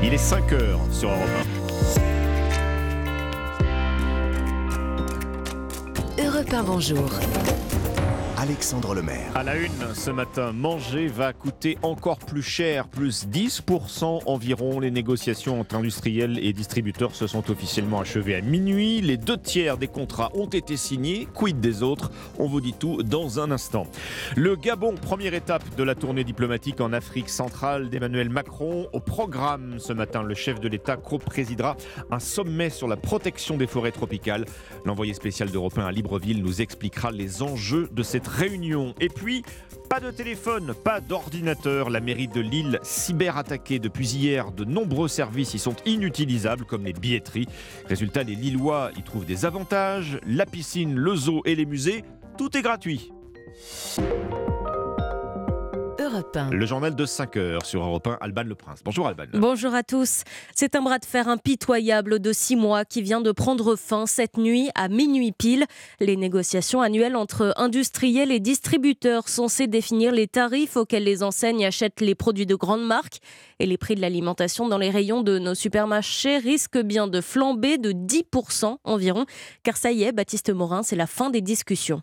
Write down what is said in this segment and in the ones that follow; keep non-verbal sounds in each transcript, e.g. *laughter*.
Il est 5 heures sur Europe 1. Europe 1, bonjour. Alexandre Lemaire. À la une, ce matin, manger va coûter encore plus cher, plus 10% environ. Les négociations entre industriels et distributeurs se sont officiellement achevées à minuit. Les deux tiers des contrats ont été signés. Quid des autres? On vous dit tout dans un instant. Le Gabon, première étape de la tournée diplomatique en Afrique centrale d'Emmanuel Macron. Au programme ce matin, le chef de l'État co-présidera un sommet sur la protection des forêts tropicales. L'envoyé spécial d'Europe 1 à Libreville nous expliquera les enjeux de cette réunion. Et puis, pas de téléphone, pas d'ordinateur. La mairie de Lille, cyberattaquée depuis hier, de nombreux services y sont inutilisables, comme les billetteries. Résultat, les Lillois y trouvent des avantages. La piscine, le zoo et les musées, tout est gratuit. Le journal de 5 heures sur Europe 1, Alban Le Prince. Bonjour Alban. Bonjour à tous. C'est un bras de fer impitoyable de 6 mois qui vient de prendre fin cette nuit à minuit pile. Les négociations annuelles entre industriels et distributeurs censées définir les tarifs auxquels les enseignes achètent les produits de grandes marques et les prix de l'alimentation dans les rayons de nos supermarchés risquent bien de flamber de 10% environ. Car ça y est, Baptiste Morin, c'est la fin des discussions.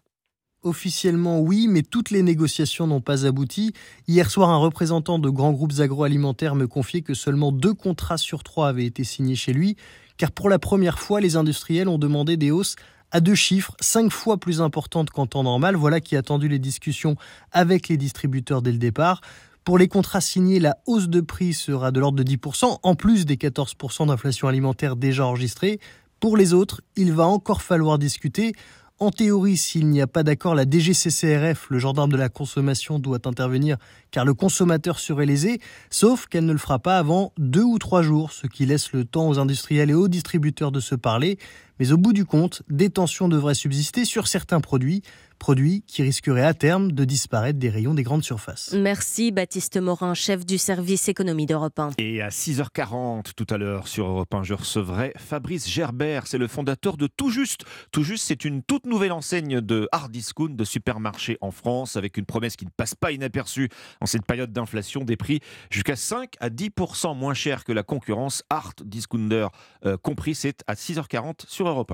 Officiellement, oui, mais toutes les négociations n'ont pas abouti. Hier soir, un représentant de grands groupes agroalimentaires me confiait que seulement deux contrats sur trois avaient été signés chez lui, car pour la première fois, les industriels ont demandé des hausses à deux chiffres, cinq fois plus importantes qu'en temps normal. Voilà qui a attendu les discussions avec les distributeurs dès le départ. Pour les contrats signés, la hausse de prix sera de l'ordre de 10%, en plus des 14% d'inflation alimentaire déjà enregistrés. Pour les autres, il va encore falloir discuter. En théorie, s'il n'y a pas d'accord, la DGCCRF, le gendarme de la consommation, doit intervenir car le consommateur serait lésé, sauf qu'elle ne le fera pas avant deux ou trois jours, ce qui laisse le temps aux industriels et aux distributeurs de se parler. Mais au bout du compte, des tensions devraient subsister sur certains produits, produits qui risqueraient à terme de disparaître des rayons des grandes surfaces. Merci Baptiste Morin, chef du service économie d'Europe 1. Et à 6h40 tout à l'heure sur Europe 1, je recevrai Fabrice Gerbert, c'est le fondateur de Tout Juste. Tout Juste, c'est une toute nouvelle enseigne de hard discount, de supermarché en France, avec une promesse qui ne passe pas inaperçue en cette période d'inflation, des prix jusqu'à 5 à 10% moins chers que la concurrence, hard discounter euh, compris, c'est à 6h40 sur Europe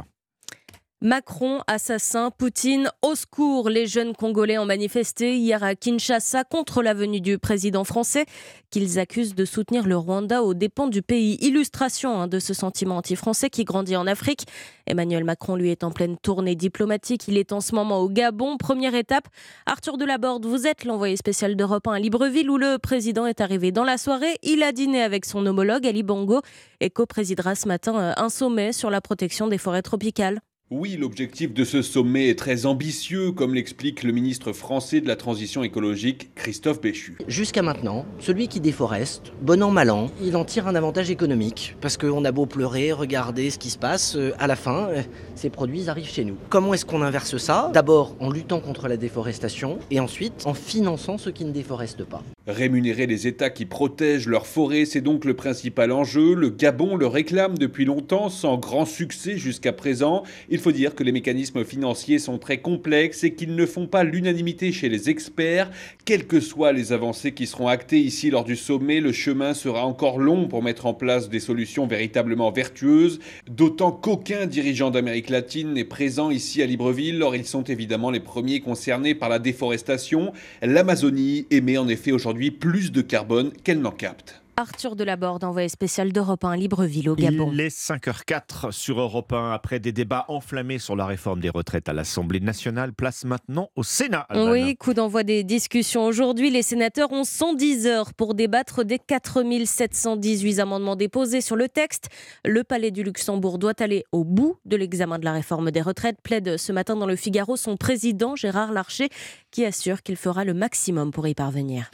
Macron, assassin, Poutine, au secours. Les jeunes Congolais ont manifesté hier à Kinshasa contre la venue du président français qu'ils accusent de soutenir le Rwanda aux dépens du pays. Illustration hein, de ce sentiment anti-français qui grandit en Afrique. Emmanuel Macron, lui, est en pleine tournée diplomatique. Il est en ce moment au Gabon. Première étape, Arthur Delaborde, vous êtes l'envoyé spécial d'Europe 1 à Libreville où le président est arrivé dans la soirée. Il a dîné avec son homologue Ali Bongo et co-présidera ce matin euh, un sommet sur la protection des forêts tropicales. Oui, l'objectif de ce sommet est très ambitieux, comme l'explique le ministre français de la Transition écologique, Christophe Béchu. Jusqu'à maintenant, celui qui déforeste, bon an, mal an, il en tire un avantage économique. Parce qu'on a beau pleurer, regarder ce qui se passe, euh, à la fin, euh, ces produits arrivent chez nous. Comment est-ce qu'on inverse ça? D'abord en luttant contre la déforestation, et ensuite en finançant ceux qui ne déforestent pas. Rémunérer les États qui protègent leurs forêts, c'est donc le principal enjeu. Le Gabon le réclame depuis longtemps, sans grand succès jusqu'à présent. Il faut dire que les mécanismes financiers sont très complexes et qu'ils ne font pas l'unanimité chez les experts. Quelles que soient les avancées qui seront actées ici lors du sommet, le chemin sera encore long pour mettre en place des solutions véritablement vertueuses, d'autant qu'aucun dirigeant d'Amérique latine n'est présent ici à Libreville, or ils sont évidemment les premiers concernés par la déforestation. L'Amazonie émet en effet aujourd'hui plus de carbone qu'elle n'en capte. Arthur Delaborde, envoyé spécial d'Europe 1 Libreville au Gabon. Il est 5h04 sur Europe 1 après des débats enflammés sur la réforme des retraites à l'Assemblée nationale. Place maintenant au Sénat. Oui, coup d'envoi des discussions. Aujourd'hui, les sénateurs ont 110 heures pour débattre des 4718 amendements déposés sur le texte. Le Palais du Luxembourg doit aller au bout de l'examen de la réforme des retraites. Plaide ce matin dans le Figaro son président Gérard Larcher qui assure qu'il fera le maximum pour y parvenir.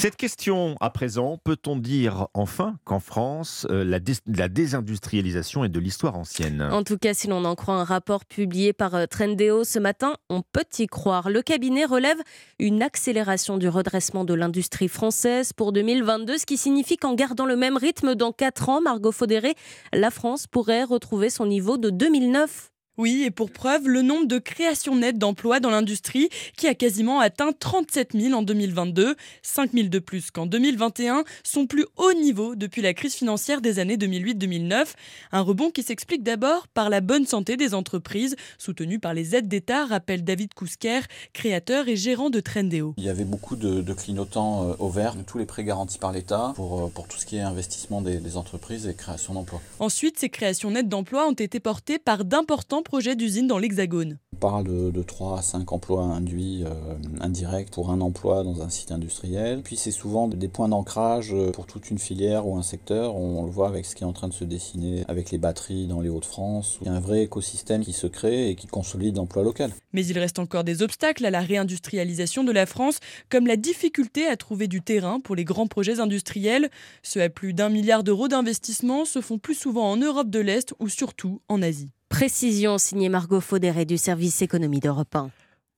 Cette question, à présent, peut-on dire enfin qu'en France, euh, la, désindustrialisation est de l'histoire ancienne? En tout cas, si l'on en croit un rapport publié par euh, Trendéo ce matin, on peut y croire. Le cabinet relève une accélération du redressement de l'industrie française pour 2022, ce qui signifie qu'en gardant le même rythme dans 4 ans, Margot Faudéré, la France pourrait retrouver son niveau de 2009. Oui, et pour preuve, le nombre de créations nettes d'emplois dans l'industrie qui a quasiment atteint 37 000 en 2022, 5 000 de plus qu'en 2021, son plus haut niveau depuis la crise financière des années 2008-2009. Un rebond qui s'explique d'abord par la bonne santé des entreprises, soutenues par les aides d'État, rappelle David Kousker, créateur et gérant de Trendéo. Il y avait beaucoup de, de clignotants euh, au vert, tous les prêts garantis par l'État pour, euh, pour tout ce qui est investissement des, des entreprises et création d'emplois. Ensuite, ces créations nettes d'emplois ont été portées par d'importants projets d'usines dans l'Hexagone. On parle de, de 3 à 5 emplois induits euh, indirects pour un emploi dans un site industriel. Puis c'est souvent des points d'ancrage euh, pour toute une filière ou un secteur. On, le voit avec ce qui est en train de se dessiner avec les batteries dans les Hauts-de-France. Il y a un vrai écosystème qui se crée et qui consolide l'emploi local. Mais il reste encore des obstacles à la réindustrialisation de la France, comme la difficulté à trouver du terrain pour les grands projets industriels. Ceux à plus d'un milliard d'euros d'investissement se font plus souvent en Europe de l'Est ou surtout en Asie. Précision signée Margot Faudéré du service économie d'Europe 1.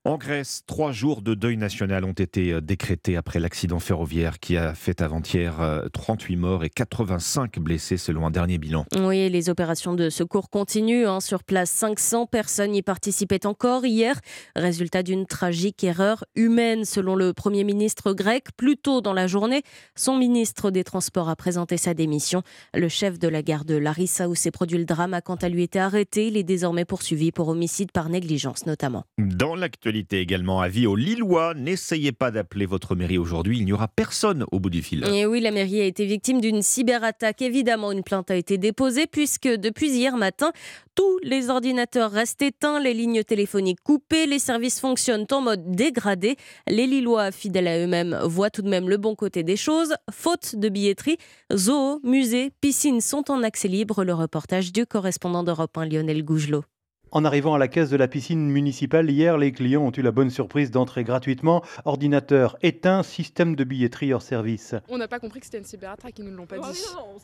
En Grèce, trois jours de deuil national ont été euh, décrétés après l'accident ferroviaire qui a fait avant-hier 38 morts et 85 blessés selon un dernier bilan. Oui, les opérations de secours continuent. hein. Sur place, 500 personnes y participaient encore hier. Résultat d'une tragique erreur humaine selon le Premier ministre grec. Plus tôt dans la journée, son ministre des Transports a présenté sa démission. Le chef de la gare de Larissa où s'est produit le drame a quant à lui été arrêté. Il est désormais poursuivi pour homicide par négligence notamment. Dans l'actualité également, avis aux Lillois, n'essayez pas d'appeler votre mairie aujourd'hui, il n'y aura personne au bout du fil. Et oui, la mairie a été victime d'une cyberattaque. Évidemment, une plainte a été déposée puisque depuis hier matin, tous les ordinateurs restent éteints, les lignes téléphoniques coupées, les services fonctionnent en mode dégradé. Les Lillois, fidèles à eux-mêmes, voient tout de même le bon côté des choses. Faute de billetterie, zoos, musées, piscines sont en accès libre. Le reportage du correspondant d'Europe 1, Lionel Gougelot. En arrivant à la caisse de la piscine municipale hier, les clients ont eu la bonne surprise d'entrer gratuitement. Ordinateur éteint, système de billetterie hors service. On n'a pas compris que c'était une cyberattaque, ils nous l'ont pas Oh dit.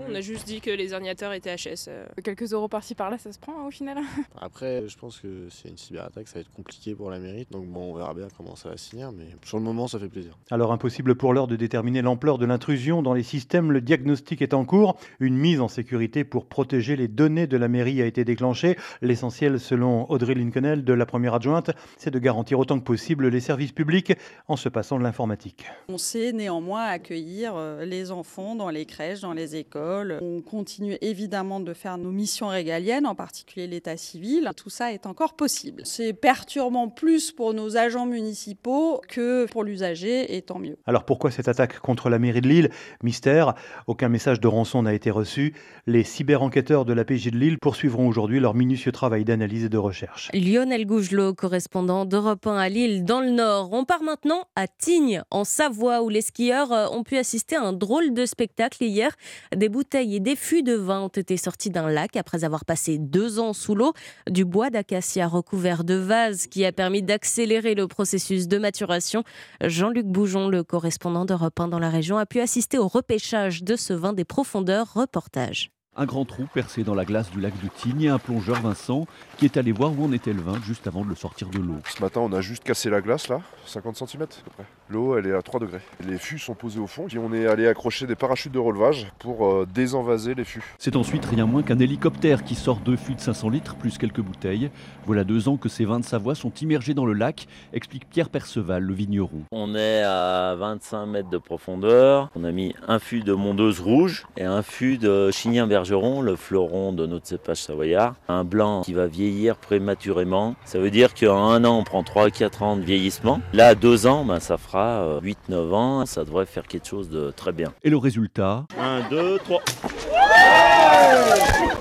On a juste dit que les ordinateurs étaient HS. euh. Quelques euros par-ci par-là, ça se prend hein, au final. *laughs* Après, je pense que c'est une cyberattaque, ça va être compliqué pour la mairie. Donc bon, on verra bien comment ça va se finir, mais sur le moment, ça fait plaisir. Alors impossible pour l'heure de déterminer l'ampleur de l'intrusion dans les systèmes. Le diagnostic est en cours. Une mise en sécurité pour protéger les données de la mairie a été déclenchée. L'essentiel, selon Audrey Lincolnel de la première adjointe, c'est de garantir autant que possible les services publics en se passant de l'informatique. On sait néanmoins accueillir euh, les enfants dans les crèches, dans les écoles. On continue évidemment de faire nos missions régaliennes, en particulier l'état civil. Tout ça est encore possible. C'est perturbant plus pour nos agents municipaux que pour l'usager, et tant mieux. Alors pourquoi cette attaque contre la mairie de Lille? Mystère. Aucun message de rançon n'a été reçu. Les cyber-enquêteurs de la PJ de Lille poursuivront aujourd'hui leur minutieux travail d'analyse de recherche. Lionel Gougelot, correspondant d'Europe 1 à Lille, dans le Nord. On part maintenant à Tignes, en Savoie, où les skieurs euh, ont pu assister à un drôle de spectacle hier. Des bouteilles et des fûts de vin ont été sortis d'un lac après avoir passé deux ans sous l'eau. Du bois d'acacia recouvert de vases qui a permis d'accélérer le processus de maturation. Jean-Luc Boujon, le correspondant d'Europe 1 dans la région, a pu assister au repêchage de ce vin des profondeurs. Reportage. Un grand trou percé dans la glace du lac de Tignes et un plongeur Vincent qui est allé voir où en était le vin juste avant de le sortir de l'eau. Ce matin, on a juste cassé la glace là, 50 cm à peu près. L'eau, elle est à 3 degrés. Les fûts sont posés au fond, puis on est allé accrocher des parachutes de relevage pour euh, désenvaser les fûts. C'est ensuite rien moins qu'un hélicoptère qui sort deux fûts de 500 litres plus quelques bouteilles. Voilà deux ans que ces vins de Savoie sont immergés dans le lac, explique Pierre Perceval, le vigneron. On est à 25 mètres de profondeur. On a mis un fût de mondeuse rouge et un fût de Chignin Bergeron, le fleuron de notre cépage savoyard. Un blanc qui va vieillir prématurément. Ça veut dire qu'en un an, on prend 3-4 ans de vieillissement. Là, à deux ans, ben, ça fera 8-9 ans. Ça devrait faire quelque chose de très bien. Et le résultat 1, 2, 3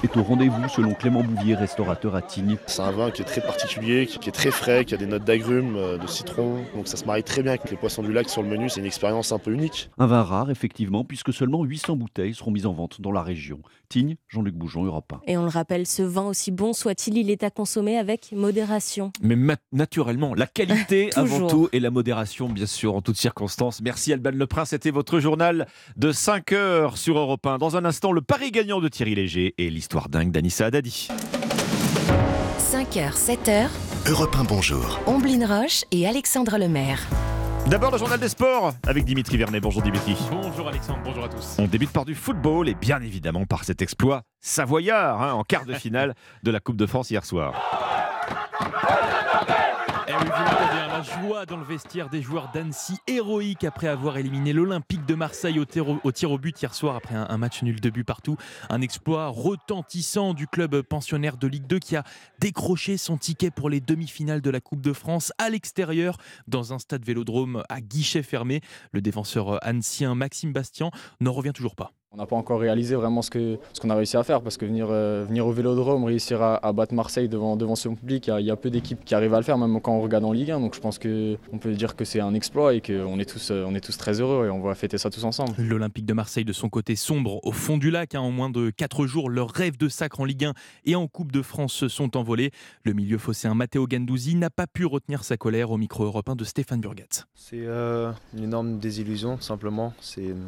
est au rendez-vous selon Clément Bouvier, restaurateur à Tignes. C'est un vin qui est très particulier, qui est très frais, qui a des notes d'agrumes, euh, de citron. Donc ça se marie très bien avec les poissons du lac sur le menu. C'est une expérience un peu unique. Un vin rare, effectivement, puisque seulement 800 bouteilles seront mises en vente dans la région. Tignes, Jean-Luc Boujon, Europe 1. Et on le rappelle, ce vin, aussi bon soit-il, il est à consommer avec modération. Mais ma- naturellement, la qualité *laughs* avant tout et la modération, bien sûr, en toutes circonstances. Merci Alban Leprin, c'était votre journal de 5 heures sur Europe 1. Dans un instant, le pari gagnant de Thierry Léger et l'histoire dingue d'Anissa Haddadi. 5h, 7h, Europe 1 Bonjour. Omblin Roche et Alexandre Lemaire. D'abord le journal des sports avec Dimitri Vernet. Bonjour Dimitri. Bonjour Alexandre, bonjour à tous. On débute par du football et bien évidemment par cet exploit savoyard hein, en quart de finale de la Coupe de France hier soir. Eh oui, vous l'entendez, hein, la joie dans le vestiaire des joueurs d'Annecy, héroïque après avoir éliminé l'Olympique de Marseille au tir au, but hier soir après un, match nul de but partout. Un exploit retentissant du club pensionnaire de Ligue 2 qui a décroché son ticket pour les demi-finales de la Coupe de France à l'extérieur dans un stade vélodrome à guichet fermé. Le défenseur annecyien Maxime Bastian n'en revient toujours pas. On n'a pas encore réalisé vraiment ce qu'on ce qu'on a réussi à faire parce que venir, euh, venir au Vélodrome, réussir à, à battre Marseille devant, devant son public, il y a- il y, a peu d'équipes qui arrivent à le faire, même quand on regarde en Ligue 1. Donc je pense qu'on peut dire que c'est un exploit et qu'on est, tous, euh, on est tous très heureux et on va fêter ça tous ensemble. L'Olympique de Marseille, de son côté sombre, au fond du lac. hein, en moins de 4 jours, leurs rêves de sacre en Ligue 1 et en Coupe de France se sont envolés. Le milieu phocéen Matteo Gandouzi n'a pas pu retenir sa colère au micro européen de Stéphane Burgat. C'est euh, une énorme désillusion, simplement. C'est une-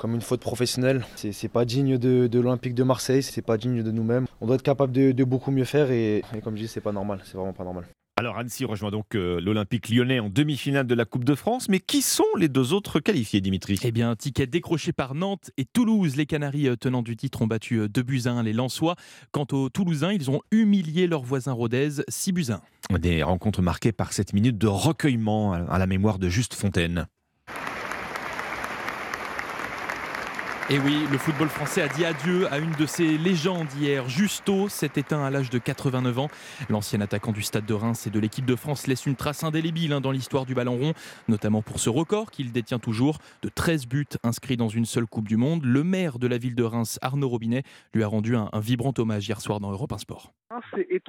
comme une faute professionnelle. C'est c'est pas digne de, de l'Olympique de Marseille, c'est pas digne de nous-mêmes. On doit être capable de, de beaucoup mieux faire et, et comme je dis, c'est pas normal, c'est vraiment pas normal. Alors Annecy rejoint donc euh, l'Olympique lyonnais en demi-finale de la Coupe de France. Mais qui sont les deux autres qualifiés, Dimitri? Eh bien, un ticket décroché par Nantes et Toulouse. Les Canaries euh, tenants du titre ont battu 2 buts à 1 les Lensois. Quant aux Toulousains, ils ont humilié leurs voisins rodez 6 buts à 1. Des rencontres marquées par cette minute de recueillement à la mémoire de Juste Fontaine. Et oui, le football français a dit adieu à une de ses légendes hier. Justo s'est éteint à l'âge de 89 ans. L'ancien attaquant du Stade de Reims et de l'équipe de France laisse une trace indélébile hein, dans l'histoire du ballon rond, notamment pour ce record qu'il détient toujours de 13 buts inscrits dans une seule Coupe du Monde. Le maire de la ville de Reims, Arnaud Robinet, lui a rendu un, vibrant hommage hier soir dans Europe 1 Sport. C'est est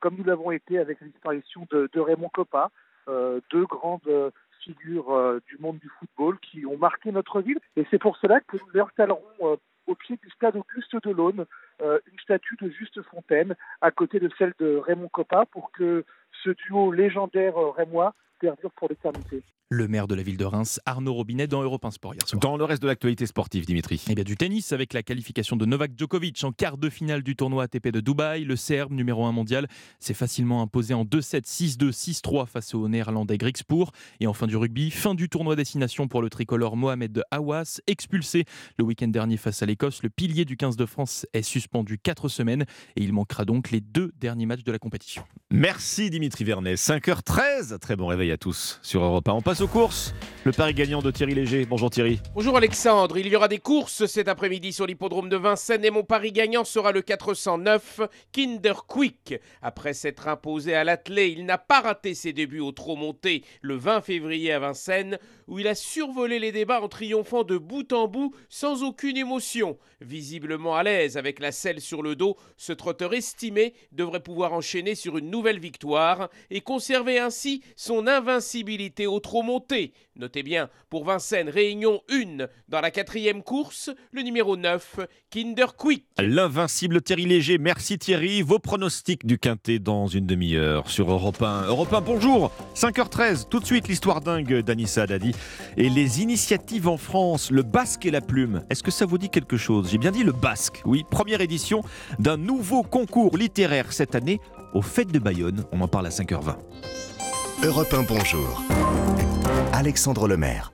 comme nous l'avons été avec la de, Raymond Coppa, euh, deux grandes figures euh, du monde du football qui ont marqué notre ville. Et c'est pour cela que nous installerons euh, au pied du stade Auguste de l'Aune euh, une statue de Juste Fontaine à côté de celle de Raymond Coppa pour que ce duo légendaire euh, rémois perdure pour l'éternité. Le maire de la ville de Reims, Arnaud Robinet, dans Europe 1 Sport hier soir. Dans le reste de l'actualité sportive, Dimitri. Eh bien, du tennis avec la qualification de Novak Djokovic en quart de finale du tournoi ATP de Dubaï. Le Serbe, numéro 1 mondial, s'est facilement imposé en 2-7, 6-2, 6-3 face au néerlandais Griekspoor. Et en fin du rugby, fin du tournoi destination pour le tricolore Mohamed de Hawass, expulsé le week-end dernier face à l'Écosse. Le pilier du 15 de France est suspendu 4 semaines et il manquera donc les deux derniers matchs de la compétition. Merci Dimitri Vernet. 5h13. Très bon réveil à tous sur Europe 1. On passe aux courses. Le pari gagnant de Thierry Léger. Bonjour Thierry. Bonjour Alexandre, il y aura des courses cet après-midi sur l'hippodrome de Vincennes et mon pari gagnant sera le 409 Kinder Quick. Après s'être imposé à l'attelé, il n'a pas raté ses débuts au trot monté le 20 février à Vincennes où il a survolé les débats en triomphant de bout en bout sans aucune émotion. Visiblement à l'aise avec la selle sur le dos, ce trotteur estimé devrait pouvoir enchaîner sur une nouvelle victoire et conserver ainsi son invincibilité au trot monté. Notez bien, pour Vincennes, Réunion 1 dans la quatrième course, le numéro 9, Kinder Quick. L'invincible Thierry Léger. Merci Thierry. Vos pronostics du Quintet dans une demi-heure sur Europe 1. Europe 1, bonjour. 5h13. Tout de suite, l'histoire dingue d'Anissa Dadi et les initiatives en France. Le basque et la plume. Est-ce que ça vous dit quelque chose? J'ai bien dit le basque. Oui, première édition d'un nouveau concours littéraire cette année aux Fêtes de Bayonne. On en parle à 5h20. Europe 1, bonjour. Alexandre Lemaire.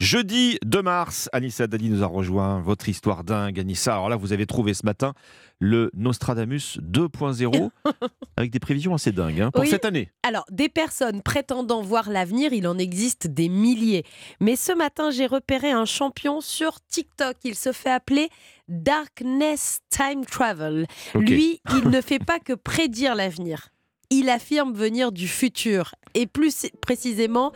Jeudi 2 mars, Anissa Dadi nous a rejoint. Votre histoire dingue, Anissa. Alors là, vous avez trouvé ce matin le Nostradamus 2.0 *laughs* avec des prévisions assez dingues hein, pour Oui. cette année. Alors, des personnes prétendant voir l'avenir, il en existe des milliers. Mais ce matin, j'ai repéré un champion sur TikTok. Il se fait appeler Darkness Time Travel. Lui, il ne fait pas que prédire l'avenir. Il affirme venir du futur. Et plus précisément,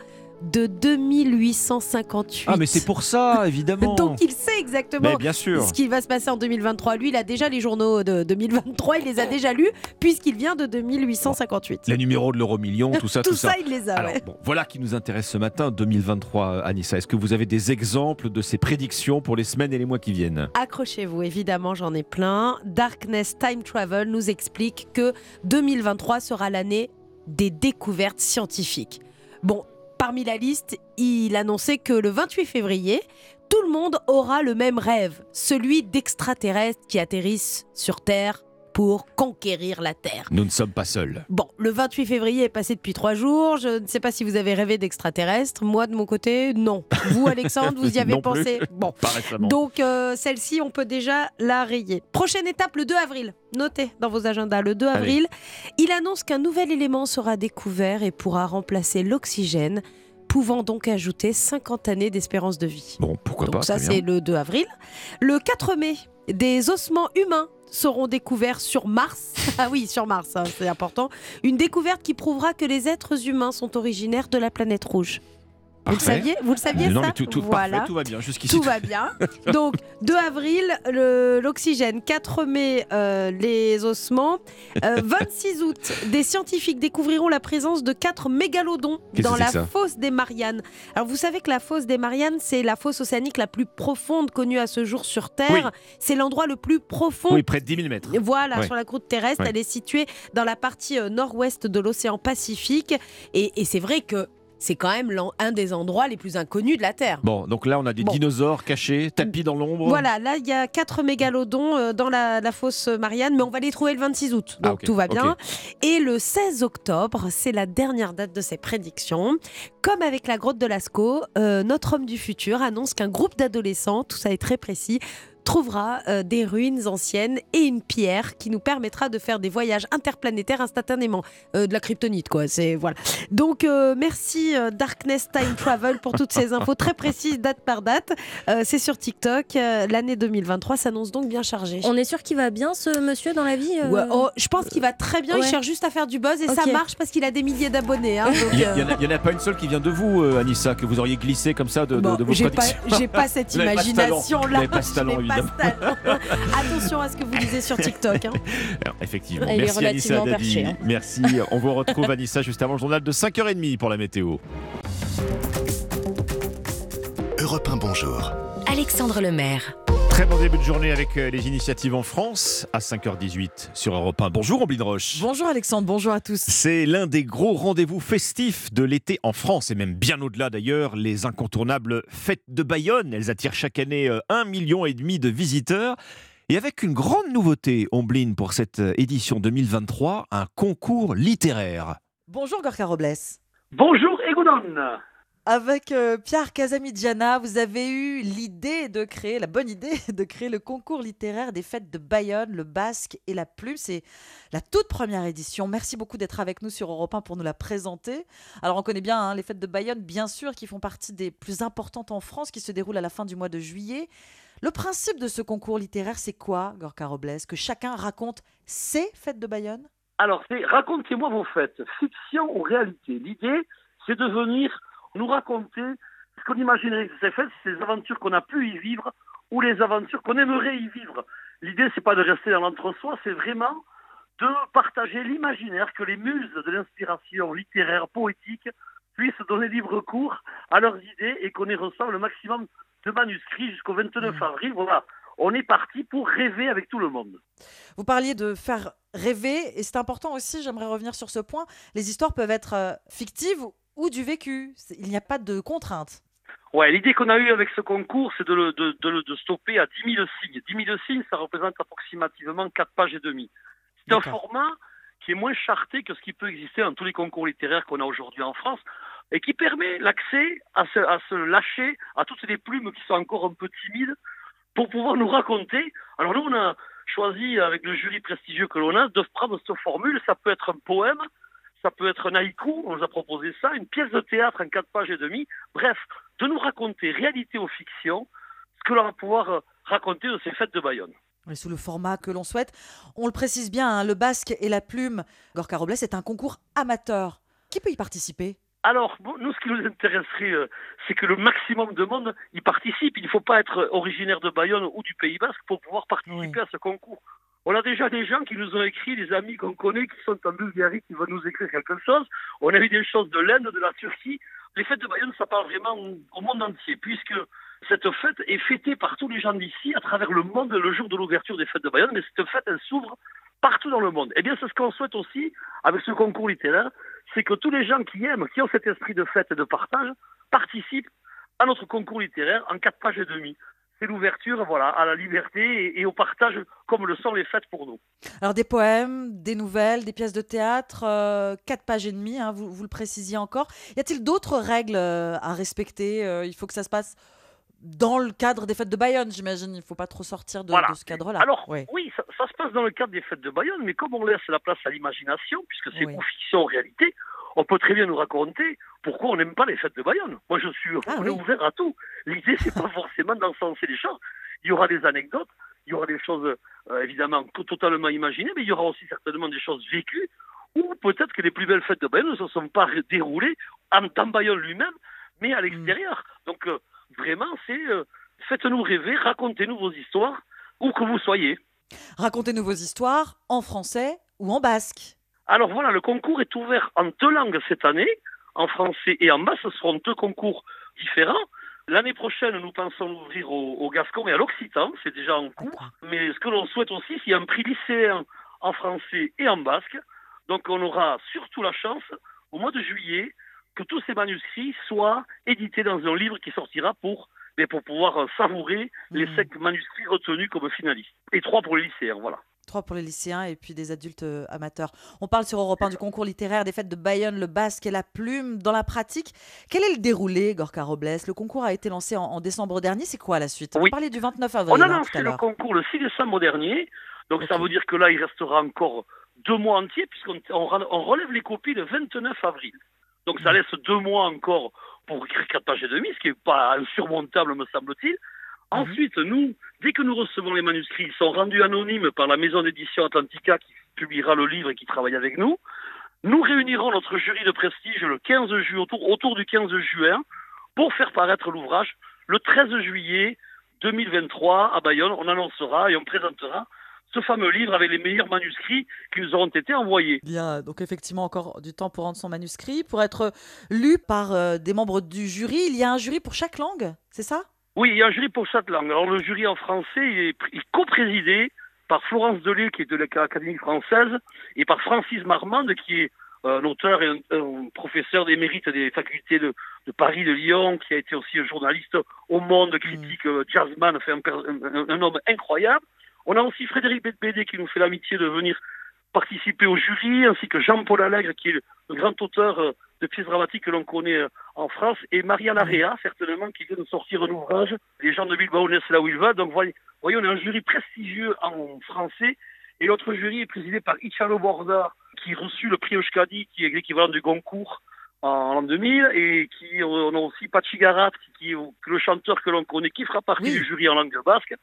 de 2858. Ah, mais c'est pour ça, *laughs* évidemment. Donc il sait exactement Mais bien sûr. ce qui va se passer en 2023. Lui, il a déjà les journaux de 2023, il les a déjà lus, puisqu'il vient de 2858. Les numéros de l'euro million, tout ça, *laughs* Tout tout, ça, il les a, Alors, ouais. bon, voilà qui nous intéresse ce matin, 2023, Anissa. Est-ce que vous avez des exemples de ces prédictions pour les semaines et les mois qui viennent? Accrochez-vous, évidemment, j'en ai plein. Darkness Time Travel nous explique que 2023 sera l'année des découvertes scientifiques. Bon, parmi la liste, il annonçait que le 28 février, tout le monde aura le même rêve, celui d'extraterrestres qui atterrissent sur Terre pour conquérir la Terre. Nous ne sommes pas seuls. Bon, le 28 février est passé depuis trois jours. Je ne sais pas si vous avez rêvé d'extraterrestres. Moi, de mon côté, non. Vous, Alexandre, vous y avez *laughs* Non plus. pensé Bon. Pas récemment. Donc, euh, celle-ci, on peut déjà la rayer. Prochaine étape, le 2 avril. Notez dans vos agendas, le 2 Allez. avril, il annonce qu'un nouvel élément sera découvert et pourra remplacer l'oxygène, pouvant donc ajouter 50 années d'espérance de vie. Bon, pourquoi Donc pas ça, c'est le 2 avril. Le 4 mai, des ossements humains seront découverts sur Mars. *laughs* ah oui, sur Mars, hein, c'est important. Une découverte qui prouvera que les êtres humains sont originaires de la planète rouge. Vous le saviez Vous le saviez Non, ça mais tout, tout, Voilà. parfait, tout va bien jusqu'ici. Tout va bien. *laughs* Donc, 2 avril, l'oxygène. 4 mai, euh, les ossements. Euh, *laughs* 26 août, des scientifiques découvriront la présence de 4 mégalodons dans la fosse des Mariannes. Alors, vous savez que la fosse des Mariannes, c'est la fosse océanique la plus profonde connue à ce jour sur Terre. Oui. C'est l'endroit le plus profond Oui, près de 10 000 mètres. voilà, Ouais. sur la croûte terrestre, Ouais. elle est située dans la partie euh, nord-ouest de l'océan Pacifique. Et, et c'est vrai que c'est quand même un des endroits les plus inconnus de la Terre. Bon, donc là, on a des Bon. dinosaures cachés, tapis dans l'ombre. Voilà, là, il y a quatre mégalodons euh, dans la, la fosse Marianne, mais on va les trouver le 26 août. Donc Ah, ok, tout va bien. Et le 16 octobre, c'est la dernière date de ces prédictions. Comme avec la grotte de Lascaux, euh, notre homme du futur annonce qu'un groupe d'adolescents, tout ça est très précis, trouvera euh, des ruines anciennes et une pierre qui nous permettra de faire des voyages interplanétaires instantanément. Euh, de la kryptonite, quoi. C'est voilà. Donc euh, merci euh, Darkness Time Travel pour toutes ces infos très précises, date par date. Euh, c'est sur TikTok. Euh, L'année 2023 s'annonce donc bien chargée. On est sûr qu'il va bien ce monsieur dans la vie euh Ouais, oh, je pense qu'il va très bien. Il cherche juste à faire du buzz et ça marche parce qu'il a des milliers d'abonnés. hein, *laughs* donc, Il n'y en, a- il y en a pas une seule qui vient de vous, euh, Anissa, que vous auriez glissé comme ça de, de- Bon, de vos j'ai pas, prédictions. j'ai pas cette. Vous n'avez pas ce talent, *laughs* Attention à ce que vous lisez sur TikTok. hein. Alors, effectivement. Elle Merci Anissa Dadi. hein. Merci. On vous retrouve Anissa juste avant le journal de 5h30 pour la météo. Europe 1, bonjour. Alexandre Lemaire. Très bon début de journée avec euh, les initiatives en France à 5h18 sur Europe 1. Bonjour Omblin Roche. Bonjour Alexandre, bonjour à tous. C'est l'un des gros rendez-vous festifs de l'été en France et même bien au-delà d'ailleurs, les incontournables fêtes de Bayonne. Elles attirent chaque année euh, un million et demi de visiteurs. Et avec une grande nouveauté, Omblin, pour cette euh, édition 2023, un concours littéraire. Bonjour Gorka Robles. Bonjour Egonon. Avec euh, Pierre Casamidjana, vous avez eu l'idée de créer, la bonne idée *laughs* de créer le concours littéraire des fêtes de Bayonne, le Basque et la Plume. C'est la toute première édition. Merci beaucoup d'être avec nous sur Europe 1 pour nous la présenter. Alors on connaît bien hein, les fêtes de Bayonne, bien sûr, qui font partie des plus importantes en France, qui se déroulent à la fin du mois de juillet. Le principe de ce concours littéraire, c'est quoi, Gorka Robles? Que chacun raconte ses fêtes de Bayonne? Alors, c'est racontez-moi vos fêtes, fiction ou réalité. L'idée, c'est de venir nous raconter ce qu'on imaginerait que ces fêtes, ces aventures qu'on a pu y vivre ou les aventures qu'on aimerait y vivre. L'idée, c'est pas de rester dans l'entre-soi, c'est vraiment de partager l'imaginaire que les muses de l'inspiration littéraire, poétique, puissent donner libre cours à leurs idées et qu'on y reçoive le maximum de manuscrits jusqu'au 29 avril. Voilà, on est parti pour rêver avec tout le monde. Vous parliez de faire rêver, et c'est important aussi, j'aimerais revenir sur ce point, les histoires peuvent être euh, fictives ou du vécu. Il n'y a pas de contrainte. Ouais, l'idée qu'on a eue avec ce concours, c'est de, le- de, de, le- de stopper à 10 000 signes. 10 000 signes, ça représente approximativement 4 pages et demie. C'est un format qui est moins charté que ce qui peut exister dans tous les concours littéraires qu'on a aujourd'hui en France et qui permet l'accès à se, à se lâcher à toutes les plumes qui sont encore un peu timides pour pouvoir nous raconter. Alors nous, on a choisi, avec le jury prestigieux que l'on a, de prendre cette formule. Ça peut être un poème, ça peut être un haïku, on nous a proposé ça, une pièce de théâtre en quatre pages et demie. Bref, de nous raconter, réalité ou fiction, ce que l'on va pouvoir euh, raconter de ces fêtes de Bayonne. Et sous le format que l'on souhaite. On le précise bien, hein, le basque et la plume, Gorka Robles, c'est un concours amateur. Qui peut y participer? Alors, nous, ce qui nous intéresserait, euh, c'est que le maximum de monde y participe. Il ne faut pas être originaire de Bayonne ou du Pays Basque pour pouvoir participer à ce concours. On a déjà des gens qui nous ont écrit, des amis qu'on connaît qui sont en Bulgarie, qui veulent nous écrire quelque chose. On a eu des choses de l'Inde, de la Turquie. Les fêtes de Bayonne, ça parle vraiment au monde entier, puisque cette fête est fêtée par tous les gens d'ici à travers le monde le jour de l'ouverture des fêtes de Bayonne. Mais cette fête, elle s'ouvre partout dans le monde. Eh bien, c'est ce qu'on souhaite aussi avec ce concours littéraire, c'est que tous les gens qui aiment, qui ont cet esprit de fête et de partage, participent à notre concours littéraire en quatre pages et demie. C'est l'ouverture voilà, à la liberté et, et au partage comme le sont les fêtes pour nous. Alors des poèmes, des nouvelles, des pièces de théâtre, euh, quatre pages et demie, hein, vous, vous le précisiez encore. Y a-t-il d'autres règles euh, à respecter Euh, Il faut que ça se passe dans le cadre des fêtes de Bayonne, j'imagine. Il ne faut pas trop sortir de, Voilà. de ce cadre-là. Alors, Oui. oui, ça, ça se passe dans le cadre des fêtes de Bayonne, mais comme on laisse la place à l'imagination, puisque c'est Oui. ou fiction ou réalité, on peut très bien nous raconter pourquoi on n'aime pas les fêtes de Bayonne. Moi, je suis Ah oui. ouvert à tout. L'idée, c'est pas *laughs* forcément d'encenser les choses. Il y aura des anecdotes, il y aura des choses euh, évidemment to- totalement imaginées, mais il y aura aussi certainement des choses vécues, ou peut-être que les plus belles fêtes de Bayonne ne se sont pas déroulées en dans Bayonne lui-même, mais à l'extérieur. Donc, euh, vraiment, c'est euh, faites-nous rêver, racontez-nous vos histoires, où que vous soyez. Racontez-nous vos histoires en français ou en basque. Alors voilà, le concours est ouvert en deux langues cette année, en français et en basque. Ce seront deux concours différents. L'année prochaine, nous pensons l'ouvrir au, au gascon et à l'occitan, c'est déjà en cours. Mais ce que l'on souhaite aussi, c'est un prix lycéen en français et en basque. Donc on aura surtout la chance, au mois de juillet, que tous ces manuscrits soient édités dans un livre qui sortira pour, mais pour pouvoir savourer les cinq manuscrits retenus comme finalistes. Et trois pour les lycéens, voilà. Trois pour les lycéens et puis des adultes euh, amateurs. On parle sur Europe 1 du concours littéraire des fêtes de Bayonne, le basque et la plume. Dans la pratique, quel est le déroulé, Gorka Robles? Le concours a été lancé en, en décembre dernier. C'est quoi la suite? On parlait du 29 avril. On a lancé le concours le 6 décembre dernier, donc ça veut dire que là, il restera encore deux mois entiers, puisqu'on on relève les copies le 29 avril. Donc ça laisse deux mois encore pour écrire quatre pages et demie, ce qui n'est pas insurmontable, me semble-t-il. Ensuite, nous, dès que nous recevons les manuscrits, ils sont rendus anonymes par la maison d'édition Atlantica qui publiera le livre et qui travaille avec nous. Nous réunirons notre jury de prestige le 15 juillet, autour, autour du 15 juin, pour faire paraître l'ouvrage le 13 juillet 2023 à Bayonne. On annoncera et on présentera ce fameux livre avec les meilleurs manuscrits qui nous auront été envoyés. Bien, donc effectivement encore du temps pour rendre son manuscrit, pour être lu par euh, des membres du jury. Il y a un jury pour chaque langue, c'est ça? Oui, il y a un jury pour chaque langue. Alors le jury en français il est, il est co-présidé par Florence Delay, qui est de l'Académie française, et par Francis Marmande, qui est euh, un auteur et un, un professeur d'émérite des facultés de, de Paris, de Lyon, qui a été aussi un journaliste au monde, critique, euh, jazzman, fait un, un- un- un homme incroyable. On a aussi Frédéric Bédé qui nous fait l'amitié de venir participer au jury, ainsi que Jean-Paul Allègre, qui est le, le grand auteur euh, de pièces dramatiques que l'on connaît euh, en France, et Maria Larrea, certainement, qui vient de sortir un ouvrage, Les gens de Bilbao naissent là où ils vont. Donc, voyez, voyez, on a un jury prestigieux en français, et l'autre jury est présidé par Italo Borda, qui a reçu le prix Euskadi, qui est l'équivalent du Goncourt en l'an 2000, et qui, euh, on a aussi Pachi Garat, qui, qui est le chanteur que l'on connaît, qui fera partie du jury en langue basque.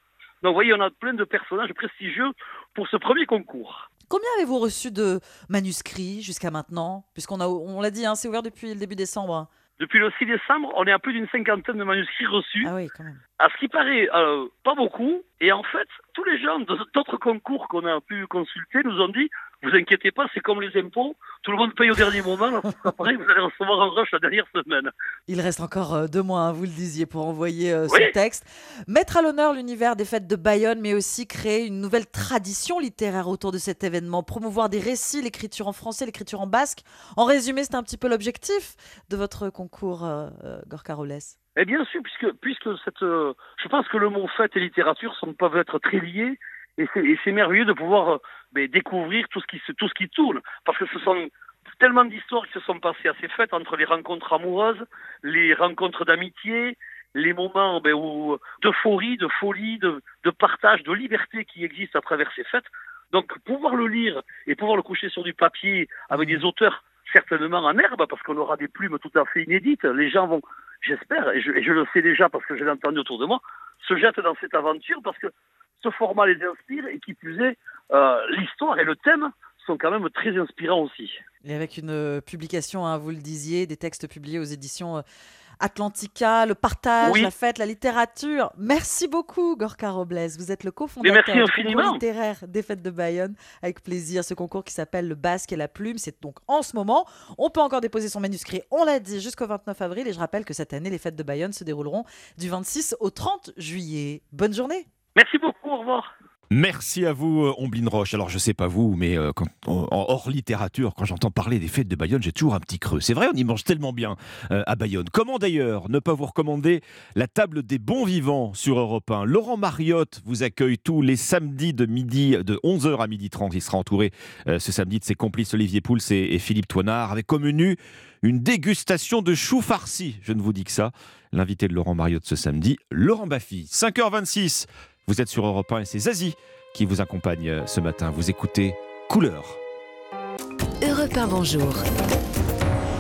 Donc, vous voyez, on a plein de personnages prestigieux pour ce premier concours. Combien avez-vous reçu de manuscrits jusqu'à maintenant? Puisqu'on a, on l'a dit, hein, c'est ouvert depuis le début décembre. Depuis le 6 décembre, on est à plus d'une cinquantaine de manuscrits reçus. Ah oui, quand même. À ce qui paraît, euh, pas beaucoup. Et en fait, tous les gens de- d'autres concours qu'on a pu consulter nous ont dit vous inquiétez pas, c'est comme les impôts, tout le monde paye au dernier moment. *laughs* Après, vous allez recevoir un rush la dernière semaine. Il reste encore euh, deux mois, hein, vous le disiez, pour envoyer euh, Oui. ce texte. Mettre à l'honneur l'univers des fêtes de Bayonne, mais aussi créer une nouvelle tradition littéraire autour de cet événement. Promouvoir des récits, l'écriture en français, l'écriture en basque. En résumé, c'est un petit peu l'objectif de votre concours, euh, euh, Gorka. Et bien sûr, puisque, puisque cette, euh, je pense que le mot fête et littérature sont, peuvent être très liés, et c'est merveilleux de pouvoir ben, découvrir tout ce, qui, se- tout ce qui tourne, parce que ce sont tellement d'histoires qui se sont passées à ces fêtes, entre les rencontres amoureuses, les rencontres d'amitié, les moments ben, d'euphorie, de folie, de, de partage, de liberté qui existent à travers ces fêtes. Donc pouvoir le lire et pouvoir le coucher sur du papier avec des auteurs certainement en herbe, parce qu'on aura des plumes tout à fait inédites, les gens vont, j'espère, et je, et je le sais déjà parce que je l'ai entendu autour de moi, se jettent dans cette aventure parce que ce format les inspire et qui plus est, euh, l'histoire et le thème sont quand même très inspirants aussi. Et avec une euh, publication, hein, vous le disiez, des textes publiés aux éditions euh, Atlantica, le partage, Oui. la fête, la littérature. Merci beaucoup, Gorka Robles. Vous êtes le cofondateur du concours littéraire des fêtes de Bayonne. Avec plaisir, ce concours qui s'appelle Le Basque et la Plume. C'est donc en ce moment. On peut encore déposer son manuscrit, on l'a dit, jusqu'au 29 avril. Et je rappelle que cette année, les fêtes de Bayonne se dérouleront du 26 au 30 juillet. Bonne journée. Merci beaucoup, au revoir. Merci à vous, euh, Omblin Roche. Alors, je sais pas vous, mais euh, en, hors littérature, quand j'entends parler des fêtes de Bayonne, j'ai toujours un petit creux. C'est vrai, on y mange tellement bien euh, à Bayonne. Comment d'ailleurs ne pas vous recommander la table des bons vivants sur Europe 1 Laurent Mariotte vous accueille tous les samedis de midi, de 11h à midi 30. Il sera entouré ce samedi de ses complices Olivier Pouls et, et Philippe Toinard, avec comme menu une dégustation de choux farcis. Je ne vous dis que ça. L'invité de Laurent Mariotte ce samedi, Laurent Baffy. 5h26. Vous êtes sur Europe 1 et c'est Zazie qui vous accompagne euh, ce matin. Vous écoutez Couleur. Europe 1, bonjour.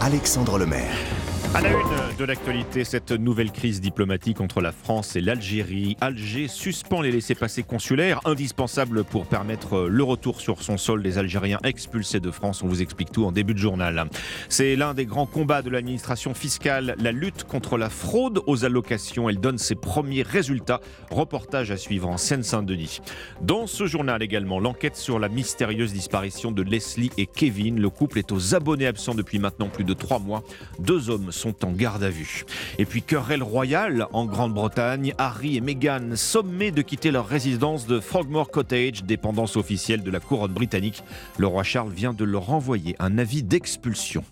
Alexandre Lemaire. À la une de l'actualité, cette nouvelle crise diplomatique entre la France et l'Algérie. Alger suspend les laissés-passer consulaires, indispensables pour permettre le retour sur son sol des Algériens expulsés de France. On vous explique tout en début de journal. C'est l'un des grands combats de l'administration fiscale, la lutte contre la fraude aux allocations. Elle donne ses premiers résultats. Reportage à suivre en Seine-Saint-Denis. Dans ce journal également, l'enquête sur la mystérieuse disparition de Leslie et Kevin. Le couple est aux abonnés absents depuis maintenant plus de trois mois. Deux hommes sont en garde à vue. Et puis querelle royale en Grande-Bretagne, Harry et Meghan sommés de quitter leur résidence de Frogmore Cottage, dépendance officielle de la couronne britannique. Le roi Charles vient de leur envoyer un avis d'expulsion.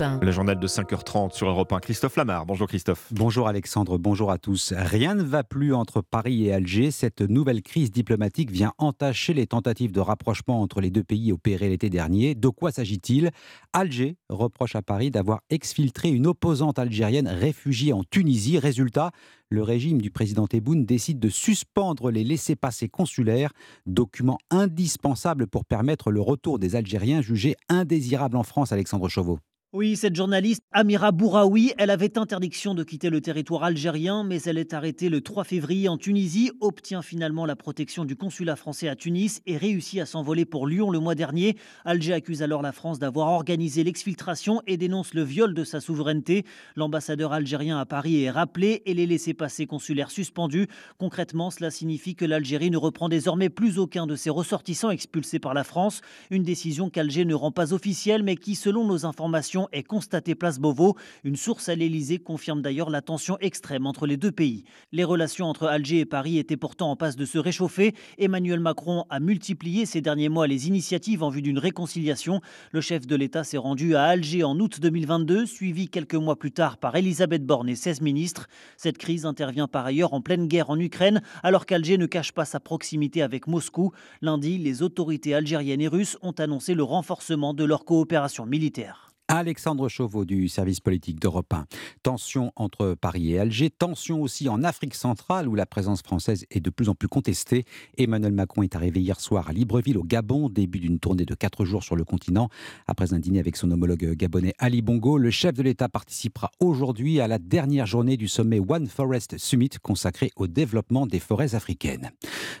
Le journal de 5h30 sur Europe 1. Christophe Lamar. Bonjour Christophe. Bonjour Alexandre, bonjour à tous. Rien ne va plus entre Paris et Alger. Cette nouvelle crise diplomatique vient entacher les tentatives de rapprochement entre les deux pays opérées l'été dernier. De quoi s'agit-il? Alger reproche à Paris d'avoir exfiltré une opposante algérienne réfugiée en Tunisie. Résultat, le régime du président Tebboune décide de suspendre les laissés-passer consulaires, document indispensable pour permettre le retour des Algériens jugés indésirables en France, Alexandre Chauveau. Oui, cette journaliste, Amira Bouraoui, elle avait interdiction de quitter le territoire algérien, mais elle est arrêtée le 3 février en Tunisie, obtient finalement la protection du consulat français à Tunis et réussit à s'envoler pour Lyon le mois dernier. Alger accuse alors la France d'avoir organisé l'exfiltration et dénonce le viol de sa souveraineté. L'ambassadeur algérien à Paris est rappelé et les laissés-passer consulaires suspendus. Concrètement, cela signifie que l'Algérie ne reprend désormais plus aucun de ses ressortissants expulsés par la France. Une décision qu'Alger ne rend pas officielle, mais qui, selon nos informations, est constatée place Beauvau. Une source à l'Elysée confirme d'ailleurs la tension extrême entre les deux pays. Les relations entre Alger et Paris étaient pourtant en passe de se réchauffer. Emmanuel Macron a multiplié ces derniers mois les initiatives en vue d'une réconciliation. Le chef de l'État s'est rendu à Alger en août 2022, suivi quelques mois plus tard par Elisabeth Borne et 16 ministres. Cette crise intervient par ailleurs en pleine guerre en Ukraine, alors qu'Alger ne cache pas sa proximité avec Moscou. Lundi, les autorités algériennes et russes ont annoncé le renforcement de leur coopération militaire. Alexandre Chauveau du service politique d'Europe 1. Tension entre Paris et Alger, tension aussi en Afrique centrale où la présence française est de plus en plus contestée. Emmanuel Macron est arrivé hier soir à Libreville au Gabon, début d'une tournée de quatre jours sur le continent. Après un dîner avec son homologue gabonais Ali Bongo, le chef de l'État participera aujourd'hui à la dernière journée du sommet One Forest Summit consacré au développement des forêts africaines.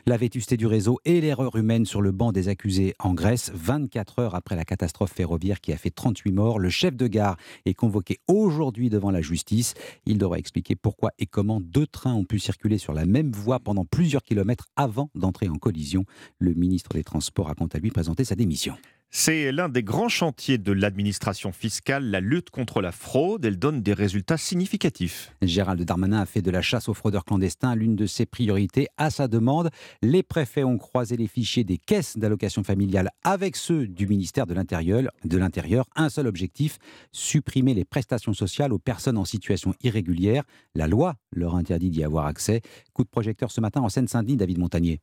La vétusté du réseau et l'erreur humaine sur le banc des accusés en Grèce, 24 heures après la catastrophe ferroviaire qui a fait 38 morts le chef de gare est convoqué aujourd'hui devant la justice. Il devra expliquer pourquoi et comment deux trains ont pu circuler sur la même voie pendant plusieurs kilomètres avant d'entrer en collision. Le ministre des Transports a quant à lui présenté sa démission. C'est l'un des grands chantiers de l'administration fiscale, la lutte contre la fraude. Elle donne des résultats significatifs. Gérald Darmanin a fait de la chasse aux fraudeurs clandestins l'une de ses priorités. À sa demande, les préfets ont croisé les fichiers des caisses d'allocation familiale avec ceux du ministère de l'Intérieur. Un seul objectif supprimer les prestations sociales aux personnes en situation irrégulière. La loi leur interdit d'y avoir accès. Coup de projecteur ce matin en Seine-Saint-Denis, David Montagnier.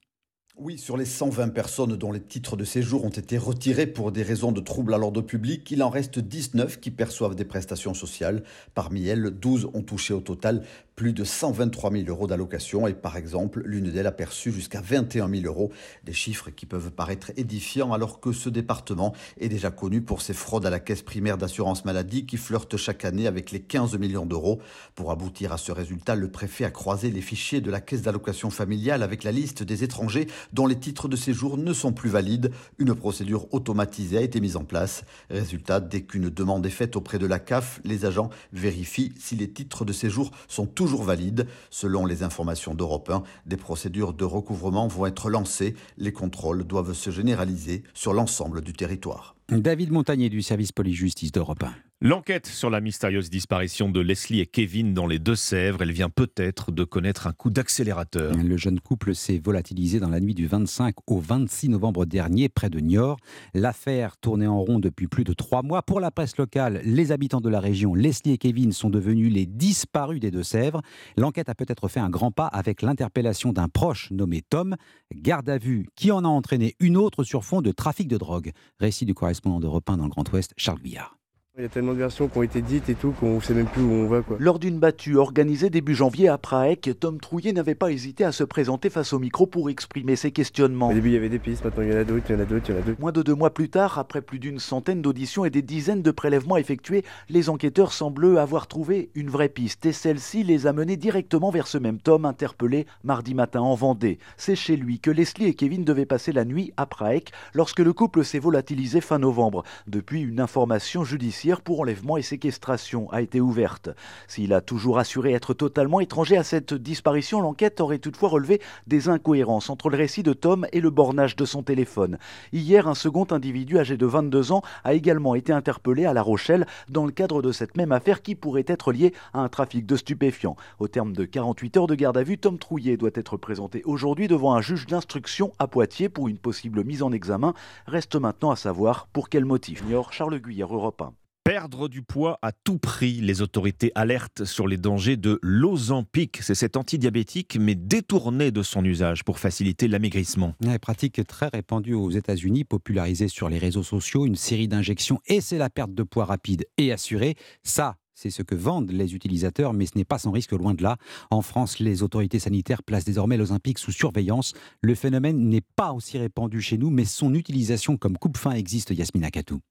Oui, sur les 120 personnes dont les titres de séjour ont été retirés pour des raisons de troubles à l'ordre public, il en reste 19 qui perçoivent des prestations sociales. Parmi elles, 12 ont touché au total plus de 123 000 euros d'allocation et par exemple, l'une d'elles a perçu jusqu'à 21 000 euros, des chiffres qui peuvent paraître édifiants alors que ce département est déjà connu pour ses fraudes à la caisse primaire d'assurance maladie qui flirtent chaque année avec les 15 millions d'euros. Pour aboutir à ce résultat, le préfet a croisé les fichiers de la caisse d'allocation familiale avec la liste des étrangers dont les titres de séjour ne sont plus valides. Une procédure automatisée a été mise en place. Résultat, dès qu'une demande est faite auprès de la CAF, les agents vérifient si les titres de séjour sont toujours valides. Selon les informations d'Europe 1, des procédures de recouvrement vont être lancées. Les contrôles doivent se généraliser sur l'ensemble du territoire. David Montagnier du service police-justice d'Europe 1. L'enquête sur la mystérieuse disparition de Leslie et Kevin dans les Deux-Sèvres, elle vient peut-être de connaître un coup d'accélérateur. Le jeune couple s'est volatilisé dans la nuit du 25 au 26 novembre dernier près de Niort. L'affaire tournait en rond depuis plus de trois mois. Pour la presse locale, les habitants de la région, Leslie et Kevin sont devenus les disparus des Deux-Sèvres. L'enquête a peut-être fait un grand pas avec l'interpellation d'un proche nommé Tom, garde à vue qui en a entraîné une autre sur fond de trafic de drogue. Récit du correspondant d'Europe 1 dans le Grand Ouest, Charles Guillard. Il y a tellement de versions qui ont été dites et tout qu'on ne sait même plus où on va. Quoi. Lors d'une battue organisée début janvier à Prague, Tom Trouillet n'avait pas hésité à se présenter face au micro pour exprimer ses questionnements. Au début, il y avait des pistes, maintenant il y en a d'autres, il y en a d'autres, il y en a d'autres. Moins de deux mois plus tard, après plus d'une centaine d'auditions et des dizaines de prélèvements effectués, les enquêteurs semblent avoir trouvé une vraie piste et celle-ci les a menés directement vers ce même Tom interpellé mardi matin en Vendée. C'est chez lui que Leslie et Kevin devaient passer la nuit à Prague lorsque le couple s'est volatilisé fin novembre. Depuis, une information judiciaire pour enlèvement et séquestration a été ouverte. S'il a toujours assuré être totalement étranger à cette disparition, l'enquête aurait toutefois relevé des incohérences entre le récit de Tom et le bornage de son téléphone. Hier, un second individu âgé de 22 ans a également été interpellé à La Rochelle dans le cadre de cette même affaire qui pourrait être liée à un trafic de stupéfiants. Au terme de 48 heures de garde à vue, Tom Trouillet doit être présenté aujourd'hui devant un juge d'instruction à Poitiers pour une possible mise en examen. Reste maintenant à savoir pour quel motif. Charles Guyère, Europe 1. Perdre du poids à tout prix. Les autorités alertent sur les dangers de l'Ozempic. C'est cet antidiabétique, mais détourné de son usage pour faciliter l'amaigrissement. Une pratique très répandue aux États-Unis, popularisée sur les réseaux sociaux, une série d'injections et c'est la perte de poids rapide et assurée. Ça, c'est ce que vendent les utilisateurs, mais ce n'est pas sans risque loin de là. En France, les autorités sanitaires placent désormais l'Ozempic sous surveillance. Le phénomène n'est pas aussi répandu chez nous, mais son utilisation comme coupe-fin existe, Yasmina Katou.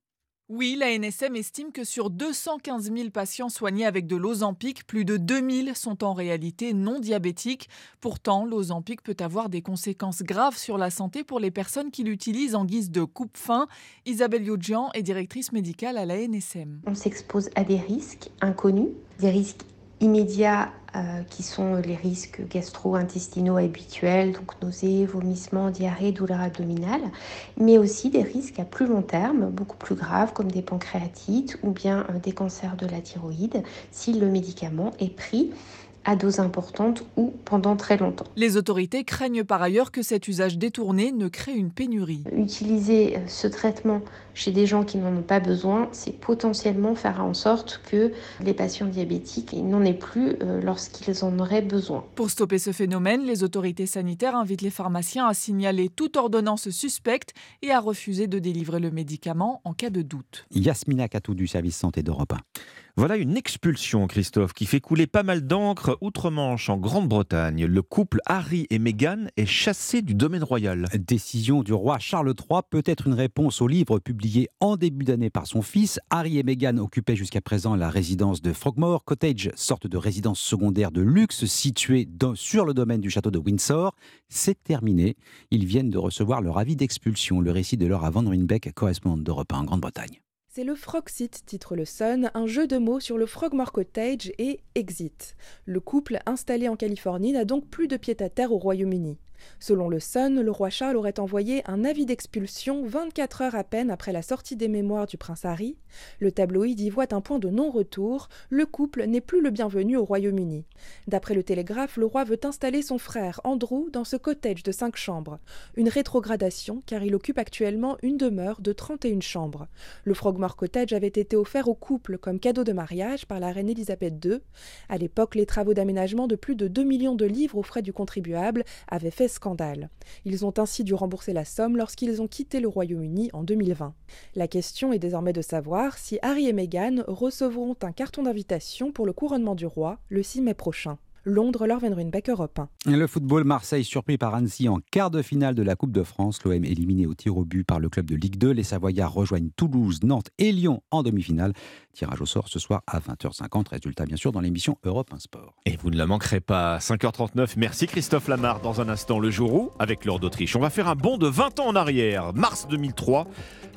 Oui, la NSM estime que sur 215 000 patients soignés avec de l'Ozempic, plus de 2000 sont en réalité non diabétiques. Pourtant, l'Ozempic peut avoir des conséquences graves sur la santé pour les personnes qui l'utilisent en guise de coupe-faim. Isabelle Yodjian est directrice médicale à la NSM. On s'expose à des risques inconnus, des risques immédiats qui sont les risques gastro-intestinaux habituels, donc nausées, vomissements, diarrhée, douleurs abdominales, mais aussi des risques à plus long terme, beaucoup plus graves, comme des pancréatites ou bien euh, des cancers de la thyroïde, si le médicament est pris à dose importante ou pendant très longtemps. Les autorités craignent par ailleurs que cet usage détourné ne crée une pénurie. Utiliser euh, ce traitement chez des gens qui n'en ont pas besoin, c'est potentiellement faire en sorte que les patients diabétiques n'en aient plus euh, lorsqu'ils en auraient besoin. Pour stopper ce phénomène, les autorités sanitaires invitent les pharmaciens à signaler toute ordonnance suspecte et à refuser de délivrer le médicament en cas de doute. Yasmina Katou du service santé d'Europe 1. Voilà une expulsion, Christophe, qui fait couler pas mal d'encre outre-Manche en Grande-Bretagne. Le couple Harry et Meghan est chassé du domaine royal. Décision du roi Charles III peut être une réponse au livre publié en début d'année par son fils. Harry et Meghan occupaient jusqu'à présent la résidence de Frogmore Cottage, sorte de résidence secondaire de luxe située sur le domaine du château de Windsor. C'est terminé. Ils viennent de recevoir leur avis d'expulsion. Le récit de Laura Van Rinbeck, correspondante d'Europe 1 en Grande-Bretagne. C'est le Frogsit, titre le Sun, un jeu de mots sur le Frogmore Cottage et Exit. Le couple installé en Californie n'a donc plus de pied-à-terre au Royaume-Uni. Selon le Sun, le roi Charles aurait envoyé un avis d'expulsion 24 heures à peine après la sortie des mémoires du prince Harry. Le tabloïd y voit un point de non-retour, le couple n'est plus le bienvenu au Royaume-Uni. D'après le Télégraphe, le roi veut installer son frère Andrew dans ce cottage de 5 chambres. Une rétrogradation car il occupe actuellement une demeure de 31 chambres. Le Frogmore Cottage avait été offert au couple comme cadeau de mariage par la reine Elisabeth II. À l'époque, les travaux d'aménagement de plus de 2 millions de livres aux frais du contribuable avaient fait scandale. Ils ont ainsi dû rembourser la somme lorsqu'ils ont quitté le Royaume-Uni en 2020. La question est désormais de savoir si Harry et Meghan recevront un carton d'invitation pour le couronnement du roi le 6 mai prochain. Londres, Laure Venrunbeck, Europe 1. Le football, Marseille surpris par Annecy en quart de finale de la Coupe de France. L'OM éliminé au tir au but par le club de Ligue 2. Les Savoyards rejoignent Toulouse, Nantes et Lyon en demi-finale. Tirage au sort ce soir à 20h50. Résultat bien sûr dans l'émission Europe 1 Sport. Et vous ne la manquerez pas. 5h39. Merci Christophe Lamar. Dans un instant, le jour où, avec l'or d'Autriche, on va faire un bond de 20 ans en arrière. Mars 2003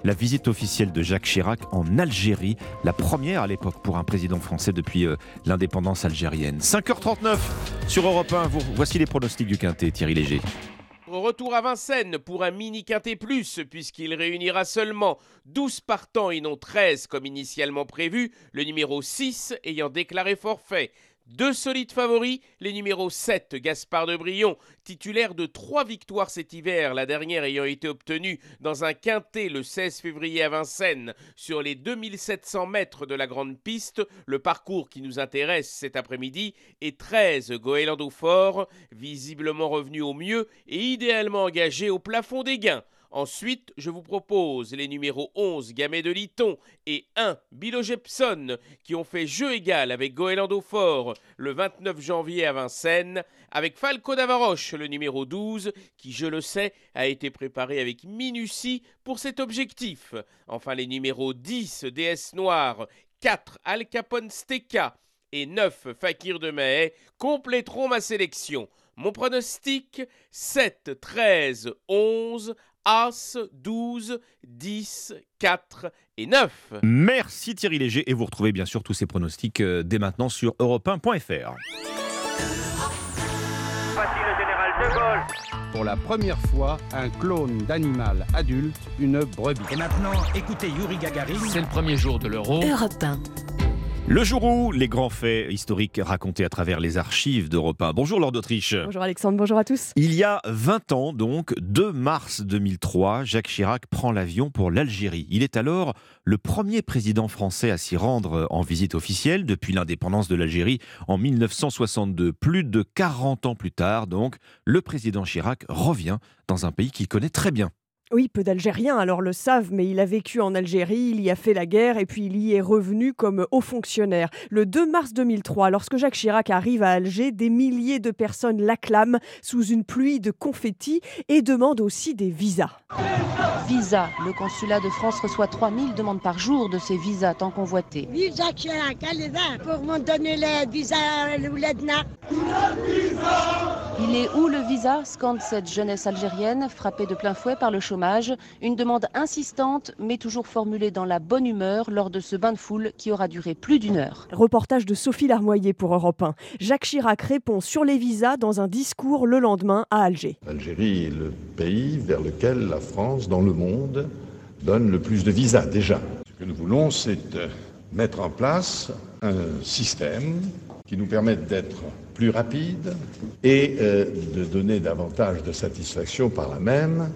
la visite officielle de Jacques Chirac en Algérie, la première à l'époque pour un président français depuis euh, l'indépendance algérienne. 5h39 sur Europe 1, voici les pronostics du Quintet, Thierry Léger. Retour à Vincennes pour un mini quintet plus, puisqu'il réunira seulement 12 partants et non 13 comme initialement prévu, le numéro 6 ayant déclaré forfait. Deux solides favoris, les numéros 7, Gaspard de Brion, titulaire de trois victoires cet hiver, la dernière ayant été obtenue dans un quintet le 16 février à Vincennes. Sur les 2700 mètres de la grande piste, le parcours qui nous intéresse cet après-midi, et 13, Goélando Fort, visiblement revenu au mieux et idéalement engagé au plafond des Ensuite, je vous propose les numéros 11 Gamet de Liton et 1 Bilo Jepson qui ont fait jeu égal avec Goélando Fort le 29 janvier à Vincennes, avec Falco d'Avaroche le numéro 12 qui, je le sais, a été préparé avec minutie pour cet objectif. Enfin, les numéros 10 DS Noir, 4 Al Capone Steka et 9 Fakir de Mahé compléteront ma sélection. Mon pronostic 7, 13, 11 As, 12, 10, 4 et 9. Merci Thierry Léger et vous retrouvez bien sûr tous ces pronostics euh, dès maintenant sur europe1.fr. Voici le général de Gaulle. Pour la première fois, un clone d'animal adulte, une brebis. Et maintenant, écoutez Yuri Gagarin. C'est le premier jour de l'euro. Europe 1. Le jour où les grands faits historiques racontés à travers les archives d'Europe 1. Bonjour Lord d'Autriche. Bonjour Alexandre, bonjour à tous. Il y a 20 ans donc, 2 mars 2003, Jacques Chirac prend l'avion pour l'Algérie. Il est alors le premier président français à s'y rendre en visite officielle depuis l'indépendance de l'Algérie en 1962. Plus de 40 ans plus tard donc, le président Chirac revient dans un pays qu'il connaît très bien. Oui, peu d'Algériens alors le savent, mais il a vécu en Algérie, il y a fait la guerre et puis il y est revenu comme haut fonctionnaire. Le 2 mars 2003, lorsque Jacques Chirac arrive à Alger, des milliers de personnes l'acclament sous une pluie de confettis et demandent aussi des visas. Visa. Le consulat de France reçoit 3000 demandes par jour de ces visas tant convoités. Vive Jacques Chirac, allez pour me donner les visas le Il est où le visa? scande cette jeunesse algérienne frappée de plein fouet par le chômage une demande insistante, mais toujours formulée dans la bonne humeur lors de ce bain de foule qui aura duré plus d'une heure. Reportage de Sophie Larmoyer pour Europe 1. Jacques Chirac répond sur les visas dans un discours le lendemain à Alger. L'Algérie est le pays vers lequel la France, dans le monde, donne le plus de visas déjà. Ce que nous voulons, c'est euh, mettre en place un système qui nous permette d'être plus rapide et euh, de donner davantage de satisfaction par la même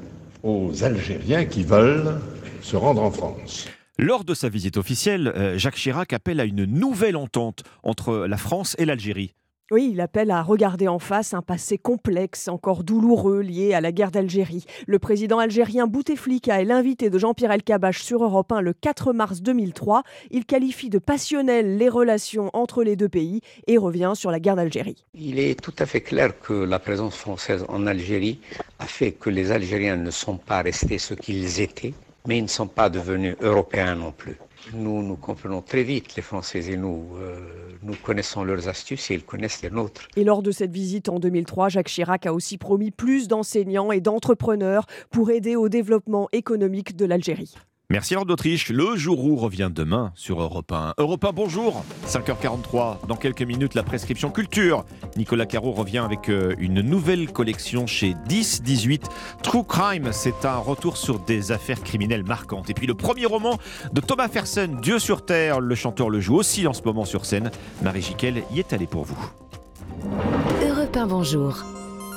aux Algériens qui veulent se rendre en France. Lors de sa visite officielle, euh, Jacques Chirac appelle à une nouvelle entente entre la France et l'Algérie. Oui, il appelle à regarder en face un passé complexe, encore douloureux, lié à la guerre d'Algérie. Le président algérien Bouteflika est l'invité de Jean-Pierre Elkabbach sur Europe 1 le 4 mars 2003. Il qualifie de passionnelles les relations entre les deux pays et revient sur la guerre d'Algérie. Il est tout à fait clair que la présence française en Algérie a fait que les Algériens ne sont pas restés ce qu'ils étaient, mais ils ne sont pas devenus européens non plus. Nous nous comprenons très vite, les Français et nous. Euh, nous connaissons leurs astuces et ils connaissent les nôtres. Et lors de cette visite en 2003, Jacques Chirac a aussi promis plus d'enseignants et d'entrepreneurs pour aider au développement économique de l'Algérie. Merci Lord d'Autriche. Le jour où revient demain sur Europe 1. Europe 1, bonjour. 5h43. Dans quelques minutes, la prescription culture. Nicolas Caro revient avec euh, une nouvelle collection chez 10-18. True Crime, c'est un retour sur des affaires criminelles marquantes. Et puis le premier roman de Thomas Fersen, Dieu sur Terre. Le chanteur le joue aussi en ce moment sur scène. Marie Jiquel y est allée pour vous. Europe 1, bonjour.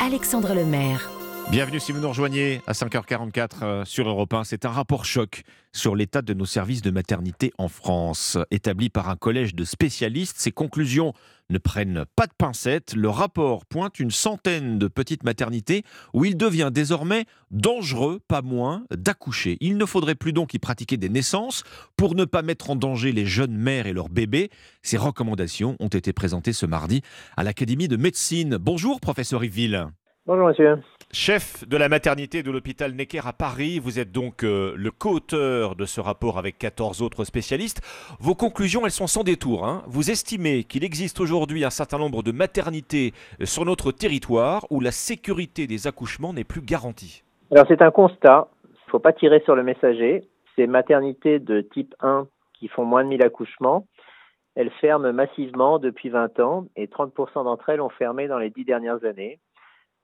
Alexandre Lemaire. Bienvenue si vous nous rejoignez à 5h44 euh, sur Europe 1. C'est un rapport choc sur l'état de nos services de maternité en France. Établi par un collège de spécialistes, ces conclusions ne prennent pas de pincettes. Le rapport pointe une centaine de petites maternités où il devient désormais dangereux, pas moins, d'accoucher. Il ne faudrait plus donc y pratiquer des naissances pour ne pas mettre en danger les jeunes mères et leurs bébés. Ces recommandations ont été présentées ce mardi à l'Académie de médecine. Bonjour, professeur Yville. Bonjour, monsieur. Chef de la maternité de l'hôpital Necker à Paris, vous êtes donc euh, le co-auteur de ce rapport avec 14 autres spécialistes. Vos conclusions, elles sont sans détour. Hein. Vous estimez qu'il existe aujourd'hui un certain nombre de maternités euh, sur notre territoire où la sécurité des accouchements n'est plus garantie. Alors c'est un constat, il ne faut pas tirer sur le messager. Ces maternités de type 1 qui font moins de 1000 accouchements, elles ferment massivement depuis 20 ans et 30% d'entre elles ont fermé dans les 10 dernières années.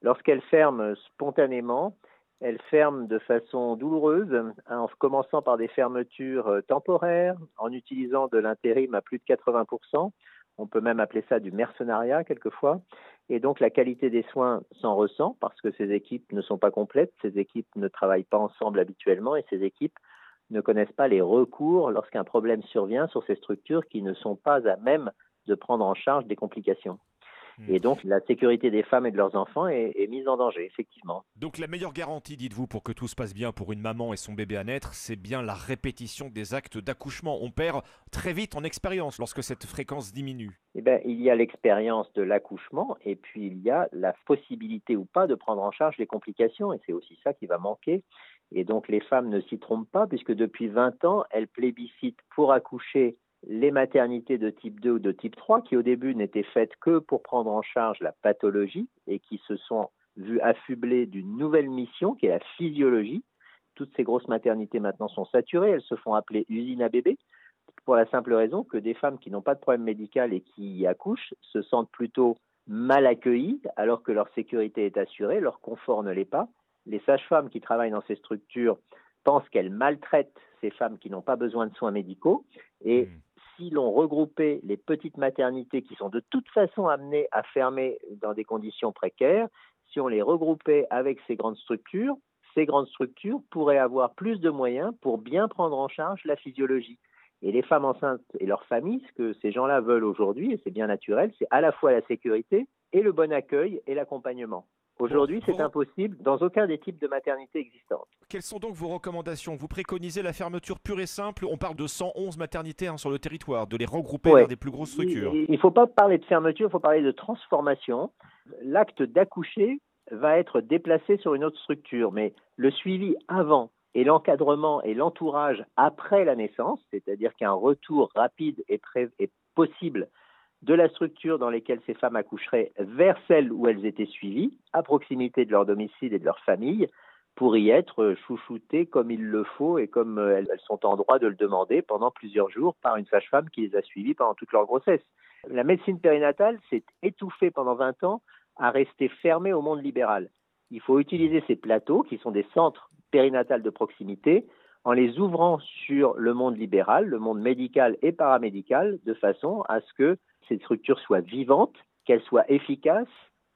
Lorsqu'elles ferment spontanément, elles ferment de façon douloureuse, en commençant par des fermetures euh, temporaires, en utilisant de l'intérim à plus de 80%. On peut même appeler ça du mercenariat quelquefois. Et donc la qualité des soins s'en ressent parce que ces équipes ne sont pas complètes, ces équipes ne travaillent pas ensemble habituellement et ces équipes ne connaissent pas les recours lorsqu'un problème survient sur ces structures qui ne sont pas à même de prendre en charge des complications. Hmm. Et donc, la sécurité des femmes et de leurs enfants est, mise en danger, effectivement. Donc, la meilleure garantie, dites-vous, pour que tout se passe bien pour une maman et son bébé à naître, c'est bien la répétition des actes d'accouchement. On perd très vite en expérience lorsque cette fréquence diminue. Eh bien, il y a l'expérience de l'accouchement et puis il y a la possibilité ou pas de prendre en charge les complications. Et c'est aussi ça qui va manquer. Et donc, les femmes ne s'y trompent pas, puisque depuis 20 ans, elles plébiscitent pour accoucher les maternités de type 2 ou de type 3 qui au début n'étaient faites que pour prendre en charge la pathologie et qui se sont vues affublées d'une nouvelle mission qui est la physiologie. Toutes ces grosses maternités maintenant sont saturées, elles se font appeler usines à bébés pour la simple raison que des femmes qui n'ont pas de problème médical et qui accouchent se sentent plutôt mal accueillies alors que leur sécurité est assurée, leur confort ne l'est pas. Les sages-femmes qui travaillent dans ces structures pensent qu'elles maltraitent ces femmes qui n'ont pas besoin de soins médicaux et mmh si l'on regroupait les petites maternités qui sont de toute façon amenées à fermer dans des conditions précaires, si on les regroupait avec ces grandes structures, ces grandes structures pourraient avoir plus de moyens pour bien prendre en charge la physiologie. Et les femmes enceintes et leurs familles, ce que ces gens-là veulent aujourd'hui, et c'est bien naturel, c'est à la fois la sécurité et le bon accueil et l'accompagnement. Aujourd'hui, c'est impossible dans aucun des types de maternités existantes. Quelles sont donc vos recommandations? Vous préconisez la fermeture pure et simple. On parle de 111 maternités hein, sur le territoire, de les regrouper dans des plus grosses structures. Il ne faut pas parler de fermeture, il faut parler de transformation. L'acte d'accoucher va être déplacé sur une autre structure, mais le suivi avant et l'encadrement et l'entourage après la naissance, c'est-à-dire qu'un retour rapide est, est possible de la structure dans laquelle ces femmes accoucheraient vers celle où elles étaient suivies, à proximité de leur domicile et de leur famille, pour y être chouchoutées comme il le faut et comme euh, elles sont en droit de le demander pendant plusieurs jours par une sage-femme qui les a suivies pendant toute leur grossesse. La médecine périnatale s'est étouffée pendant 20 ans à rester fermée au monde libéral. Il faut utiliser ces plateaux, qui sont des centres périnatales de proximité, en les ouvrant sur le monde libéral, le monde médical et paramédical, de façon à ce que ces structures soient vivantes, qu'elles soient efficaces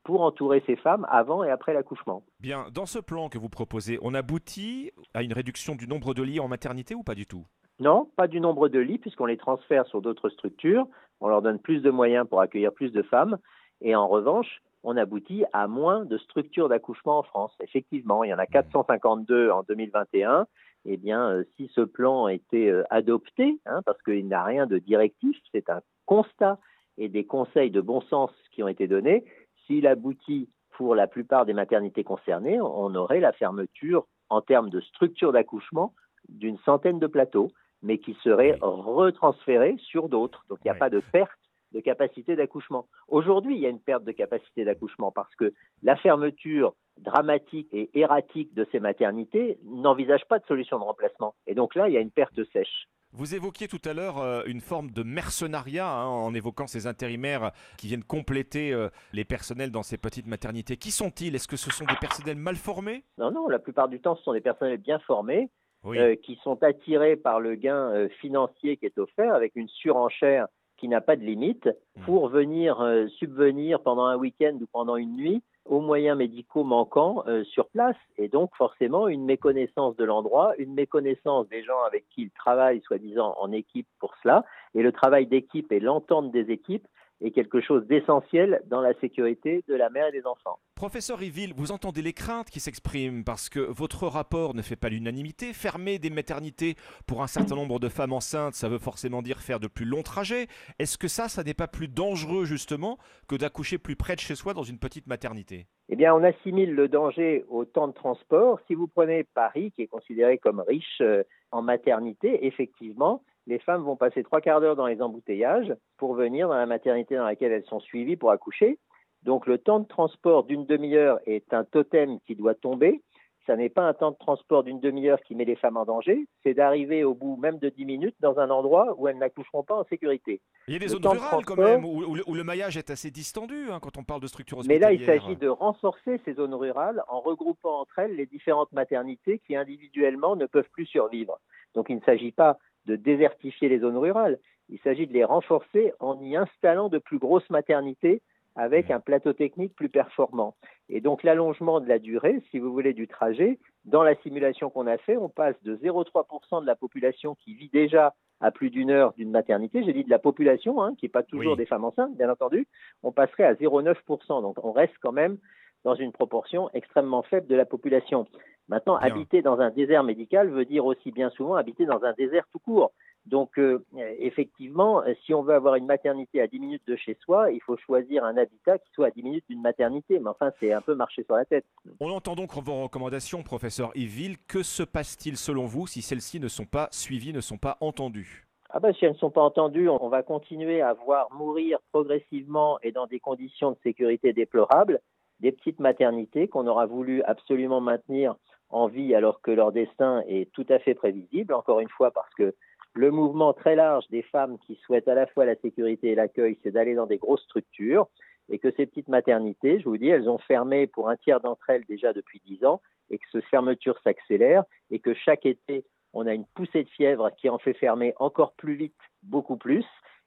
pour entourer ces femmes avant et après l'accouchement. Bien, dans ce plan que vous proposez, on aboutit à une réduction du nombre de lits en maternité ou pas du tout? Non, pas du nombre de lits puisqu'on les transfère sur d'autres structures, on leur donne plus de moyens pour accueillir plus de femmes et en revanche, on aboutit à moins de structures d'accouchement en France. Effectivement, il y en a 452 en 2021. Eh bien, euh, si ce plan était euh, adopté, hein, parce qu'il n'a rien de directif, c'est un constat et des conseils de bon sens qui ont été donnés, s'il aboutit pour la plupart des maternités concernées, on aurait la fermeture en termes de structure d'accouchement d'une centaine de plateaux, mais qui seraient retransférés sur d'autres. Donc il n'y a pas de perte de capacité d'accouchement. Aujourd'hui, il y a une perte de capacité d'accouchement parce que la fermeture dramatique et erratique de ces maternités n'envisage pas de solution de remplacement. Et donc là, il y a une perte sèche. Vous évoquiez tout à l'heure euh, une forme de mercenariat hein, en évoquant ces intérimaires qui viennent compléter euh, les personnels dans ces petites maternités. Qui sont-ils? Est-ce que ce sont des personnels mal formés? Non, non, la plupart du temps, ce sont des personnels bien formés euh, qui sont attirés par le gain financier qui est offert avec une surenchère qui n'a pas de limite mmh. pour venir subvenir pendant un week-end ou pendant une nuit aux moyens médicaux manquants euh, sur place et donc forcément une méconnaissance de l'endroit, une méconnaissance des gens avec qui ils travaillent soi-disant en équipe pour cela. Et le travail d'équipe et l'entente des équipes est quelque chose d'essentiel dans la sécurité de la mère et des enfants. Professeur Riville, vous entendez les craintes qui s'expriment parce que votre rapport ne fait pas l'unanimité. Fermer des maternités pour un certain nombre de femmes enceintes, ça veut forcément dire faire de plus longs trajets. Est-ce que ça, ça n'est pas plus dangereux justement que d'accoucher plus près de chez soi dans une petite maternité? Eh bien, on assimile le danger au temps de transport. Si vous prenez Paris, qui est considéré comme riche euh, en maternité, effectivement, les femmes vont passer trois quarts d'heure dans les embouteillages pour venir dans la maternité dans laquelle elles sont suivies pour accoucher. Donc le temps de transport d'une demi-heure est un totem qui doit tomber. ça n'est pas un temps de transport d'une demi-heure qui met les femmes en danger, c'est d'arriver au bout même de 10 minutes dans un endroit où elles n'accoucheront pas en sécurité. Il y a des Le zones rurales quand même, où, où le- où le maillage est assez distendu hein, quand on parle de structures Mais là, il s'agit de renforcer ces zones rurales en regroupant entre elles les différentes maternités qui individuellement ne peuvent plus survivre. Donc il ne s'agit pas de désertifier les zones rurales, il s'agit de les renforcer en y installant de plus grosses maternités avec un plateau technique plus performant. Et donc l'allongement de la durée, si vous voulez, du trajet, dans la simulation qu'on a fait, on passe de 0,3% de la population qui vit déjà à plus d'une heure d'une maternité, j'ai dit de la population, hein, qui n'est pas toujours Oui. des femmes enceintes, bien entendu, on passerait à 0,9%. Donc on reste quand même dans une proportion extrêmement faible de la population. Maintenant, Bien. habiter dans un désert médical veut dire aussi bien souvent habiter dans un désert tout court. Donc, euh, euh, effectivement, euh, si on veut avoir une maternité à 10 minutes de chez soi, il faut choisir un habitat qui soit à 10 minutes d'une maternité. Mais enfin, c'est un peu marcher sur la tête. On entend donc vos recommandations, professeur Yville. Que se passe-t-il selon vous si celles-ci ne sont pas suivies, ne sont pas entendues? Ah ben, si elles ne sont pas entendues, on va continuer à voir mourir progressivement et dans des conditions de sécurité déplorables des petites maternités qu'on aura voulu absolument maintenir en vie alors que leur destin est tout à fait prévisible, encore une fois parce que le mouvement très large des femmes qui souhaitent à la fois la sécurité et l'accueil, c'est d'aller dans des grosses structures et que ces petites maternités, je vous dis, elles ont fermé pour un tiers d'entre elles déjà depuis dix ans et que cette fermeture s'accélère et que chaque été, on a une poussée de fièvre qui en fait fermer encore plus vite, beaucoup plus,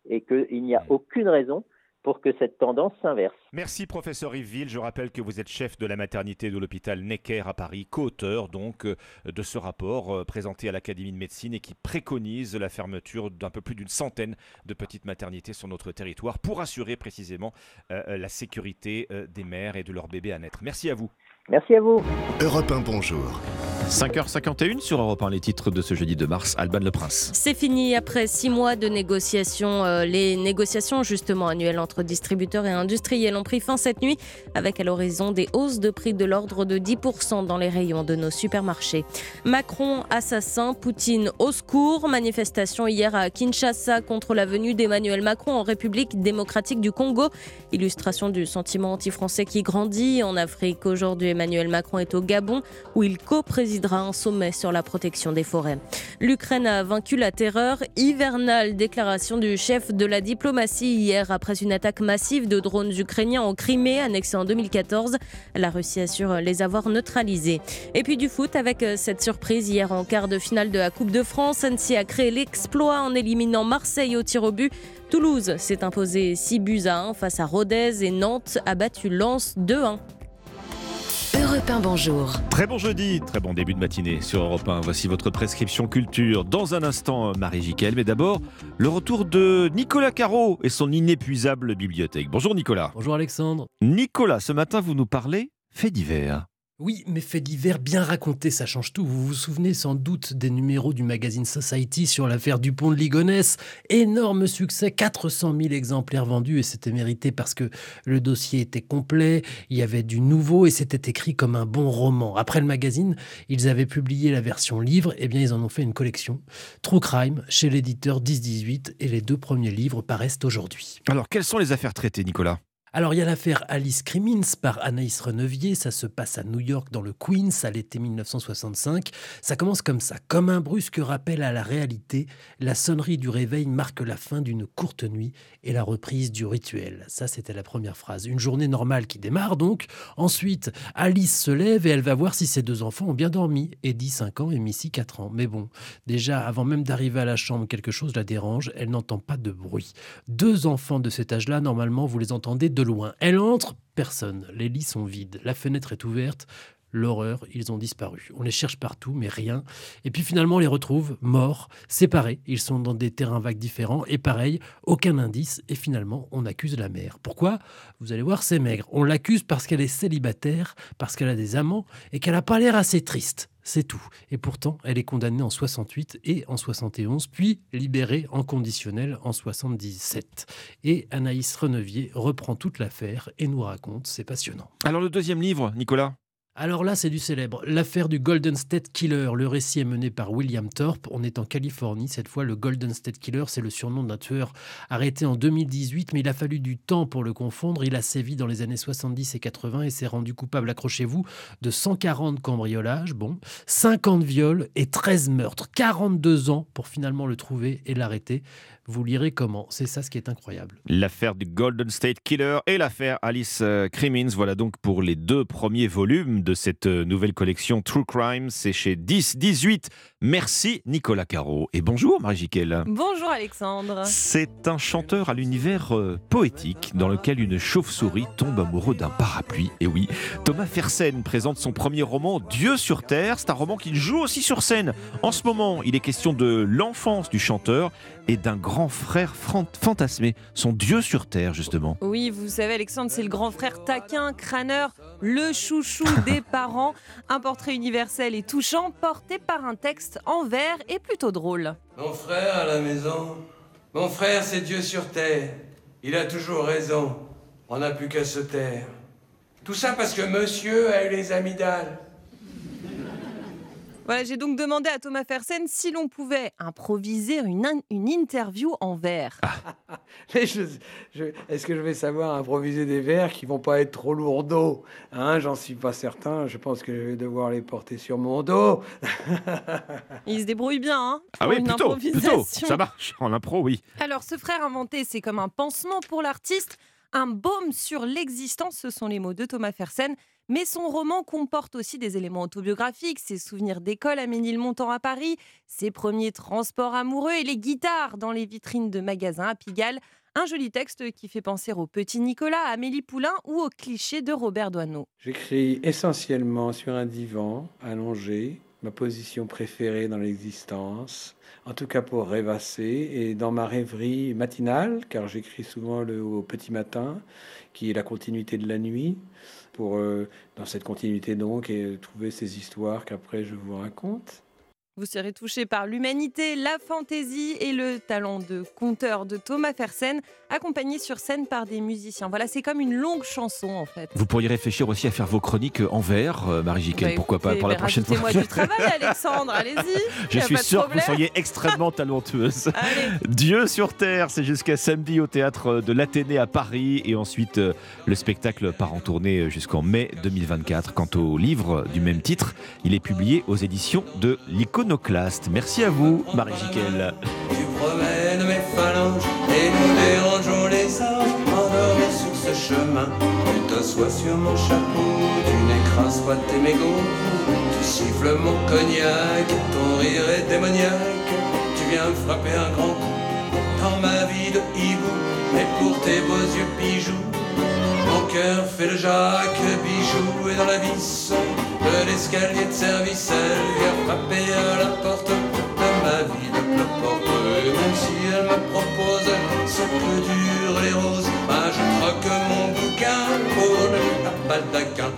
et qu'il n'y a aucune raison pour que cette tendance s'inverse. Merci professeur Yville. Je rappelle que vous êtes chef de la maternité de l'hôpital Necker à Paris, co-auteur donc euh, de ce rapport euh, présenté à l'Académie de médecine et qui préconise la fermeture d'un peu plus d'une centaine de petites maternités sur notre territoire pour assurer précisément euh, euh, la sécurité euh, des mères et de leurs bébés à naître. Merci à vous. Merci à vous. Europe 1, bonjour. 5h51 sur Europe 1, les titres de ce jeudi de mars. Alban Le Prince. C'est fini après six mois de négociations. Euh, les négociations justement annuelles entre distributeurs et industriels ont pris fin cette nuit avec à l'horizon des hausses de prix de l'ordre de 10% dans les rayons de nos supermarchés. Macron assassin, Poutine au secours. Manifestation hier à Kinshasa contre la venue d'Emmanuel Macron en République démocratique du Congo. Illustration du sentiment anti-français qui grandit en Afrique. Aujourd'hui, Emmanuel Macron est au Gabon où il co-présidera un sommet sur la protection des forêts. L'Ukraine a vaincu la terreur hivernale. Déclaration du chef de la diplomatie hier après une attaque massive de drones ukrainiens en Crimée, annexée en 2014. La Russie assure les avoir neutralisés. Et puis du foot avec cette surprise hier en quart de finale de la Coupe de France. Annecy a créé l'exploit en éliminant Marseille au tir au but. Toulouse s'est imposé 6 buts à 1 face à Rodez et Nantes a battu Lens 2-1. Europe 1, bonjour. Très bon jeudi, très bon début de matinée sur Europe 1. Voici votre prescription culture. Dans un instant, Marie Jiquel, mais d'abord, le retour de Nicolas Caro et son inépuisable bibliothèque. Bonjour Nicolas. Bonjour Alexandre. Nicolas, ce matin, vous nous parlez faits divers. Oui, mais faits divers bien racontés, ça change tout. Vous vous souvenez sans doute des numéros du magazine Society sur l'affaire Dupont de Ligonnès. Énorme succès, 400 000 exemplaires vendus et c'était mérité parce que le dossier était complet, il y avait du nouveau et c'était écrit comme un bon roman. Après le magazine, ils avaient publié la version livre, et bien ils en ont fait une collection. True Crime chez l'éditeur 1018 et les deux premiers livres paraissent aujourd'hui. Alors, quelles sont les affaires traitées, Nicolas? Alors, il y a l'affaire Alice Crimmins par Anaïs Renevier. Ça se passe à New York, dans le Queens, à l'été 1965. Ça commence comme ça. Comme un brusque rappel à la réalité, la sonnerie du réveil marque la fin d'une courte nuit et la reprise du rituel. Ça, c'était la première phrase. Une journée normale qui démarre donc. Ensuite, Alice se lève et elle va voir si ses deux enfants ont bien dormi. Eddie, 5 ans, et Missy, 4 ans. Mais bon, déjà, avant même d'arriver à la chambre, quelque chose la dérange. Elle n'entend pas de bruit. Deux enfants de cet âge-là, normalement, vous les entendez de loin. Elle entre, personne. Les lits sont vides. La fenêtre est ouverte. L'horreur, ils ont disparu. On les cherche partout, mais rien. Et puis finalement, on les retrouve morts, séparés. Ils sont dans des terrains vagues différents. Et pareil, aucun indice. Et finalement, on accuse la mère. Pourquoi? Vous allez voir, c'est maigre. On l'accuse parce qu'elle est célibataire, parce qu'elle a des amants et qu'elle n'a pas l'air assez triste. C'est tout. Et pourtant, elle est condamnée en 68 et en 71, puis libérée en conditionnel en 77. Et Anaïs Renevier reprend toute l'affaire et nous raconte, c'est passionnant. Alors, le deuxième livre, Nicolas? Alors là, c'est du célèbre. L'affaire du Golden State Killer. Le récit est mené par William Thorpe. On est en Californie. Cette fois, le Golden State Killer, c'est le surnom d'un tueur arrêté en 2018, mais il a fallu du temps pour le confondre. Il a sévi dans les années 70 et 80 et s'est rendu coupable, accrochez-vous, de 140 cambriolages, bon, 50 viols et 13 meurtres. 42 ans pour finalement le trouver et l'arrêter. Vous lirez comment. C'est ça ce qui est incroyable. L'affaire du Golden State Killer et l'affaire Alice euh, Crimmins. Voilà donc pour les deux premiers volumes de cette euh, nouvelle collection True Crime. C'est chez 10-18. Merci Nicolas Caro. Et bonjour Marie Jiquel. Bonjour Alexandre. C'est un chanteur à l'univers euh, poétique dans lequel une chauve-souris tombe amoureux d'un parapluie. Et oui, Thomas Fersen présente son premier roman Dieu sur Terre. C'est un roman qu'il joue aussi sur scène. En ce moment, il est question de l'enfance du chanteur et d'un grand frère fantasmé, son Dieu sur Terre justement. Oui, vous savez Alexandre, c'est le grand frère taquin, crâneur, le chouchou *laughs* des parents. Un portrait universel et touchant porté par un texte en vers et plutôt drôle. Mon frère à la maison, mon frère c'est Dieu sur Terre. Il a toujours raison, on n'a plus qu'à se taire. Tout ça parce que monsieur a eu les amygdales. Voilà, j'ai donc demandé à Thomas Fersen si l'on pouvait improviser une, une interview en vers. *laughs* Est-ce que je vais savoir improviser des vers qui vont pas être trop lourds hein, J'en suis pas certain. Je pense que je vais devoir les porter sur mon dos. *laughs* Il se débrouille bien, hein Ah oui, plutôt, plutôt. Ça marche en impro, oui. Alors, ce frère inventé, c'est comme un pansement pour l'artiste, un baume sur l'existence. Ce sont les mots de Thomas Fersen. Mais son roman comporte aussi des éléments autobiographiques, ses souvenirs d'école à Ménilmontant à Paris, ses premiers transports amoureux et les guitares dans les vitrines de magasins à Pigalle. Un joli texte qui fait penser au petit Nicolas, à Amélie Poulain ou au cliché de Robert Doisneau. J'écris essentiellement sur un divan, allongé, ma position préférée dans l'existence, en tout cas pour rêvasser, et dans ma rêverie matinale, car j'écris souvent le, au petit matin, qui est la continuité de la nuit, pour, euh, dans cette continuité donc, et trouver ces histoires qu'après je vous raconte. Vous serez touché par l'humanité, la fantaisie et le talent de conteur de Thomas Fersen, accompagné sur scène par des musiciens. Voilà, c'est comme une longue chanson en fait. Vous pourriez réfléchir aussi à faire vos chroniques en vers, euh, Marie Jiquel, bah, pourquoi pas pour la prochaine fois. moi du travail, *laughs* Alexandre, allez-y. Je suis sûr que vous seriez extrêmement talentueuse. *laughs* Dieu sur terre, c'est jusqu'à samedi au théâtre de l'Athénée à Paris et ensuite euh, le spectacle part en tournée jusqu'en mai 2024. Quant au livre du même titre, il est publié aux éditions de l'Ico Merci à vous, Marie Jiquel. Tu promènes mes phalanges et nous dérangeons les anges endormis sur ce chemin. Tu t'assois sur mon chapeau, tu n'écrases pas tes mégots. Tu siffles mon cognac, ton rire est démoniaque. Tu viens frapper un grand coup dans ma vie de hibou, mais pour tes beaux yeux bijoux. Cœur fait le Jacques, bijou et dans la vis de l'escalier de service, elle vient frapper à la porte de ma vie de cloporte. Même si elle me propose les roses, bah je mon bouquin pour le baldaquin.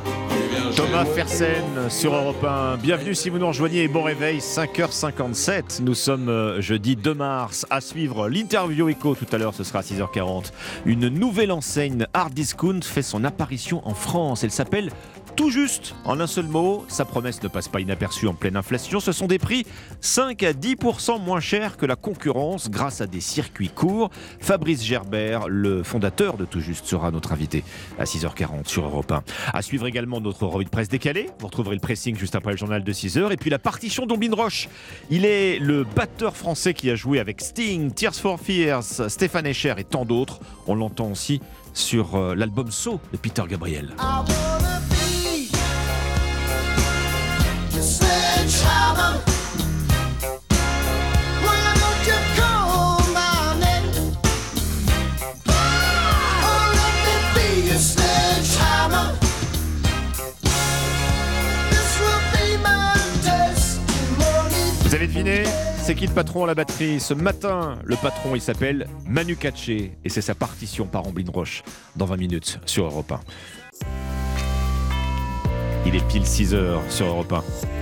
Thomas Fersen sur Europe 1. Bienvenue si vous nous rejoignez bon réveil, 5h57. Nous sommes euh, jeudi 2 mars. À suivre l'interview écho tout à l'heure, ce sera à 6h40. Une nouvelle enseigne Hard Discount fait son apparition en France. Elle s'appelle tout juste. En un seul mot, sa promesse ne passe pas inaperçue en pleine inflation. Ce sont des prix 5 à 10% moins chers que la concurrence grâce à des circuits courts. Fabrice Gerbert, le fondateur de Tout juste, sera notre invité à 6h40 sur Europe 1. À suivre également notre revue de presse décalée. Vous retrouverez le pressing juste après le journal de 6h. Et puis la partition d'Ombin Roche. Il est le batteur français qui a joué avec Sting, Tears for Fears, Stéphane Escher et tant d'autres. On l'entend aussi sur euh, l'album So de Peter Gabriel. Vous avez deviné C'est qui le patron à la batterie Ce matin, le patron, il s'appelle Manu Katché et c'est sa partition par Amblin Roche dans 20 minutes sur Europe 1. Il est pile 6 heures sur Europe 1.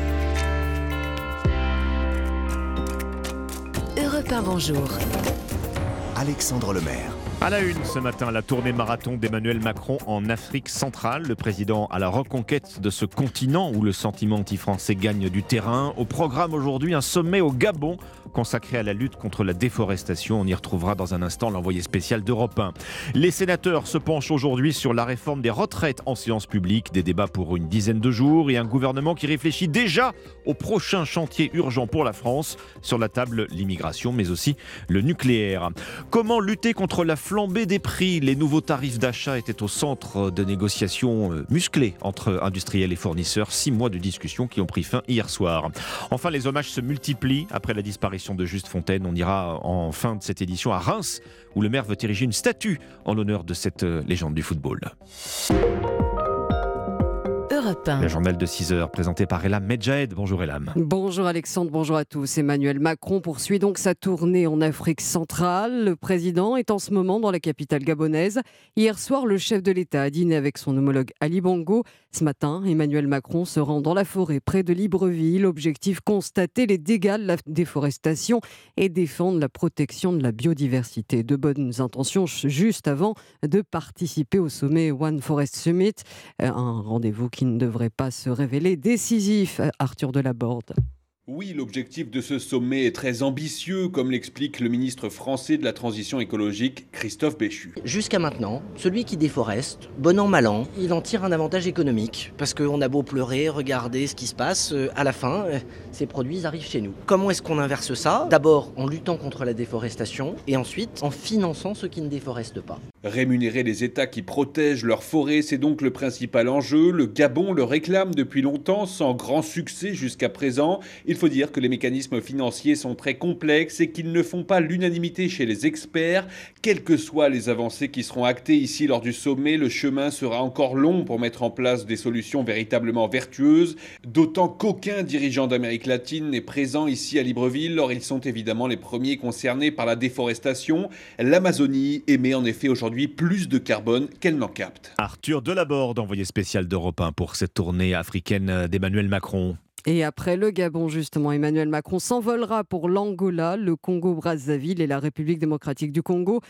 1, bonjour. Alexandre Lemaire. À la une ce matin, la tournée marathon d'Emmanuel Macron en Afrique centrale. Le président à la reconquête de ce continent où le sentiment anti-français gagne du terrain. Au programme aujourd'hui, un sommet au Gabon consacré à la lutte contre la déforestation. On y retrouvera dans un instant l'envoyé spécial d'Europe 1. Les sénateurs se penchent aujourd'hui sur la réforme des retraites en séance publique. Des débats pour une dizaine de jours et un gouvernement qui réfléchit déjà au prochain chantier urgent pour la France. Sur la table, l'immigration, mais aussi le nucléaire. Comment lutter contre la flambée des prix Les nouveaux tarifs d'achat étaient au centre de négociations euh, musclées entre industriels et fournisseurs. Six mois de discussions qui ont pris fin hier soir. Enfin, les hommages se multiplient après la disparition de Juste Fontaine. On ira en fin de cette édition à Reims, où le maire veut ériger une statue en l'honneur de cette euh, légende du football. Le journal de 6 heures présenté par Elam Medjahed. Bonjour Elam. Bonjour Alexandre, bonjour à tous. Emmanuel Macron poursuit donc sa tournée en Afrique centrale. Le président est en ce moment dans la capitale gabonaise. Hier soir, le chef de l'État a dîné avec son homologue Ali Bongo. Ce matin, Emmanuel Macron se rend dans la forêt près de Libreville. Objectif constater les dégâts de la déforestation et défendre la protection de la biodiversité. De bonnes intentions juste avant de participer au sommet One Forest Summit, un rendez-vous qui ne devrait pas se révéler décisif, Arthur Delaborde. Oui, l'objectif de ce sommet est très ambitieux, comme l'explique le ministre français de la Transition écologique, Christophe Béchu. Jusqu'à maintenant, celui qui déforeste, bon an, mal an, il en tire un avantage économique. Parce qu'on a beau pleurer, regarder ce qui se passe, euh, à la fin, euh, ces produits arrivent chez nous. Comment est-ce qu'on inverse ça? D'abord en luttant contre la déforestation, et ensuite en finançant ceux qui ne déforestent pas. Rémunérer les États qui protègent leurs forêts, c'est donc le principal enjeu. Le Gabon le réclame depuis longtemps, sans grand succès jusqu'à présent. Il faut dire que les mécanismes financiers sont très complexes et qu'ils ne font pas l'unanimité chez les experts. Quelles que soient les avancées qui seront actées ici lors du sommet, le chemin sera encore long pour mettre en place des solutions véritablement vertueuses, d'autant qu'aucun dirigeant d'Amérique latine n'est présent ici à Libreville. Or, ils sont évidemment les premiers concernés par la déforestation. L'Amazonie émet en effet aujourd'hui plus de carbone qu'elle n'en capte. Arthur Delaborde, envoyé spécial d'Europe 1 pour cette tournée africaine d'Emmanuel Macron. Et après le Gabon, justement, Emmanuel Macron s'envolera pour l'Angola, le Congo-Brazzaville et la République démocratique du Congo.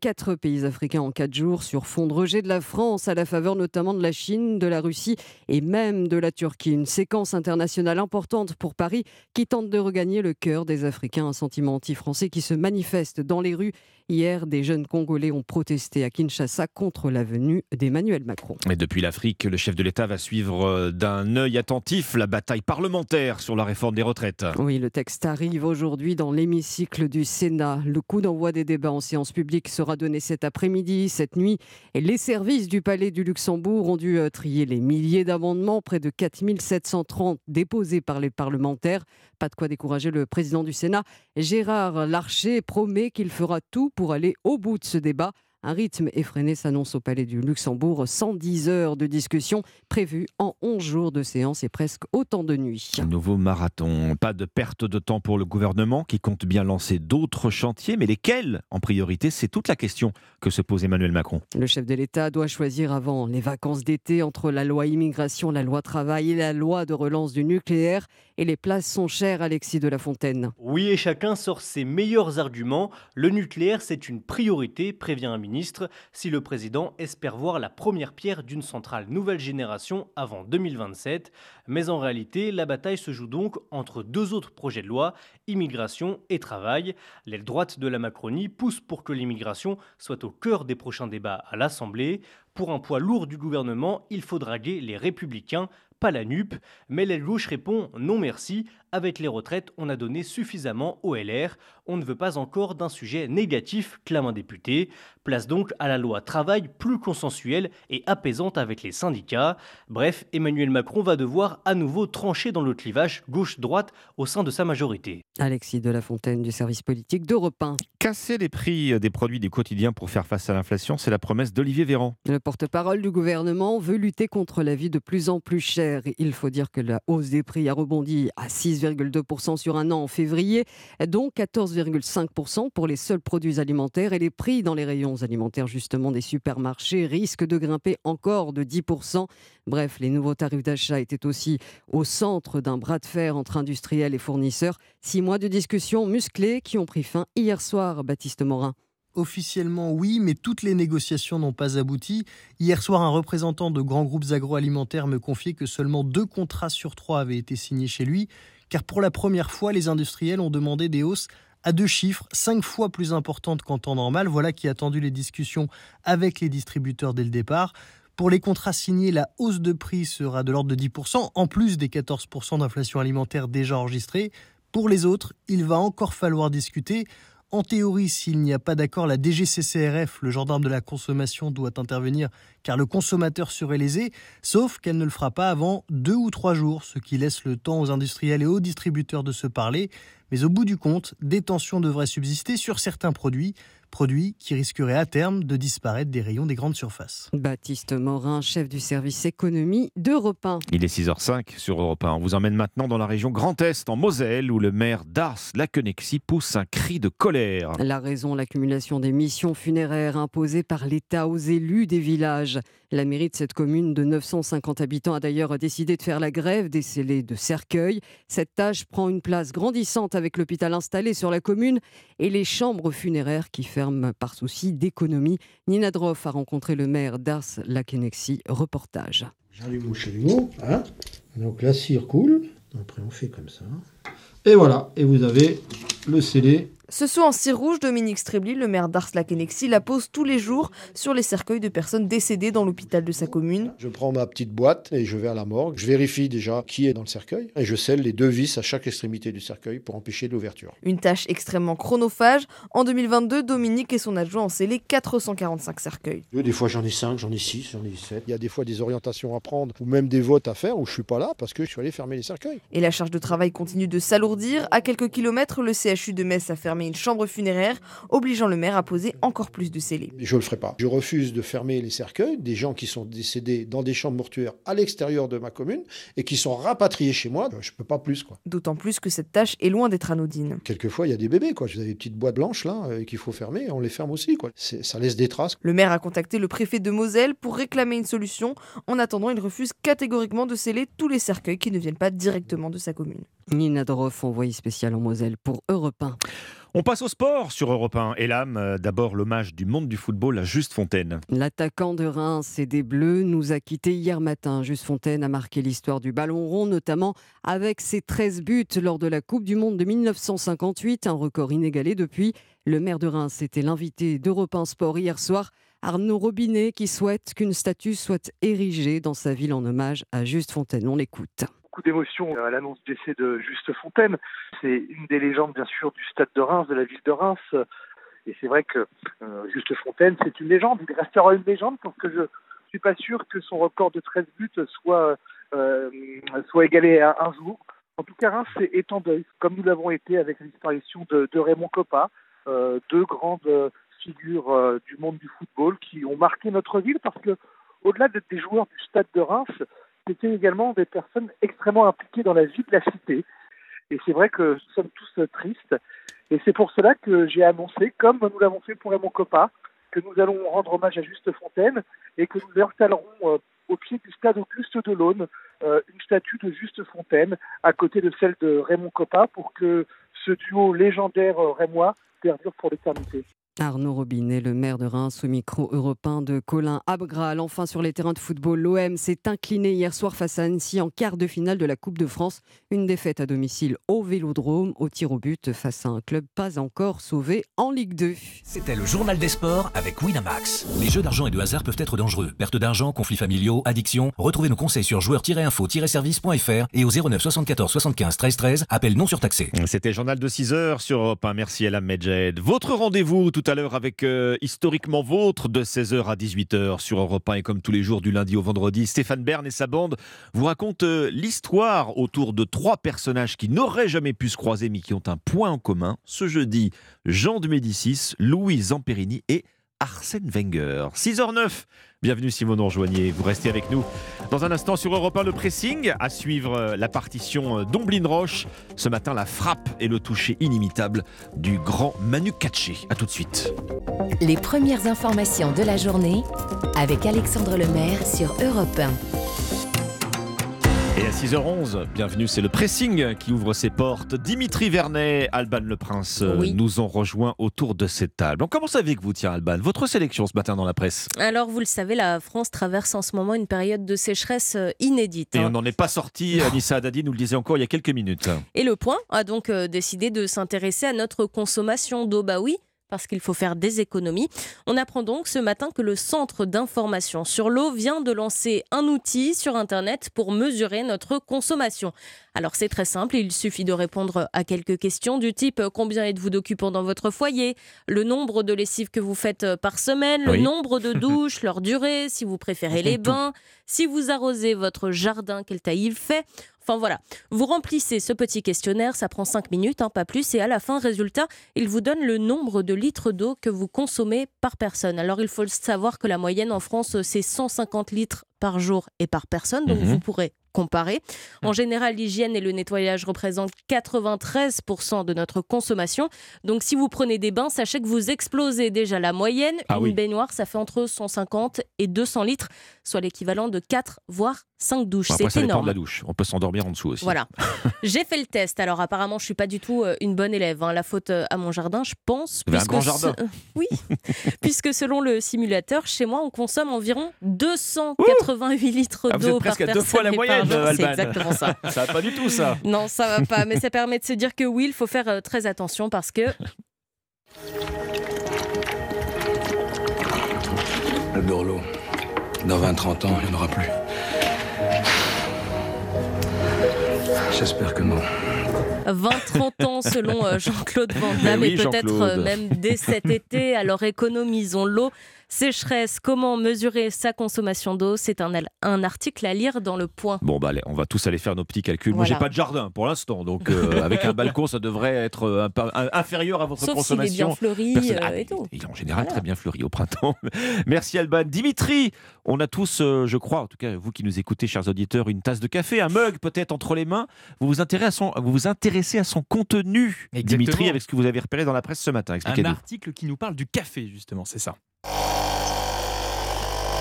Quatre pays africains en quatre jours sur fond de rejet de la France, à la faveur notamment de la Chine, de la Russie et même de la Turquie. Une séquence internationale importante pour Paris qui tente de regagner le cœur des Africains. Un sentiment anti-français qui se manifeste dans les rues. Hier, des jeunes Congolais ont protesté à Kinshasa contre la venue d'Emmanuel Macron. Et depuis l'Afrique, le chef de l'État va suivre euh, d'un œil attentif la bataille parlementaire sur la réforme des retraites. Oui, le texte arrive aujourd'hui dans l'hémicycle du Sénat. Le coup d'envoi des débats en séance publique sera donné cet après-midi, cette nuit. Et les services du Palais du Luxembourg ont dû euh, trier les milliers d'amendements, près de 4730 déposés par les parlementaires. Pas de quoi décourager le président du Sénat. Gérard Larcher promet qu'il fera tout pour pour aller au bout de ce débat. Un rythme effréné s'annonce au Palais du Luxembourg. 110 heures de discussion prévues en 11 jours de séance et presque autant de nuits. Un nouveau marathon. Pas de perte de temps pour le gouvernement qui compte bien lancer d'autres chantiers, mais lesquels en priorité C'est toute la question que se pose Emmanuel Macron. Le chef de l'État doit choisir avant les vacances d'été entre la loi immigration, la loi travail et la loi de relance du nucléaire. Et les places sont chères, Alexis de la Fontaine. Oui, et chacun sort ses meilleurs arguments. Le nucléaire, c'est une priorité, prévient un ministre si le président espère voir la première pierre d'une centrale nouvelle génération avant 2027. Mais en réalité, la bataille se joue donc entre deux autres projets de loi, immigration et travail. L'aile droite de la Macronie pousse pour que l'immigration soit au cœur des prochains débats à l'Assemblée. Pour un poids lourd du gouvernement, il faut draguer les républicains pas la NUP, mais gauche répond non merci, avec les retraites, on a donné suffisamment au LR, on ne veut pas encore d'un sujet négatif, clame un député. Place donc à la loi travail plus consensuelle et apaisante avec les syndicats. Bref, Emmanuel Macron va devoir à nouveau trancher dans le clivage gauche-droite au sein de sa majorité. Alexis de la Fontaine du service politique d'Europe 1. Casser les prix des produits du quotidien pour faire face à l'inflation, c'est la promesse d'Olivier Véran. Le porte-parole du gouvernement veut lutter contre la vie de plus en plus chère. Il faut dire que la hausse des prix a rebondi à 6,2% sur un an en février, dont 14,5% pour les seuls produits alimentaires et les prix dans les rayons alimentaires justement des supermarchés risquent de grimper encore de 10%. Bref, les nouveaux tarifs d'achat étaient aussi au centre d'un bras de fer entre industriels et fournisseurs. Six mois de discussions musclées qui ont pris fin hier soir, Baptiste Morin. Officiellement, oui, mais toutes les négociations n'ont pas abouti. Hier soir, un représentant de grands groupes agroalimentaires me confiait que seulement deux contrats sur trois avaient été signés chez lui, car pour la première fois, les industriels ont demandé des hausses à deux chiffres, cinq fois plus importantes qu'en temps normal. Voilà qui a attendu les discussions avec les distributeurs dès le départ. Pour les contrats signés, la hausse de prix sera de l'ordre de 10%, en plus des 14% d'inflation alimentaire déjà enregistrés. Pour les autres, il va encore falloir discuter. En théorie, s'il n'y a pas d'accord, la DGCCRF, le gendarme de la consommation, doit intervenir car le consommateur serait lésé, sauf qu'elle ne le fera pas avant deux ou trois jours, ce qui laisse le temps aux industriels et aux distributeurs de se parler. Mais au bout du compte, des tensions devraient subsister sur certains produits, produits qui risqueraient à terme de disparaître des rayons des grandes surfaces. Baptiste Morin, chef du service économie d'Europe 1. Il est 6h05 sur Europe 1. On vous emmène maintenant dans la région Grand Est, en Moselle, où le maire d'Ars-Laquenexy pousse un cri de colère. La raison, l'accumulation des missions funéraires imposées par l'État aux élus des villages. La mairie de cette commune de 950 habitants a d'ailleurs décidé de faire la grève des scellés de cercueil. Cette tâche prend une place grandissante avec l'hôpital installé sur la commune et les chambres funéraires qui ferment par souci d'économie. Nina Droff a rencontré le maire d'Ars-Laquenexy. Reportage. J'allume mon chalumeau. Hein Donc la cire coule. Après on fait comme ça. Et voilà. Et vous avez le scellé ce seau en cire rouge, Dominique Strebli, le maire d'Ars-Laquenexy, la pose tous les jours sur les cercueils de personnes décédées dans l'hôpital de sa commune. Je prends ma petite boîte et je vais à la morgue. Je vérifie déjà qui est dans le cercueil et je scelle les deux vis à chaque extrémité du cercueil pour empêcher l'ouverture. Une tâche extrêmement chronophage. En 2022, Dominique et son adjoint ont scellé 445 cercueils. Des fois j'en ai 5, j'en ai 6, j'en ai 7. Il y a des fois des orientations à prendre ou même des votes à faire où je suis pas là parce que je suis allé fermer les cercueils. Et la charge de travail continue de s'alourdir. À quelques kilomètres, le CHU de Metz a fermé une chambre funéraire, obligeant le maire à poser encore plus de scellés. Je ne le ferai pas. Je refuse de fermer les cercueils des gens qui sont décédés dans des chambres mortuaires à l'extérieur de ma commune et qui sont rapatriés chez moi. Je ne peux pas plus. quoi. D'autant plus que cette tâche est loin d'être anodine. Quelquefois, il y a des bébés. Quoi. Vous avez des petites boîtes blanches là euh, qu'il faut fermer. On les ferme aussi. Quoi. Ça laisse des traces. Le maire a contacté le préfet de Moselle pour réclamer une solution. En attendant, il refuse catégoriquement de sceller tous les cercueils qui ne viennent pas directement de sa commune. Nina Droff, envoyée spéciale en Moselle pour Europe 1. On passe au sport sur Europe 1. Et là, d'abord l'hommage du monde du football à Juste Fontaine. L'attaquant de Reims et des Bleus nous a quittés hier matin. Juste Fontaine a marqué l'histoire du ballon rond, notamment avec ses 13 buts lors de la Coupe du Monde de 1958, un record inégalé depuis. Le maire de Reims était l'invité d'Europe 1 Sport hier soir. Arnaud Robinet qui souhaite qu'une statue soit érigée dans sa ville en hommage à Juste Fontaine. On l'écoute beaucoup d'émotions à l'annonce du décès de Juste Fontaine. C'est une des légendes, bien sûr, du stade de Reims, de la ville de Reims. Et c'est vrai que euh, Juste Fontaine, c'est une légende. Il restera une légende parce que je ne suis pas sûr que son record de 13 buts soit, euh, soit égalé à un jour. En tout cas, Reims est en deuil, comme nous l'avons été avec la disparition de, Raymond Coppa, euh, deux grandes figures euh, du monde du football qui ont marqué notre ville parce que, au-delà d'être des joueurs du stade de Reims, c'était également des personnes extrêmement impliquées dans la vie de la cité. Et c'est vrai que nous sommes tous tristes. Et c'est pour cela que j'ai annoncé, comme nous l'avons fait pour Raymond Coppa, que nous allons rendre hommage à Juste Fontaine et que nous installerons euh, au pied du stade Auguste de l'Aune euh, une statue de Juste Fontaine à côté de celle de Raymond Coppa pour que ce duo légendaire euh, rémois perdure pour l'éternité. Arnaud Robinet, le maire de Reims, au micro européen de Colin Abgral. Enfin, sur les terrains de football, l'OM s'est incliné hier soir face à Annecy en quart de finale de la Coupe de France. Une défaite à domicile au Vélodrome, au tir au but, face à un club pas encore sauvé en Ligue 2. C'était le journal des sports avec Winamax. Les jeux d'argent et de hasard peuvent être dangereux. Perte d'argent, conflits familiaux, addiction. Retrouvez nos conseils sur joueurs-info-service.fr et au 09 74 75 13 13. Appel non surtaxé. C'était le journal de 6 heures sur Europe 1. Merci Elam Medjed. Votre rendez-vous tout à l'heure avec euh, Historiquement Vôtre de 16h à 18h sur Europe 1 et comme tous les jours du lundi au vendredi, Stéphane Bern et sa bande vous racontent euh, l'histoire autour de trois personnages qui n'auraient jamais pu se croiser mais qui ont un point en commun. Ce jeudi, Jean de Médicis, Louis Zamperini et Arsène Wenger. 6h09, bienvenue si vous nous rejoignez, vous restez avec nous. Dans un instant sur Europe 1, le pressing, à suivre euh, la partition d'Omblin Roche. Ce matin, la frappe et le toucher inimitable du grand Manu Katché. A tout de suite. Les premières informations de la journée avec Alexandre Lemaire sur Europe 1. Et la 6h11, bienvenue, c'est le pressing qui ouvre ses portes. Dimitri Vernet, Alban Le Prince euh, Oui. nous ont rejoints autour de cette table. On commence avec vous, tiens Alban, votre sélection ce matin dans la presse? Alors, vous le savez, la France traverse en ce moment une période de sécheresse euh, inédite. Et hein. on n'en est pas sorti, Anissa Haddadi nous le disait encore il y a quelques minutes. Et le point a donc euh, décidé de s'intéresser à notre consommation d'eau. Bah oui, parce qu'il faut faire des économies. On apprend donc ce matin que le Centre d'information sur l'eau vient de lancer un outil sur Internet pour mesurer notre consommation. Alors c'est très simple, il suffit de répondre à quelques questions du type combien êtes-vous d'occupants dans votre foyer, le nombre de lessives que vous faites euh, par semaine, le nombre de *laughs* douches, leur durée, si vous préférez les bains, si vous arrosez votre jardin, quelle taille il fait. Enfin voilà, vous remplissez ce petit questionnaire, ça prend 5 minutes, hein, pas plus, et à la fin, résultat, il vous donne le nombre de litres d'eau que vous consommez par personne. Alors il faut savoir que la moyenne en France, c'est 150 litres par jour et par personne, donc Mhm. vous pourrez comparer. En général, l'hygiène et le nettoyage représentent 93% de notre consommation. Donc si vous prenez des bains, sachez que vous explosez déjà la moyenne. Ah Une oui. baignoire, ça fait entre 150 et 200 litres, soit l'équivalent de 4 voire 5 douches. C'est énorme. de la douche. On peut s'endormir en dessous aussi. Voilà. *laughs* J'ai fait le test. Alors apparemment, je suis pas du tout euh, une bonne élève. hein. La faute euh, à mon jardin, je pense. Avez un puisque grand jardin. *laughs* Oui. *laughs* puisque selon le simulateur, chez moi, on consomme environ 288 litres Ah, d'eau par presque à deux personne fois la et par moyenne, jour. C'est exactement ça. *laughs* ça va pas du tout ça. Non, ça va pas. Mais ça permet de se dire que oui, il faut faire euh, très attention parce que Le Dorlo. Dans 20-30 ans, il n'y en aura plus. J'espère que non. 20-30 ans selon euh, Jean-Claude Van Damme oui, et peut-être euh, même dès cet été. Alors économisons l'eau. Sécheresse, comment mesurer sa consommation d'eau? C'est un, un article à lire dans le point. Bon, bah allez, on va tous aller faire nos petits calculs. Moi, j'ai Voilà. pas de jardin pour l'instant, donc euh, *laughs* avec un balcon, ça devrait être euh, un peu- un- inférieur à votre Sauf s'il est consommation. bien fleuri euh, Ah, et tout. Il est en général très bien fleuri au printemps. *laughs* Merci Alban. Dimitri, on a tous, euh, je crois, en tout cas vous qui nous écoutez, chers auditeurs, une tasse de café, un mug peut-être entre les mains. Vous vous intéressez à son, vous vous intéressez à son contenu, Exactement. Dimitri, avec ce que vous avez repéré dans la presse ce matin. Un article qui nous parle du café, justement, c'est ça.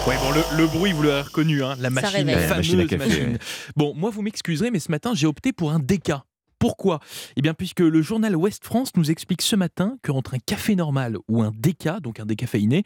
Ouais, bon, le, le bruit, vous l'avez reconnu, hein, la machine, la fameuse machine machine. à café, ouais. Bon, moi, vous m'excuserez, mais ce matin, j'ai opté pour un déca. Pourquoi? Eh bien, puisque le journal Ouest France nous explique ce matin qu'entre un café normal ou un déca, donc un décaféiné,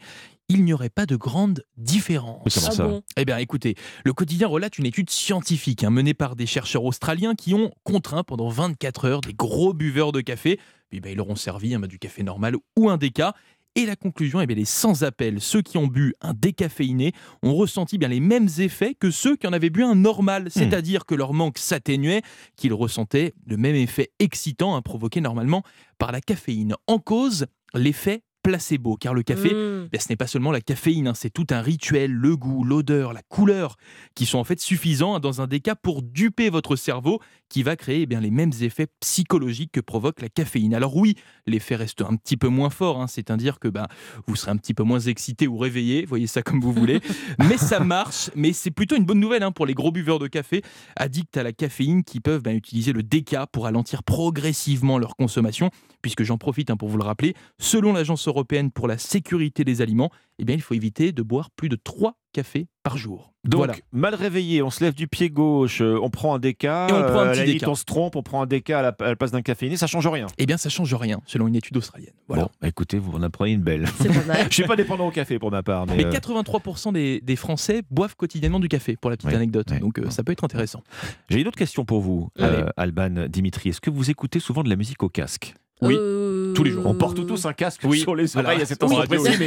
il n'y aurait pas de grande différence. Mais comment Ah ça? bon? Eh bien, écoutez, le quotidien relate une étude scientifique hein, menée par des chercheurs australiens qui ont contraint pendant 24 heures des gros buveurs de café. Puis ben, ils leur ont servi hein, du café normal ou un déca. Et la conclusion, eh bien, elle est sans appel. Ceux qui ont bu un décaféiné ont ressenti bien les mêmes effets que ceux qui en avaient bu un normal, c'est-à-dire que leur manque s'atténuait, qu'ils ressentaient le même effet excitant hein, provoqué normalement par la caféine. En cause, l'effet placebo, car le café, Mm. ben, ce n'est pas seulement la caféine, hein, c'est tout un rituel, le goût, l'odeur, la couleur, qui sont en fait suffisants hein, dans un déca pour duper votre cerveau, qui va créer eh bien, les mêmes effets psychologiques que provoque la caféine. Alors oui, l'effet reste un petit peu moins fort, hein, c'est-à-dire que ben, vous serez un petit peu moins excité ou réveillé, voyez ça comme vous voulez, *laughs* mais ça marche, mais c'est plutôt une bonne nouvelle pour les gros buveurs de café, addicts à la caféine, qui peuvent ben, utiliser le déca pour ralentir progressivement leur consommation, puisque j'en profite pour vous le rappeler, selon l'Agence européenne pour la sécurité des aliments, eh bien, il faut éviter de boire plus de 3 cafés par jour. Donc, voilà. mal réveillé, on se lève du pied gauche, euh, on prend un déca, Et on prend un euh, à petit la limite, déca. on se trompe, on prend un déca à la, à la place d'un caféiné, ça change rien. Eh bien, ça change rien, selon une étude australienne. Voilà. Bon, bah, écoutez, vous en apprenez une belle. *laughs* Je suis pas dépendant au café pour ma part. Mais, Mais euh, 83% des, des Français boivent quotidiennement du café, pour la petite anecdote. Donc, euh, ça peut être intéressant. J'ai une autre question pour vous, euh, Alban, Dimitri. Est-ce que vous écoutez souvent de la musique au casque? Oui, Euh, tous les jours. On porte tous un casque Oui. sur les oreilles à cet oui, instant radio, précis, oui.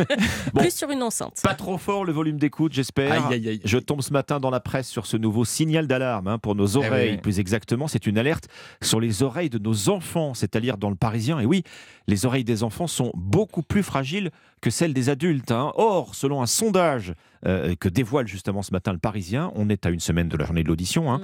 mais *laughs* Bon. Plus sur une enceinte. pas trop fort le volume d'écoute, j'espère. Aïe, aïe, aïe. Je tombe ce matin dans la presse sur ce nouveau signal d'alarme hein, pour nos Eh oui, oreilles. oui. Plus exactement, c'est une alerte sur les oreilles de nos enfants, c'est-à-dire dans le Parisien. Et oui, les oreilles des enfants sont beaucoup plus fragiles que celles des adultes. hein. Or, selon un sondage euh, que dévoile justement ce matin le Parisien, on est à une semaine de la journée de l'audition, hein,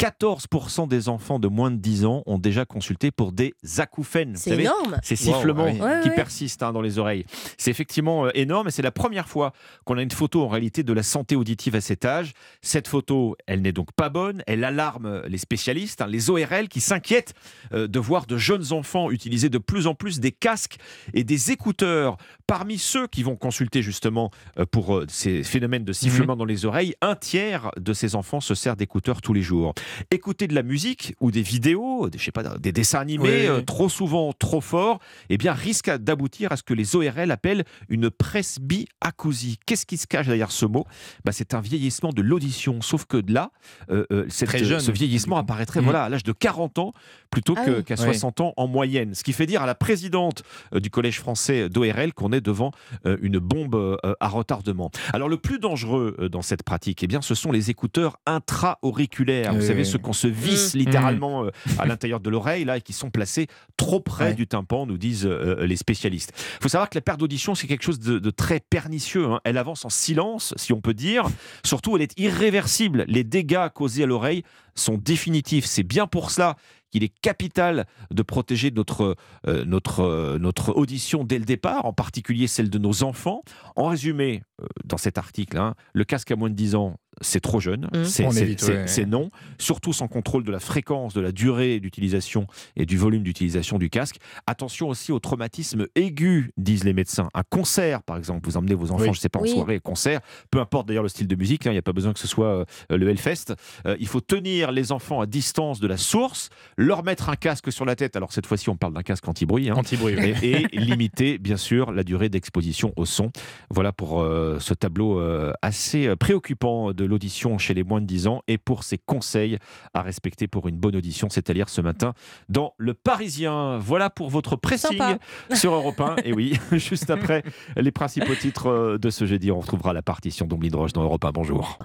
14% des enfants de moins de 10 ans ont déjà consulté pour des acouphènes. C'est énorme. Ces sifflements Wow, ouais. qui Ouais, ouais. persistent hein, dans les oreilles. C'est effectivement euh, énorme et c'est la première fois qu'on a une photo en réalité de la santé auditive à cet âge. Cette photo, elle n'est donc pas bonne. Elle alarme les spécialistes, hein, les ORL qui s'inquiètent euh, de voir de jeunes enfants utiliser de plus en plus des casques et des écouteurs. Parmi ceux qui vont consulter justement euh, pour euh, ces phénomènes de sifflement dans les oreilles, un tiers de ces enfants se sert d'écouteurs tous les jours. Écouter de la musique ou des vidéos, des, je sais pas, des dessins animés, Oui, euh, trop souvent, trop fort, eh bien, risque d'aboutir à ce que les ORL appellent une presbyacousie. Qu'est-ce qui se cache derrière ce mot? Bah, C'est un vieillissement de l'audition. Sauf que de là, euh, euh, cette- Très jeune. ce vieillissement apparaîtrait Mhm. voilà, à l'âge de 40 ans plutôt Ah qu'à Ouais. 60 ans en moyenne. Ce qui fait dire à la présidente du Collège français d'ORL qu'on est devant une bombe à retardement. Alors le plus dangereux dans cette pratique, eh bien, ce sont les écouteurs intra-auriculaires. Vous Oui, savez, ceux qu'on se visse Mhm. littéralement euh, à l'intérieur de l'oreille là, et qui sont placés trop près Ouais. du tympan, nous disent euh, les spécialistes. Il faut savoir que la perte d'audition, c'est quelque chose de, de très pernicieux. hein. Elle avance en silence, si on peut dire. Surtout, elle est irréversible. Les dégâts causés à l'oreille sont définitifs. C'est bien pour cela qu'il est capital de protéger notre, euh, notre, euh, notre audition dès le départ, en particulier celle de nos enfants. En résumé, euh, dans cet article, hein, le casque à moins de 10 ans, c'est trop jeune, Mmh. c'est ouais. non, surtout sans contrôle de la fréquence, de la durée d'utilisation et du volume d'utilisation du casque. Attention aussi au traumatisme aigu, disent les médecins. Un concert, par exemple, vous emmenez vos enfants, Oui. je ne sais pas, en Oui. soirée, concert, peu importe d'ailleurs le style de musique, hein, il n'y a pas besoin que ce soit euh, le Hellfest. Euh, il faut tenir les enfants à distance de la source, leur mettre un casque sur la tête. Alors cette fois-ci, on parle d'un casque anti-bruit. hein, Anti-bruit, oui. et, et *laughs* limiter, bien sûr, la durée d'exposition au son. Voilà pour euh, ce tableau euh, assez préoccupant de l'audition chez les moins de 10 ans et pour ces conseils à respecter pour une bonne audition. C'est à lire ce matin dans Le Parisien. Voilà pour votre pressing Sympa. sur Europe 1. Et oui, *laughs* juste après les principaux titres euh, de ce jeudi, on retrouvera la partition d'Omblin Roche dans Europe 1. Bonjour.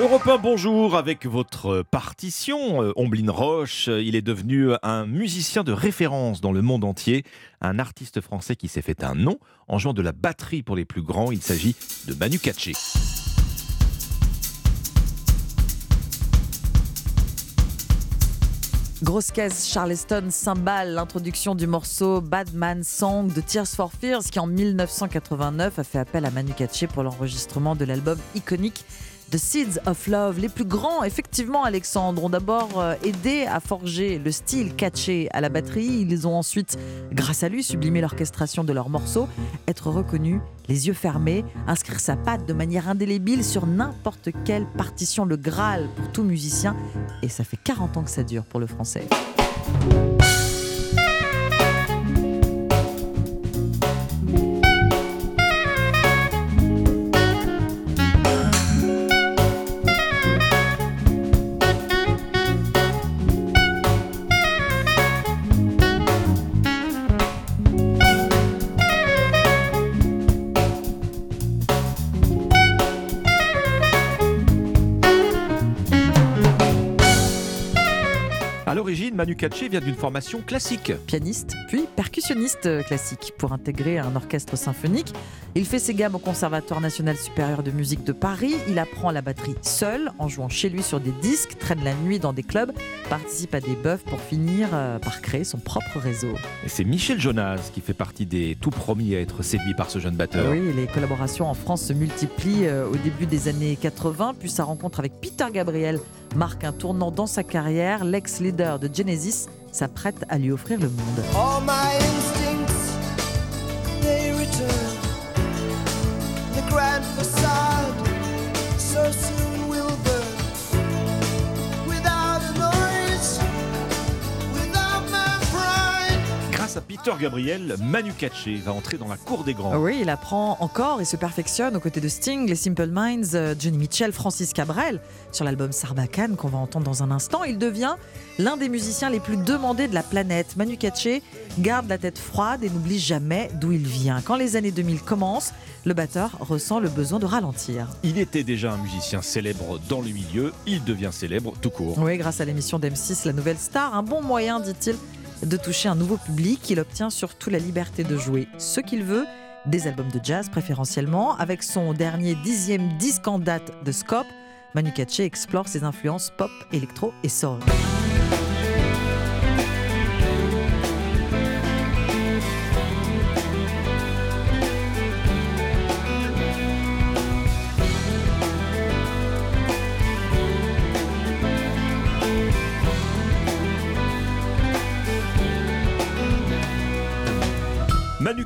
Europe 1, bonjour avec votre partition. Euh, Omblin Roche, euh, il est devenu un musicien de référence dans le monde entier, un artiste français qui s'est fait un nom en jouant de la batterie pour les plus grands. Il s'agit de Manu Katché. Grosse caisse, Charleston cymbale l'introduction du morceau Bad Man Song de Tears for Fears qui en 1989 a fait appel à Manu Katché pour l'enregistrement de l'album iconique The Seeds of Love. Les plus grands, effectivement, Alexandre, ont d'abord euh, aidé à forger le style catché à la batterie. Ils ont ensuite, grâce à lui, sublimé l'orchestration de leurs morceaux, être reconnus, les yeux fermés, inscrire sa patte de manière indélébile sur n'importe quelle partition, le Graal pour tout musicien. Et ça fait 40 ans que ça dure pour le français. Manu Katché vient d'une formation classique. Pianiste, puis percussionniste euh, classique. Pour intégrer un orchestre symphonique, il fait ses gammes au Conservatoire national supérieur de musique de Paris. Il apprend la batterie seul, en jouant chez lui sur des disques, traîne la nuit dans des clubs, participe à des bœufs pour finir euh, par créer son propre réseau. Et c'est Michel Jonas qui fait partie des tout premiers à être séduit par ce jeune batteur. Oui, les collaborations en France se multiplient euh, au début des années 80, puis sa rencontre avec Peter Gabriel marque un tournant dans sa carrière. L'ex-leader de Genesis s'apprête à lui offrir le monde. Grâce à Peter Gabriel, Manu Katché va entrer dans la cour des grands. Oui, il apprend encore et se perfectionne aux côtés de Sting, les Simple Minds, euh, Johnny Mitchell, Francis Cabrel sur l'album Sarbacane qu'on va entendre dans un instant. Il devient l'un des musiciens les plus demandés de la planète. Manu Katché garde la tête froide et n'oublie jamais d'où il vient. Quand les années 2000 commencent, le batteur ressent le besoin de ralentir. Il était déjà un musicien célèbre dans le milieu, il devient célèbre tout court. Oui, grâce à l'émission d'M6 La Nouvelle Star, un bon moyen, dit-il, de toucher un nouveau public. Il obtient surtout la liberté de jouer ce qu'il veut, des albums de jazz préférentiellement. Avec son dernier dixième disque en date de Scope, Manu Katché explore ses influences pop, électro et soul.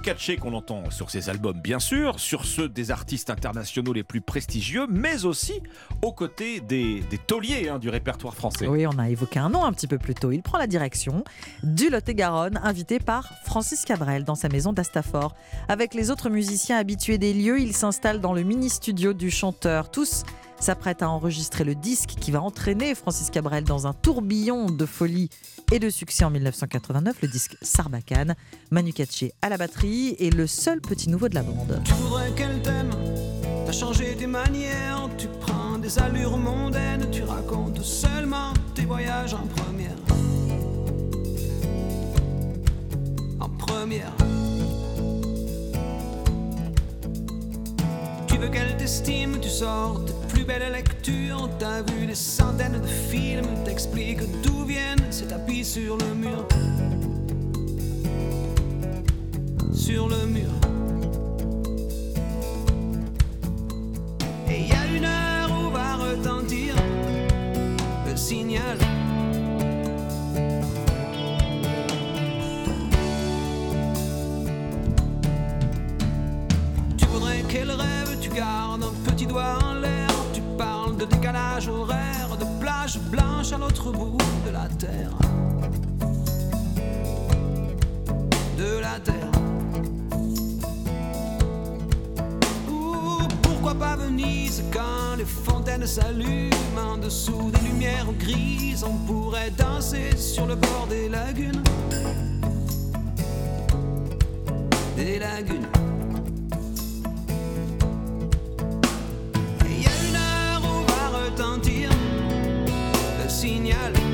Katché qu'on entend sur ses albums bien sûr, sur ceux des artistes internationaux les plus prestigieux, mais aussi aux côtés des, des tauliers hein, du répertoire français. Oui, on a évoqué un nom un petit peu plus tôt. Il prend la direction du Lot-et-Garonne, invité par Francis Cabrel dans sa maison d'Astafort. Avec les autres musiciens habitués des lieux, il s'installe dans le mini-studio du chanteur. Tous s'apprêtent à enregistrer le disque qui va entraîner Francis Cabrel dans un tourbillon de folie et de succès en 1989, le disque Sarbacane. Manu Katché à la batterie et le seul petit nouveau de la bande. Tu voudrais qu'elle t'aime, t'as changé tes manières, tu prends des allures mondaines, tu racontes seulement tes voyages en première. En première. Tu veux qu'elle t'estime, tu sors tes plus belles lectures, t'as vu des centaines de films, t'expliques d'où viennent ces tapis sur le mur. Sur le mur. Et il y a une heure où va retentir le signal. Tu voudrais qu'elle rêve, tu gardes un petit doigt en de décalage horaire, de plage blanche à l'autre bout de la terre. De la terre. Ou pourquoi pas Venise quand les fontaines s'allument en dessous des lumières grises? On pourrait danser sur le bord des lagunes. Des lagunes. Retentir le signal.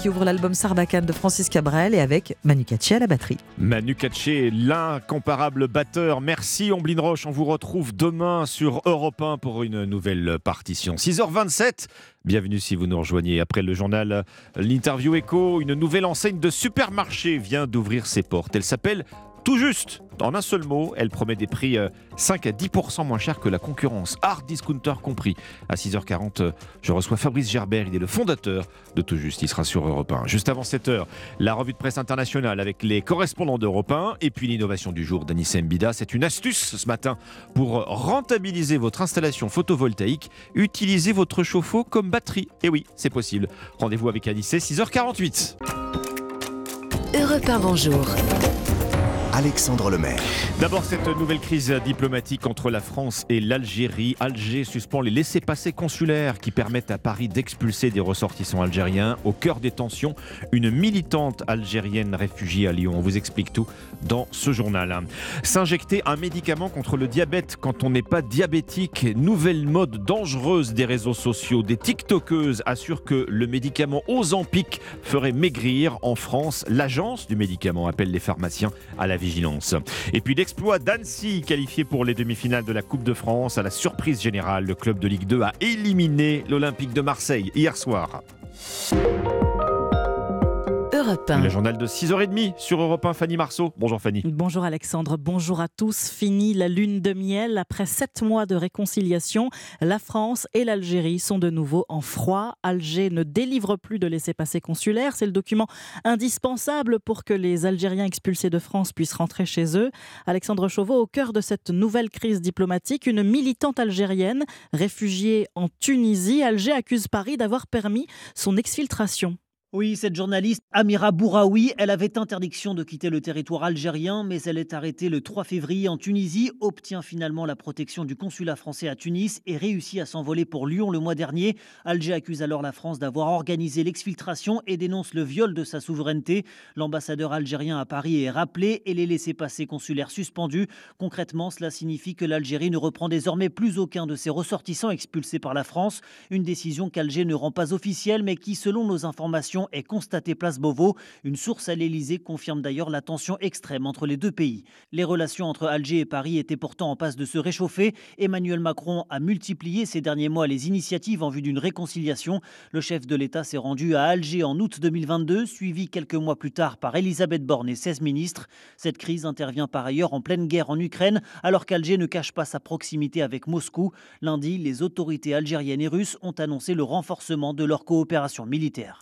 Qui ouvre l'album Sarbacane de Francis Cabrel et avec Manu Katché à la batterie. Manu Katché, l'incomparable batteur. Merci Omblin Roche. On vous retrouve demain sur Europe 1 pour une nouvelle partition. 6h27. Bienvenue si vous nous rejoignez. Après le journal, l'interview écho, une nouvelle enseigne de supermarché vient d'ouvrir ses portes. Elle s'appelle tout juste. En un seul mot, elle promet des prix 5 à 10% moins chers que la concurrence, hard discounter compris. À 6h40, je reçois Fabrice Gerbert, il est le fondateur de Tout Juste, il sera sur Europe 1. Juste avant 7h, la revue de presse internationale avec les correspondants d'Europe 1 et puis l'innovation du jour d'Anissa Mbida. C'est une astuce ce matin pour rentabiliser votre installation photovoltaïque. Utilisez votre chauffe-eau comme batterie. Et oui, c'est possible. Rendez-vous avec Anissé, 6h48. Europe 1, bonjour. Alexandre Lemaire. D'abord, cette nouvelle crise diplomatique entre la France et l'Algérie. Alger suspend les laissés-passer consulaires qui permettent à Paris d'expulser des ressortissants algériens. Au cœur des tensions, une militante algérienne réfugiée à Lyon. On vous explique tout dans ce journal. S'injecter un médicament contre le diabète quand on n'est pas diabétique. Nouvelle mode dangereuse des réseaux sociaux. Des TikTokeuses assurent que le médicament Ozempic ferait maigrir en France. L'agence du médicament appelle les pharmaciens à la Et puis l'exploit d'Annecy, qualifié pour les demi-finales de la Coupe de France. À la surprise générale, le club de Ligue 2 a éliminé l'Olympique de Marseille hier soir. Europe 1. Le journal de 6h30 sur Europe 1, Fanny Marceau. Bonjour Fanny. Bonjour Alexandre, bonjour à tous. Fini la lune de miel. Après sept mois de réconciliation, la France et l'Algérie sont de nouveau en froid. Alger ne délivre plus de laissez-passer consulaires. C'est le document indispensable pour que les Algériens expulsés de France puissent rentrer chez eux. Alexandre Chauveau, au cœur de cette nouvelle crise diplomatique, une militante algérienne réfugiée en Tunisie. Alger accuse Paris d'avoir permis son exfiltration. Oui, cette journaliste Amira Bouraoui, elle avait interdiction de quitter le territoire algérien, mais elle est arrêtée le 3 février en Tunisie, obtient finalement la protection du consulat français à Tunis et réussit à s'envoler pour Lyon le mois dernier. Alger accuse alors la France d'avoir organisé l'exfiltration et dénonce le viol de sa souveraineté. L'ambassadeur algérien à Paris est rappelé et les laissés-passer consulaires suspendus. Concrètement, cela signifie que l'Algérie ne reprend désormais plus aucun de ses ressortissants expulsés par la France. Une décision qu'Alger ne rend pas officielle, mais qui, selon nos informations, est constatée place Beauvau. Une source à l'Elysée confirme d'ailleurs la tension extrême entre les deux pays. Les relations entre Alger et Paris étaient pourtant en passe de se réchauffer. Emmanuel Macron a multiplié ces derniers mois les initiatives en vue d'une réconciliation. Le chef de l'État s'est rendu à Alger en août 2022, suivi quelques mois plus tard par Elisabeth Borne et 16 ministres. Cette crise intervient par ailleurs en pleine guerre en Ukraine, alors qu'Alger ne cache pas sa proximité avec Moscou. Lundi, les autorités algériennes et russes ont annoncé le renforcement de leur coopération militaire.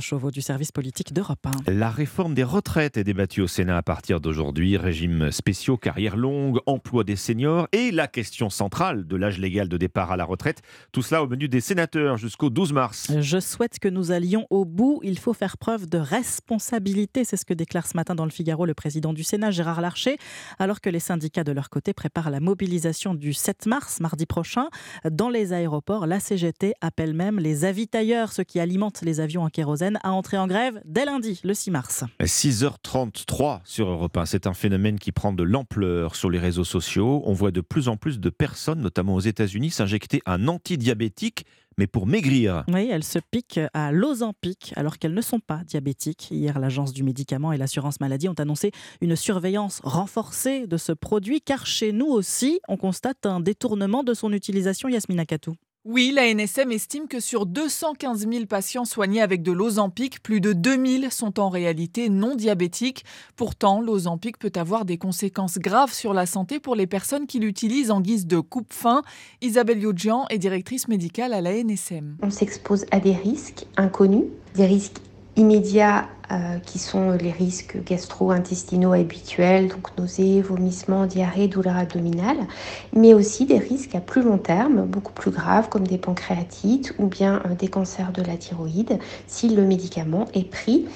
Chauveau du service politique d'Europe 1. La réforme des retraites est débattue au Sénat à partir d'aujourd'hui. Régime spéciaux, carrière longue, emploi des seniors et la question centrale de l'âge légal de départ à la retraite. Tout cela au menu des sénateurs jusqu'au 12 mars. Je souhaite que nous allions au bout. Il faut faire preuve de responsabilité. C'est ce que déclare ce matin dans le Figaro le président du Sénat, Gérard Larcher, alors que les syndicats de leur côté préparent la mobilisation du 7 mars, mardi prochain. Dans les aéroports, la CGT appelle même les avitailleurs, ceux qui alimentent les avions en kérosène, à entrer en grève dès lundi, le 6 mars. 6h33 sur Europe 1. C'est un phénomène qui prend de l'ampleur sur les réseaux sociaux. On voit de plus en plus de personnes, notamment aux États-Unis, s'injecter un antidiabétique mais pour maigrir. Oui, elles se piquent à l'Ozempic alors qu'elles ne sont pas diabétiques. Hier, l'Agence du médicament et l'assurance maladie ont annoncé une surveillance renforcée de ce produit car chez nous aussi, on constate un détournement de son utilisation, Yasmina Katou. Oui, la NSM estime que sur 215 000 patients soignés avec de l'Ozempic, plus de 2000 sont en réalité non diabétiques. Pourtant, l'Ozempic peut avoir des conséquences graves sur la santé pour les personnes qui l'utilisent en guise de coupe-faim. Isabelle Yodjian est directrice médicale à la NSM. On s'expose à des risques inconnus, des risques immédiats euh, qui sont les risques gastro-intestinaux habituels, donc nausées, vomissements, diarrhée, douleurs abdominales, mais aussi des risques à plus long terme, beaucoup plus graves, comme des pancréatites ou bien euh, des cancers de la thyroïde, si le médicament est pris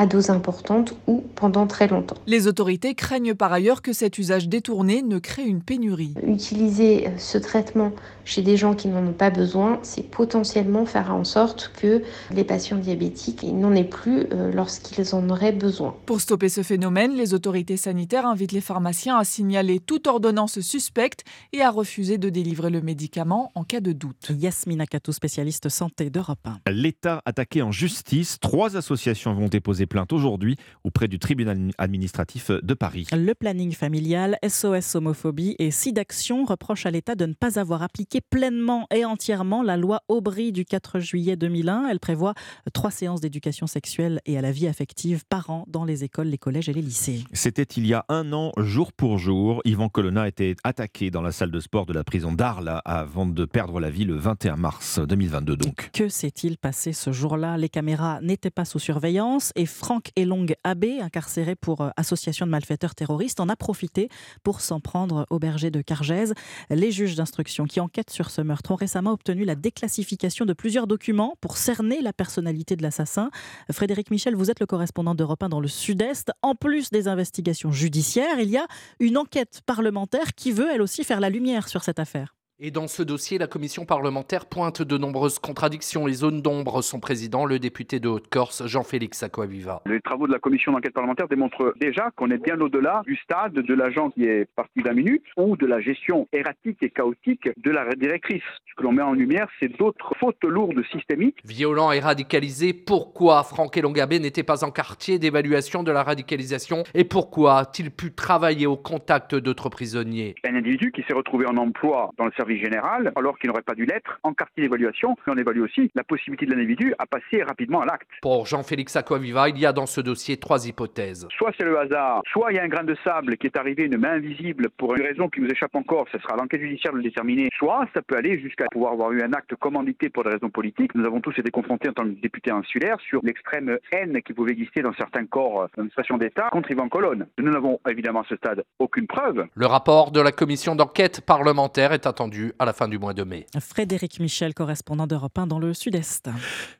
à dose importante ou pendant très longtemps. Les autorités craignent par ailleurs que cet usage détourné ne crée une pénurie. Utiliser euh, ce traitement chez des gens qui n'en ont pas besoin, c'est potentiellement faire en sorte que les patients diabétiques n'en aient plus euh, lorsqu'ils en auraient besoin. Pour stopper ce phénomène, les autorités sanitaires invitent les pharmaciens à signaler toute ordonnance suspecte et à refuser de délivrer le médicament en cas de doute. Yasmina Katou, spécialiste santé d'Europe 1. L'État attaqué en justice. Trois associations vont déposer plainte aujourd'hui auprès du tribunal administratif de Paris. Le planning familial, SOS homophobie et SIDAction reprochent à l'État de ne pas avoir appliqué pleinement et entièrement la loi Aubry du 4 juillet 2001. Elle prévoit trois séances d'éducation sexuelle et à la vie affective par an dans les écoles, les collèges et les lycées. C'était il y a un an, jour pour jour. Yvan Colonna était attaqué dans la salle de sport de la prison d'Arles avant de perdre la vie le 21 mars 2022 donc. Que s'est-il passé ce jour-là? Les caméras n'étaient pas sous surveillance et Franck Elong Abbé, incarcéré pour euh, association de malfaiteurs terroristes, en a profité pour s'en prendre au berger de Cargèse. Les juges d'instruction qui enquêtent sur ce meurtre ont récemment obtenu la déclassification de plusieurs documents pour cerner la personnalité de l'assassin. Frédéric Michel, vous êtes le correspondant d'Europe 1 dans le Sud-Est. En plus des investigations judiciaires, il y a une enquête parlementaire qui veut elle aussi faire la lumière sur cette affaire. Et dans ce dossier, la commission parlementaire pointe de nombreuses contradictions et zones d'ombre. Son président, le député de Haute-Corse, Jean-Félix Aquaviva. Les travaux de la commission d'enquête parlementaire démontrent déjà qu'on est bien au-delà du stade de l'agent qui est parti d'un minute ou de la gestion erratique et chaotique de la directrice. Ce que l'on met en lumière, c'est d'autres fautes lourdes systémiques. Violent et radicalisé, pourquoi Franck Elongabé n'était pas en quartier d'évaluation de la radicalisation et pourquoi a-t-il pu travailler au contact d'autres prisonniers? Un individu qui s'est retrouvé en emploi dans le service général, alors qu'il n'aurait pas dû l'être, en quartier d'évaluation, mais on évalue aussi la possibilité de l'individu à passer rapidement à l'acte. Pour Jean-Félix Aquaviva, il y a dans ce dossier trois hypothèses. Soit c'est le hasard, soit il y a un grain de sable qui est arrivé, une main invisible, pour une raison qui nous échappe encore, ce sera l'enquête judiciaire de le déterminer, soit ça peut aller jusqu'à pouvoir avoir eu un acte commandité pour des raisons politiques. Nous avons tous été confrontés en tant que députés insulaires sur l'extrême haine qui pouvait exister dans certains corps d'administration d'État contre Yvan Colonne. Nous n'avons évidemment à ce stade aucune preuve. Le rapport de la commission d'enquête parlementaire est attendu à la fin du mois de mai. Frédéric Michel, correspondant d'Europe 1 dans le Sud-Est.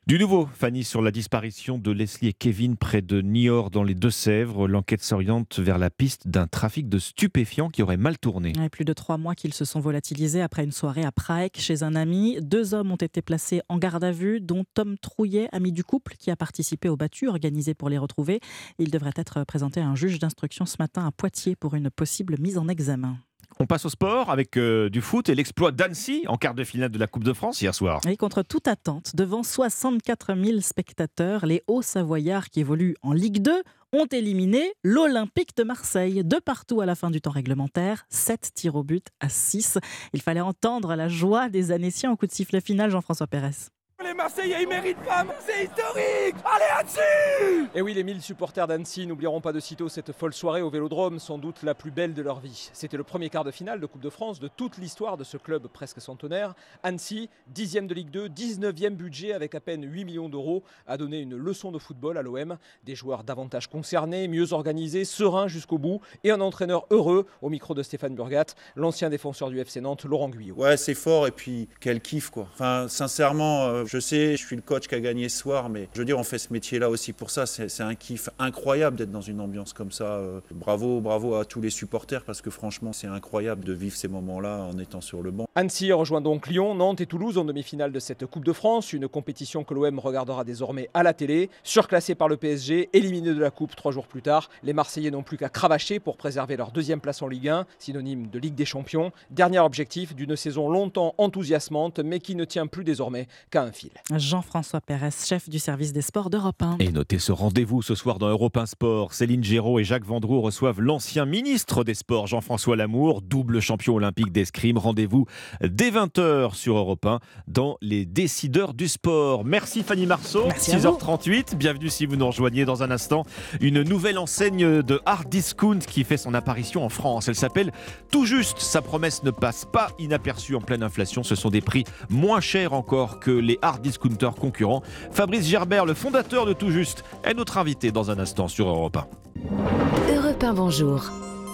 Du nouveau, Fanny, sur la disparition de Leslie et Kevin près de Niort dans les Deux-Sèvres. L'enquête s'oriente vers la piste d'un trafic de stupéfiants qui aurait mal tourné. Il y a plus de trois mois qu'ils se sont volatilisés après une soirée à Prague chez un ami. Deux hommes ont été placés en garde à vue, dont Tom Trouillet, ami du couple, qui a participé au battu organisé pour les retrouver. Il devrait être présenté à un juge d'instruction ce matin à Poitiers pour une possible mise en examen. On passe au sport avec euh, du foot et l'exploit d'Annecy en quart de finale de la Coupe de France hier soir. Et contre toute attente, devant 64 000 spectateurs, les Hauts-Savoyards qui évoluent en Ligue 2 ont éliminé l'Olympique de Marseille de partout à la fin du temps réglementaire. 7 tirs au but à 6. Il fallait entendre la joie des Annéciens au coup de sifflet final, Jean-François Pérez. Les Marseillais, ils méritent pas C'est historique Allez, Annecy Et oui, les 1000 supporters d'Annecy n'oublieront pas de sitôt cette folle soirée au Vélodrome, sans doute la plus belle de leur vie. C'était le premier quart de finale de Coupe de France de toute l'histoire de ce club presque centenaire. Annecy, 10e de Ligue 2, 19e budget avec à peine 8 millions d'euros, a donné une leçon de football à l'OM. Des joueurs davantage concernés, mieux organisés, sereins jusqu'au bout, et un entraîneur heureux, au micro de Stéphane Burgat, l'ancien défenseur du FC Nantes, Laurent Guyot. Ouais, c'est fort, et puis quel kiff, quoi. Enfin, sincèrement, euh, je sais, je suis le coach qui a gagné ce soir, mais je veux dire, on fait ce métier-là aussi pour ça. C'est un kiff incroyable d'être dans une ambiance comme ça. Euh, bravo, bravo à tous les supporters parce que franchement, c'est incroyable de vivre ces moments-là en étant sur le banc. Annecy rejoint donc Lyon, Nantes et Toulouse en demi-finale de cette Coupe de France, une compétition que l'OM regardera désormais à la télé. Surclassé par le PSG, éliminé de la Coupe trois jours plus tard, les Marseillais n'ont plus qu'à cravacher pour préserver leur deuxième place en Ligue 1, synonyme de Ligue des Champions. Dernier objectif d'une saison longtemps enthousiasmante, mais qui ne tient plus désormais qu'à un fil. Jean-François Pérez, chef du service des sports d'Europe 1. Et notez ce rendez-vous ce soir dans Europe 1 Sport. Céline Géraud et Jacques Vendroux reçoivent l'ancien ministre des Sports, Jean-François Lamour, double champion olympique d'escrime. Rendez-vous dès 20h sur Europe 1 dans Les Décideurs du Sport. Merci Fanny Marceau, 6h38. Bienvenue si vous nous rejoignez dans un instant. Une nouvelle enseigne de hard discount qui fait son apparition en France. Elle s'appelle Tout Juste. Sa promesse ne passe pas inaperçue en pleine inflation. Ce sont des prix moins chers encore que les hard discounters concurrents. Fabrice Gerbert, le fondateur de Tout Juste, est notre invité dans un instant sur Europe 1. Europe 1, bonjour.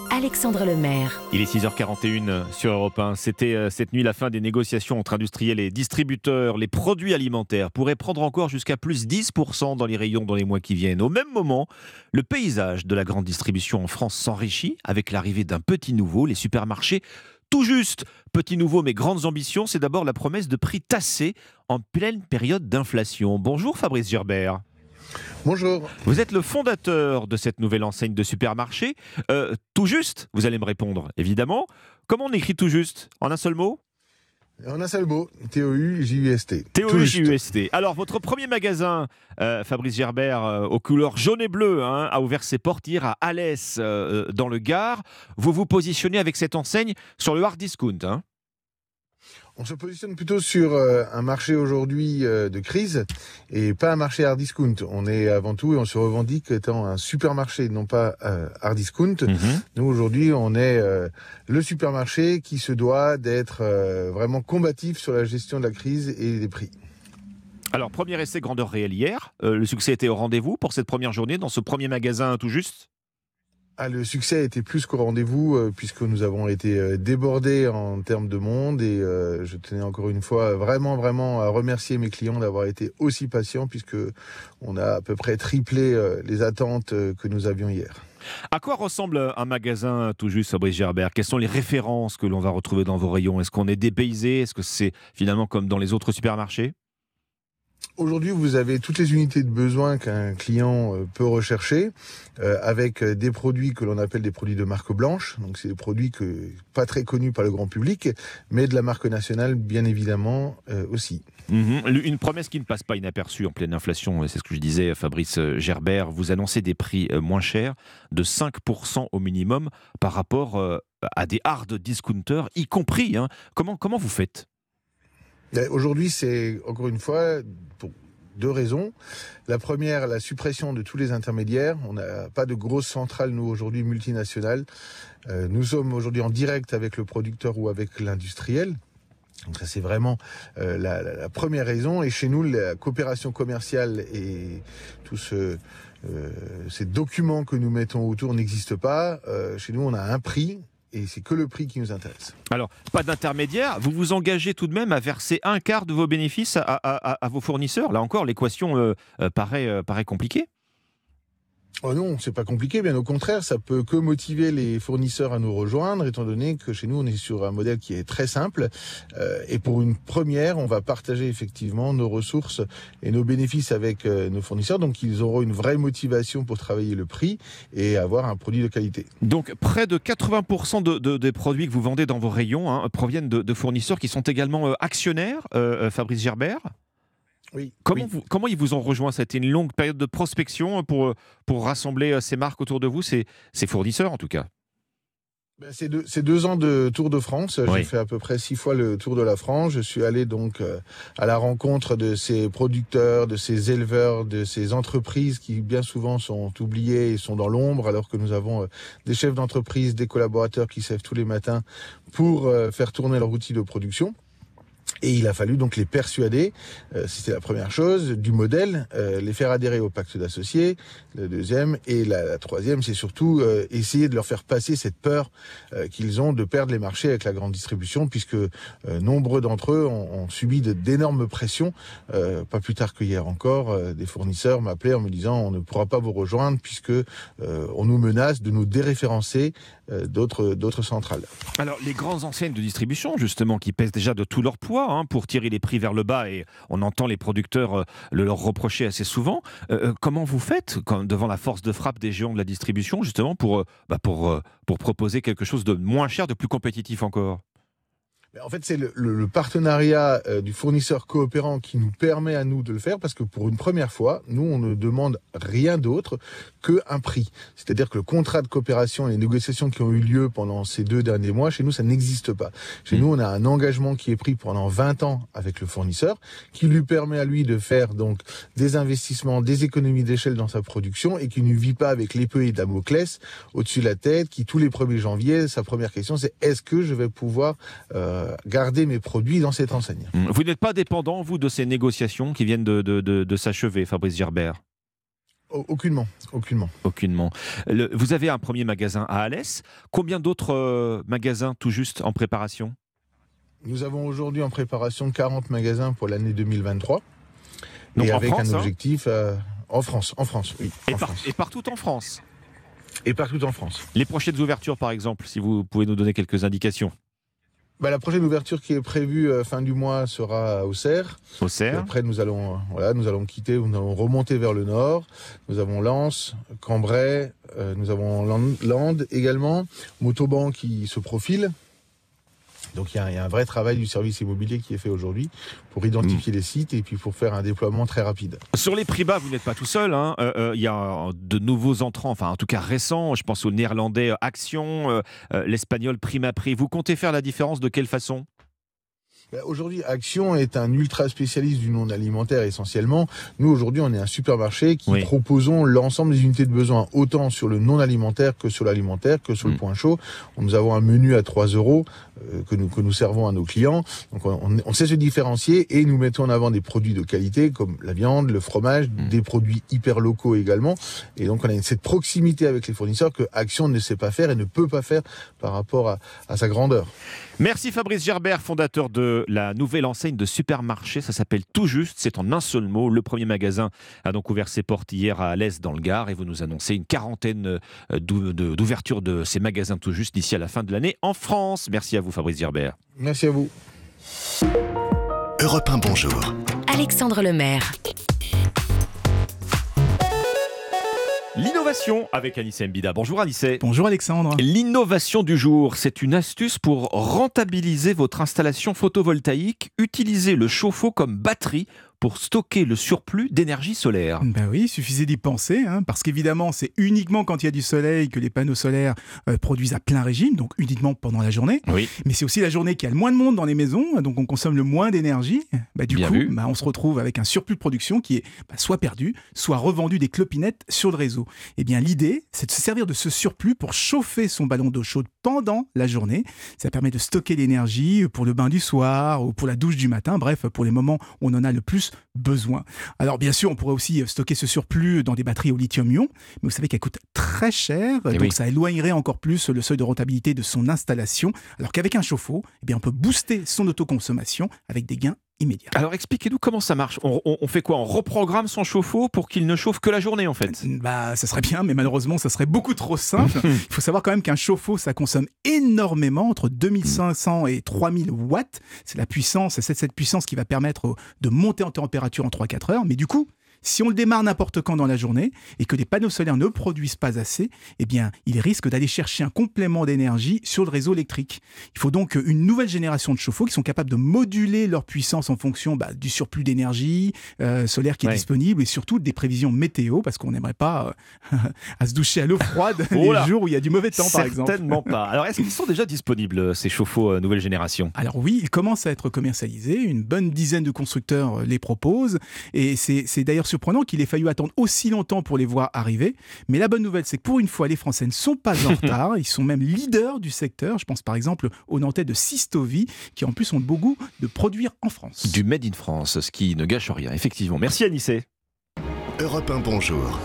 Alexandre Lemaire. Il est 6h41 sur Europe 1. C'était euh, cette nuit la fin des négociations entre industriels et distributeurs. Les produits alimentaires pourraient prendre encore jusqu'à plus 10% dans les rayons dans les mois qui viennent. Au même moment, le paysage de la grande distribution en France s'enrichit avec l'arrivée d'un petit nouveau, les supermarchés. Tout juste, petit nouveau mais grandes ambitions, c'est d'abord la promesse de prix tassés en pleine période d'inflation. Bonjour Fabrice Gerbert. Bonjour. Vous êtes le fondateur de cette nouvelle enseigne de supermarché. Euh, tout juste, vous allez me répondre, évidemment. Comment on écrit tout juste? En un seul mot? En un seul mot, T-O-U-J-U-S-T. T-O-U-J-U-S-T. Alors, votre premier magasin, euh, Fabrice Gerbert, euh, aux couleurs jaune et bleu, hein, a ouvert ses portes hier à Alès, euh, dans le Gard. Vous vous positionnez avec cette enseigne sur le hard discount. Hein on se positionne plutôt sur euh, un marché aujourd'hui euh, de crise et pas un marché hard discount. On est avant tout et on se revendique étant un supermarché, non pas euh, hard discount. Mhm. Nous aujourd'hui, on est le supermarché qui se doit d'être vraiment combatif sur la gestion de la crise et des prix. Alors, premier essai grandeur réelle hier. le succès était au rendez-vous pour cette première journée dans ce premier magasin tout juste ah, le succès a été plus qu'au rendez-vous euh, puisque nous avons été euh, débordés en termes de monde. Et euh, je tenais encore une fois vraiment vraiment à remercier mes clients d'avoir été aussi patients puisque on a à peu près triplé les attentes que nous avions hier. À quoi ressemble un magasin tout juste, Fabrice Gerbert? Quelles sont les références que l'on va retrouver dans vos rayons? Est-ce qu'on est dépaysé? Est-ce que c'est finalement comme dans les autres supermarchés? Aujourd'hui, vous avez toutes les unités de besoin qu'un client euh, peut rechercher, euh, avec euh, des produits que l'on appelle des produits de marque blanche. Donc, c'est des produits que pas très connus par le grand public, mais de la marque nationale, bien évidemment, aussi. Mhm. Une promesse qui ne passe pas inaperçue en pleine inflation, c'est ce que je disais, Fabrice Gerbert. Vous annoncez des prix moins chers, de 5% au minimum, par rapport à des hard discounters, y compris. Hein. Comment, comment vous faites? Aujourd'hui, c'est encore une fois pour deux raisons. La première, la suppression de tous les intermédiaires. On n'a pas de grosse centrale, nous, aujourd'hui, multinationale. Euh, nous sommes aujourd'hui en direct avec le producteur ou avec l'industriel. Donc ça, c'est vraiment euh, la, première raison. Et chez nous, la coopération commerciale et tout ce... Euh, ces documents que nous mettons autour n'existent pas. chez nous, on a un prix et c'est que le prix qui nous intéresse. Alors, pas d'intermédiaire, vous vous engagez tout de même à verser un quart de vos bénéfices à, vos fournisseurs. Là encore, l'équation euh, euh, euh, paraît compliquée. Oh non, c'est pas compliqué, bien au contraire, ça peut que motiver les fournisseurs à nous rejoindre, étant donné que chez nous on est sur un modèle qui est très simple. Euh, et pour une première, on va partager effectivement nos ressources et nos bénéfices avec euh, nos fournisseurs, donc ils auront une vraie motivation pour travailler le prix et avoir un produit de qualité. Donc près de 80% de, des produits que vous vendez dans vos rayons hein, proviennent de, fournisseurs qui sont également euh, actionnaires, Fabrice Gerbert? Comment, comment ils vous ont rejoint? C'était une longue période de prospection pour, pour rassembler euh, ces marques autour de vous, ces, ces fournisseurs en tout cas? Ben, c'est deux, deux, ans de Tour de France. J'ai fait à peu près six fois le Tour de la France. Je suis allé donc euh, à la rencontre de ces producteurs, de ces éleveurs, de ces entreprises qui bien souvent sont oubliées et sont dans l'ombre, alors que nous avons euh, des chefs d'entreprise, des collaborateurs qui servent tous les matins pour faire tourner leur outil de production. Et il a fallu donc les persuader, euh, c'était la première chose, du modèle, euh, les faire adhérer au pacte d'associés, le deuxième, et la, troisième, c'est surtout euh, essayer de leur faire passer cette peur qu'ils ont de perdre les marchés avec la grande distribution, puisque nombreux d'entre eux ont, subi d'énormes pressions. pas plus tard que hier encore, des fournisseurs m'appelaient en me disant on ne pourra pas vous rejoindre puisque on nous menace de nous déréférencer d'autres d'autres centrales. Alors les grandes enseignes de distribution, justement, qui pèsent déjà de tout leur poids Hein, pour tirer les prix vers le bas et on entend les producteurs euh, le leur reprocher assez souvent. Euh, euh, comment vous faites devant la force de frappe des géants de la distribution justement pour, bah, pour, pour proposer quelque chose de moins cher, de plus compétitif encore? En fait, c'est le, partenariat euh, du fournisseur coopérant qui nous permet à nous de le faire parce que pour une première fois, nous, on ne demande rien d'autre qu'un prix. C'est-à-dire que le contrat de coopération et les négociations qui ont eu lieu pendant ces deux derniers mois, chez nous, ça n'existe pas. Chez mmh. nous, on a un engagement qui est pris pendant 20 ans avec le fournisseur qui lui permet à lui de faire donc des investissements, des économies d'échelle dans sa production et qui ne vit pas avec l'épée et Damoclès au-dessus de la tête qui, tous les 1er janvier, sa première question, c'est est-ce que je vais pouvoir... Euh, garder mes produits dans cette enseigne. Vous n'êtes pas dépendant, vous, de ces négociations qui viennent de, de, de, s'achever, Fabrice Gerbert? Aucunement, aucunement. Aucunement. Le, vous avez un premier magasin à Alès. Combien d'autres euh, magasins tout juste en préparation? Nous avons aujourd'hui en préparation 40 magasins pour l'année 2023. Donc et avec France, un hein? objectif euh, en France, en France, oui. et, en par- France. et partout en France? Et partout en France. Les prochaines ouvertures, par exemple, si vous pouvez nous donner quelques indications. Bah, la prochaine ouverture qui est prévue euh, fin du mois sera au Cerf. Au Et Cerf. après, nous allons, euh, voilà, nous allons quitter, nous allons remonter vers le nord. Nous avons Lens, Cambrai, euh, nous avons Land, Land également, Motoban qui se profile. Donc il y, a, il y a un vrai travail du service immobilier qui est fait aujourd'hui pour identifier les sites et puis pour faire un déploiement très rapide. Sur les prix bas, vous n'êtes pas tout seul. hein. Euh, euh, Il y a de nouveaux entrants, enfin en tout cas récents. Je pense au néerlandais euh, Action, euh, euh, l'espagnol Prima Prix. Vous comptez faire la différence de quelle façon? Aujourd'hui, Action est un ultra spécialiste du non alimentaire essentiellement. Nous, aujourd'hui, on est un supermarché qui Oui. proposons l'ensemble des unités de besoin, autant sur le non alimentaire que sur l'alimentaire, que sur le point chaud. Nous avons un menu à 3 euros euh, que, nous, que nous servons à nos clients. Donc, on, on- on sait se différencier et nous mettons en avant des produits de qualité comme la viande, le fromage, des produits hyper locaux également. Et donc, on a cette proximité avec les fournisseurs que Action ne sait pas faire et ne peut pas faire par rapport à, à sa grandeur. Merci Fabrice Gerbert, fondateur de la nouvelle enseigne de supermarché. Ça s'appelle Tout Juste. C'est en un seul mot. Le premier magasin a donc ouvert ses portes hier à Alès dans le Gard et vous nous annoncez une quarantaine euh, d'ouvertures de ces magasins Tout Juste d'ici à la fin de l'année en France. Merci à vous Fabrice Gerbert. Merci à vous. Europe 1, bonjour. Alexandre Lemaire. L'innovation avec Anissé Mbida. Bonjour Anissé. Bonjour Alexandre. L'innovation du jour, c'est une astuce pour rentabiliser votre installation photovoltaïque. Utilisez le chauffe-eau comme batterie pour stocker le surplus d'énergie solaire. Ben oui, il suffisait d'y penser, hein, parce qu'évidemment, c'est uniquement quand il y a du soleil que les panneaux solaires euh, produisent à plein régime, donc uniquement pendant la journée. Oui. Mais c'est aussi la journée qui a le moins de monde dans les maisons, donc on consomme le moins d'énergie. Bah, du Bien coup, bah, on se retrouve avec un surplus de production qui est bah, soit perdu, soit revendu des clopinettes sur le réseau. Eh bien, l'idée, c'est de se servir de ce surplus pour chauffer son ballon d'eau chaude pendant la journée. Ça permet de stocker l'énergie pour le bain du soir ou pour la douche du matin, bref, pour les moments où on en a le plus besoin. Alors, bien sûr, on pourrait aussi stocker ce surplus dans des batteries au lithium-ion, mais vous savez qu'elles coûtent très cher, Eh donc oui. ça éloignerait encore plus le seuil de rentabilité de son installation, alors qu'avec un chauffe-eau, eh bien, on peut booster son autoconsommation avec des gains immédiats. Alors expliquez-nous comment ça marche. On, on- on fait quoi? On reprogramme son chauffe-eau pour qu'il ne chauffe que la journée en fait? Bah, ça serait bien, mais malheureusement, ça serait beaucoup trop simple. *laughs* Il faut savoir quand même qu'un chauffe-eau, ça consomme énormément, entre 2500 et 3000 watts. C'est la puissance, c'est cette puissance qui va permettre de monter en température en 3-4 heures. Mais du coup, si on le démarre n'importe quand dans la journée et que les panneaux solaires ne produisent pas assez, eh bien, il risque d'aller chercher un complément d'énergie sur le réseau électrique. Il faut donc une nouvelle génération de chauffe-eau qui sont capables de moduler leur puissance en fonction bah, du surplus d'énergie euh, solaire qui est Ouais. disponible et surtout des prévisions météo parce qu'on n'aimerait pas euh, *laughs* à se doucher à l'eau froide Oh les jours où il y a du mauvais temps, par exemple. Certainement pas. Alors est-ce qu'ils sont déjà disponibles ces chauffe-eau euh, nouvelle génération? Alors oui, ils commencent à être commercialisés. Une bonne dizaine de constructeurs euh, les proposent. Et c'est c'est d'ailleurs surprenant qu'il ait fallu attendre aussi longtemps pour les voir arriver. Mais la bonne nouvelle, c'est que pour une fois, les Français ne sont pas en *laughs* retard. Ils sont même leaders du secteur. Je pense par exemple aux Nantais de Sistovi, qui en plus ont le beau goût de produire en France. Du Made in France, ce qui ne gâche rien, effectivement. Merci Anissé. Europe 1, bonjour.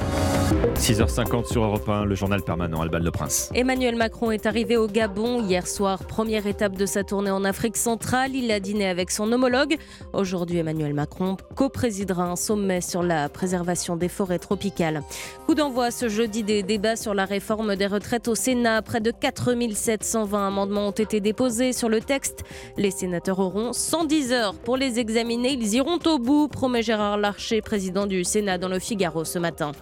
6h50 sur Europe 1, le journal permanent Alban Le Prince. Emmanuel Macron est arrivé au Gabon hier soir, première étape de sa tournée en Afrique centrale. Il a dîné avec son homologue. Aujourd'hui, Emmanuel Macron co-présidera un sommet sur la préservation des forêts tropicales. Coup d'envoi ce jeudi des débats sur la réforme des retraites au Sénat. Près de 4720 amendements ont été déposés sur le texte. Les sénateurs auront 110 heures pour les examiner. Ils iront au bout, promet Gérard Larcher, président du Sénat dans le Figaro ce matin.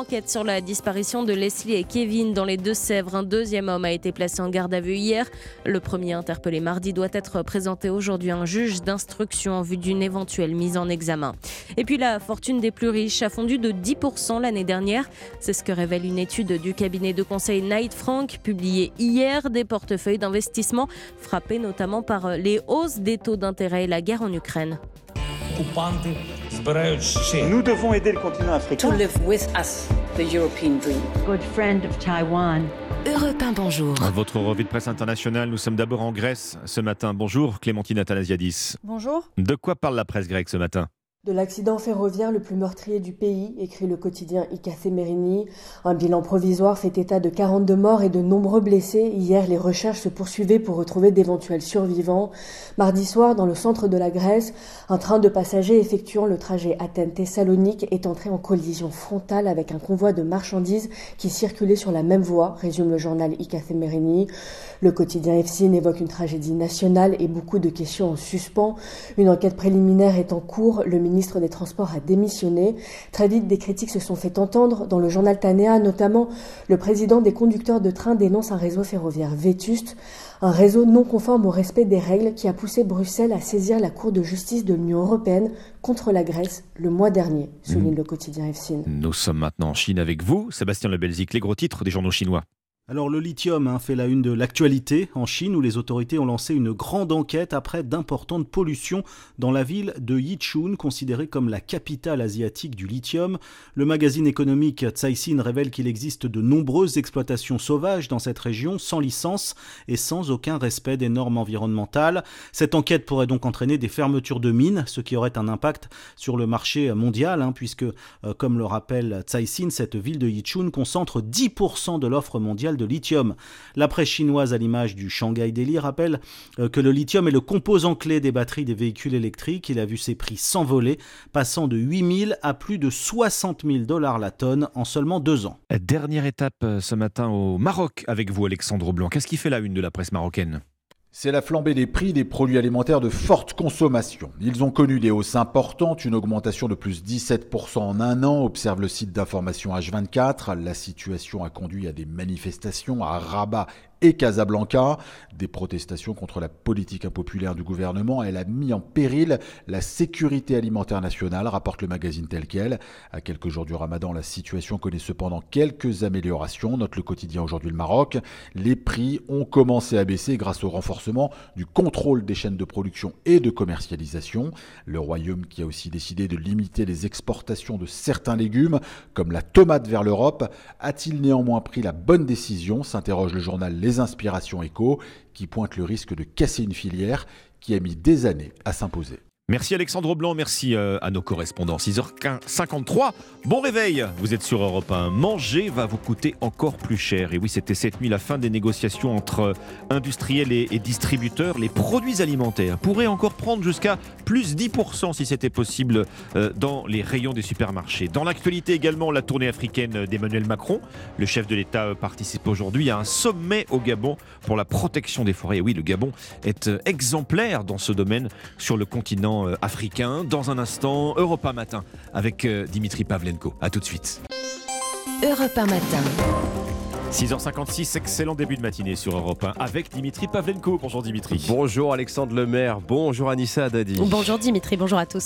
L'enquête sur la disparition de Leslie et Kevin dans les Deux-Sèvres, un deuxième homme a été placé en garde à vue hier. Le premier interpellé mardi doit être présenté aujourd'hui à un juge d'instruction en vue d'une éventuelle mise en examen. Et puis la fortune des plus riches a fondu de 10% l'année dernière. C'est ce que révèle une étude du cabinet de conseil Knight Frank publiée hier. Des portefeuilles d'investissement frappés notamment par les hausses des taux d'intérêt et la guerre en Ukraine. Nous devons aider le continent africain. to live with us the European dream. Good friend of Taiwan. Europe 1, bonjour. Votre revue de presse internationale, nous sommes d'abord en Grèce ce matin. Bonjour Clémentine Athanasiadis. Bonjour. De quoi parle la presse grecque ce matin? De l'accident ferroviaire le plus meurtrier du pays, écrit le quotidien Icacé Merini. Un bilan provisoire fait état de 42 morts et de nombreux blessés. Hier, les recherches se poursuivaient pour retrouver d'éventuels survivants. Mardi soir, dans le centre de la Grèce, un train de passagers effectuant le trajet Athènes-Thessalonique est entré en collision frontale avec un convoi de marchandises qui circulait sur la même voie, résume le journal Icacé Merini. Le quotidien EFSIN évoque une tragédie nationale et beaucoup de questions en suspens. Une enquête préliminaire est en cours. Ministre des Transports a démissionné. Très vite, des critiques se sont fait entendre. Dans le journal Tanea, notamment, le président des conducteurs de train dénonce un réseau ferroviaire vétuste, un réseau non conforme au respect des règles qui a poussé Bruxelles à saisir la Cour de justice de l'Union européenne contre la Grèce le mois dernier, souligne mmh. le quotidien EFSIN. Nous sommes maintenant en Chine avec vous, Sébastien Lebelzik, les gros titres des journaux chinois. Alors le lithium hein, fait la une de l'actualité en Chine où les autorités ont lancé une grande enquête après d'importantes pollutions dans la ville de Yichun, considérée comme la capitale asiatique du lithium. Le magazine économique Caixin révèle qu'il existe de nombreuses exploitations sauvages dans cette région sans licence et sans aucun respect des normes environnementales. Cette enquête pourrait donc entraîner des fermetures de mines, ce qui aurait un impact sur le marché mondial, hein, puisque, euh, comme le rappelle Caixin, cette ville de Yichun concentre 10% de l'offre mondiale lithium. La presse chinoise, à l'image du Shanghai Daily, rappelle euh, que le lithium est le composant clé des batteries des véhicules électriques. Il a vu ses prix s'envoler, passant de 8 000 à plus de 60 000 dollars la tonne en seulement deux ans. Dernière étape euh, ce matin au Maroc avec vous, Alexandre Blanc. Qu'est-ce qui fait la une de la presse marocaine? C'est la flambée des prix des produits alimentaires de forte consommation. Ils ont connu des hausses importantes, une augmentation de plus 17% en un an, observe le site d'information H24. La situation a conduit à des manifestations à Rabat et Casablanca. Des protestations contre la politique impopulaire du gouvernement. Elle a mis en péril la sécurité alimentaire nationale, rapporte le magazine tel quel. À quelques jours du ramadan, la situation connaît cependant quelques améliorations, note le quotidien aujourd'hui le Maroc. Les prix ont commencé à baisser grâce au renforcement du contrôle des chaînes de production et de commercialisation. Le Royaume qui a aussi décidé de limiter les exportations de certains légumes, comme la tomate vers l'Europe, a-t-il néanmoins pris la bonne décision s'interroge le journal Les inspirations éco, qui pointent le risque de casser une filière qui a mis des années à s'imposer. Merci Alexandre Blanc, merci euh, à nos correspondants. 6h53, bon réveil, vous êtes sur Europe 1. Manger va vous coûter encore plus cher. Et oui, c'était cette nuit la fin des négociations entre industriels et, distributeurs. Les produits alimentaires pourraient encore prendre jusqu'à plus 10% si c'était possible euh, dans les rayons des supermarchés. Dans l'actualité également, la tournée africaine d'Emmanuel Macron. Le chef de l'État euh, participe aujourd'hui à un sommet au Gabon pour la protection des forêts. Et oui, le Gabon est exemplaire dans ce domaine sur le continent euh, africain. Dans un instant, Europa Matin avec euh, Dimitri Pavlenko. A tout de suite. Europa Matin. 6h56, excellent début de matinée sur Europe 1 avec Dimitri Pavlenko. Bonjour Dimitri. Bonjour Alexandre Lemaire, bonjour Anissa Dadi. Bonjour Dimitri, bonjour à tous.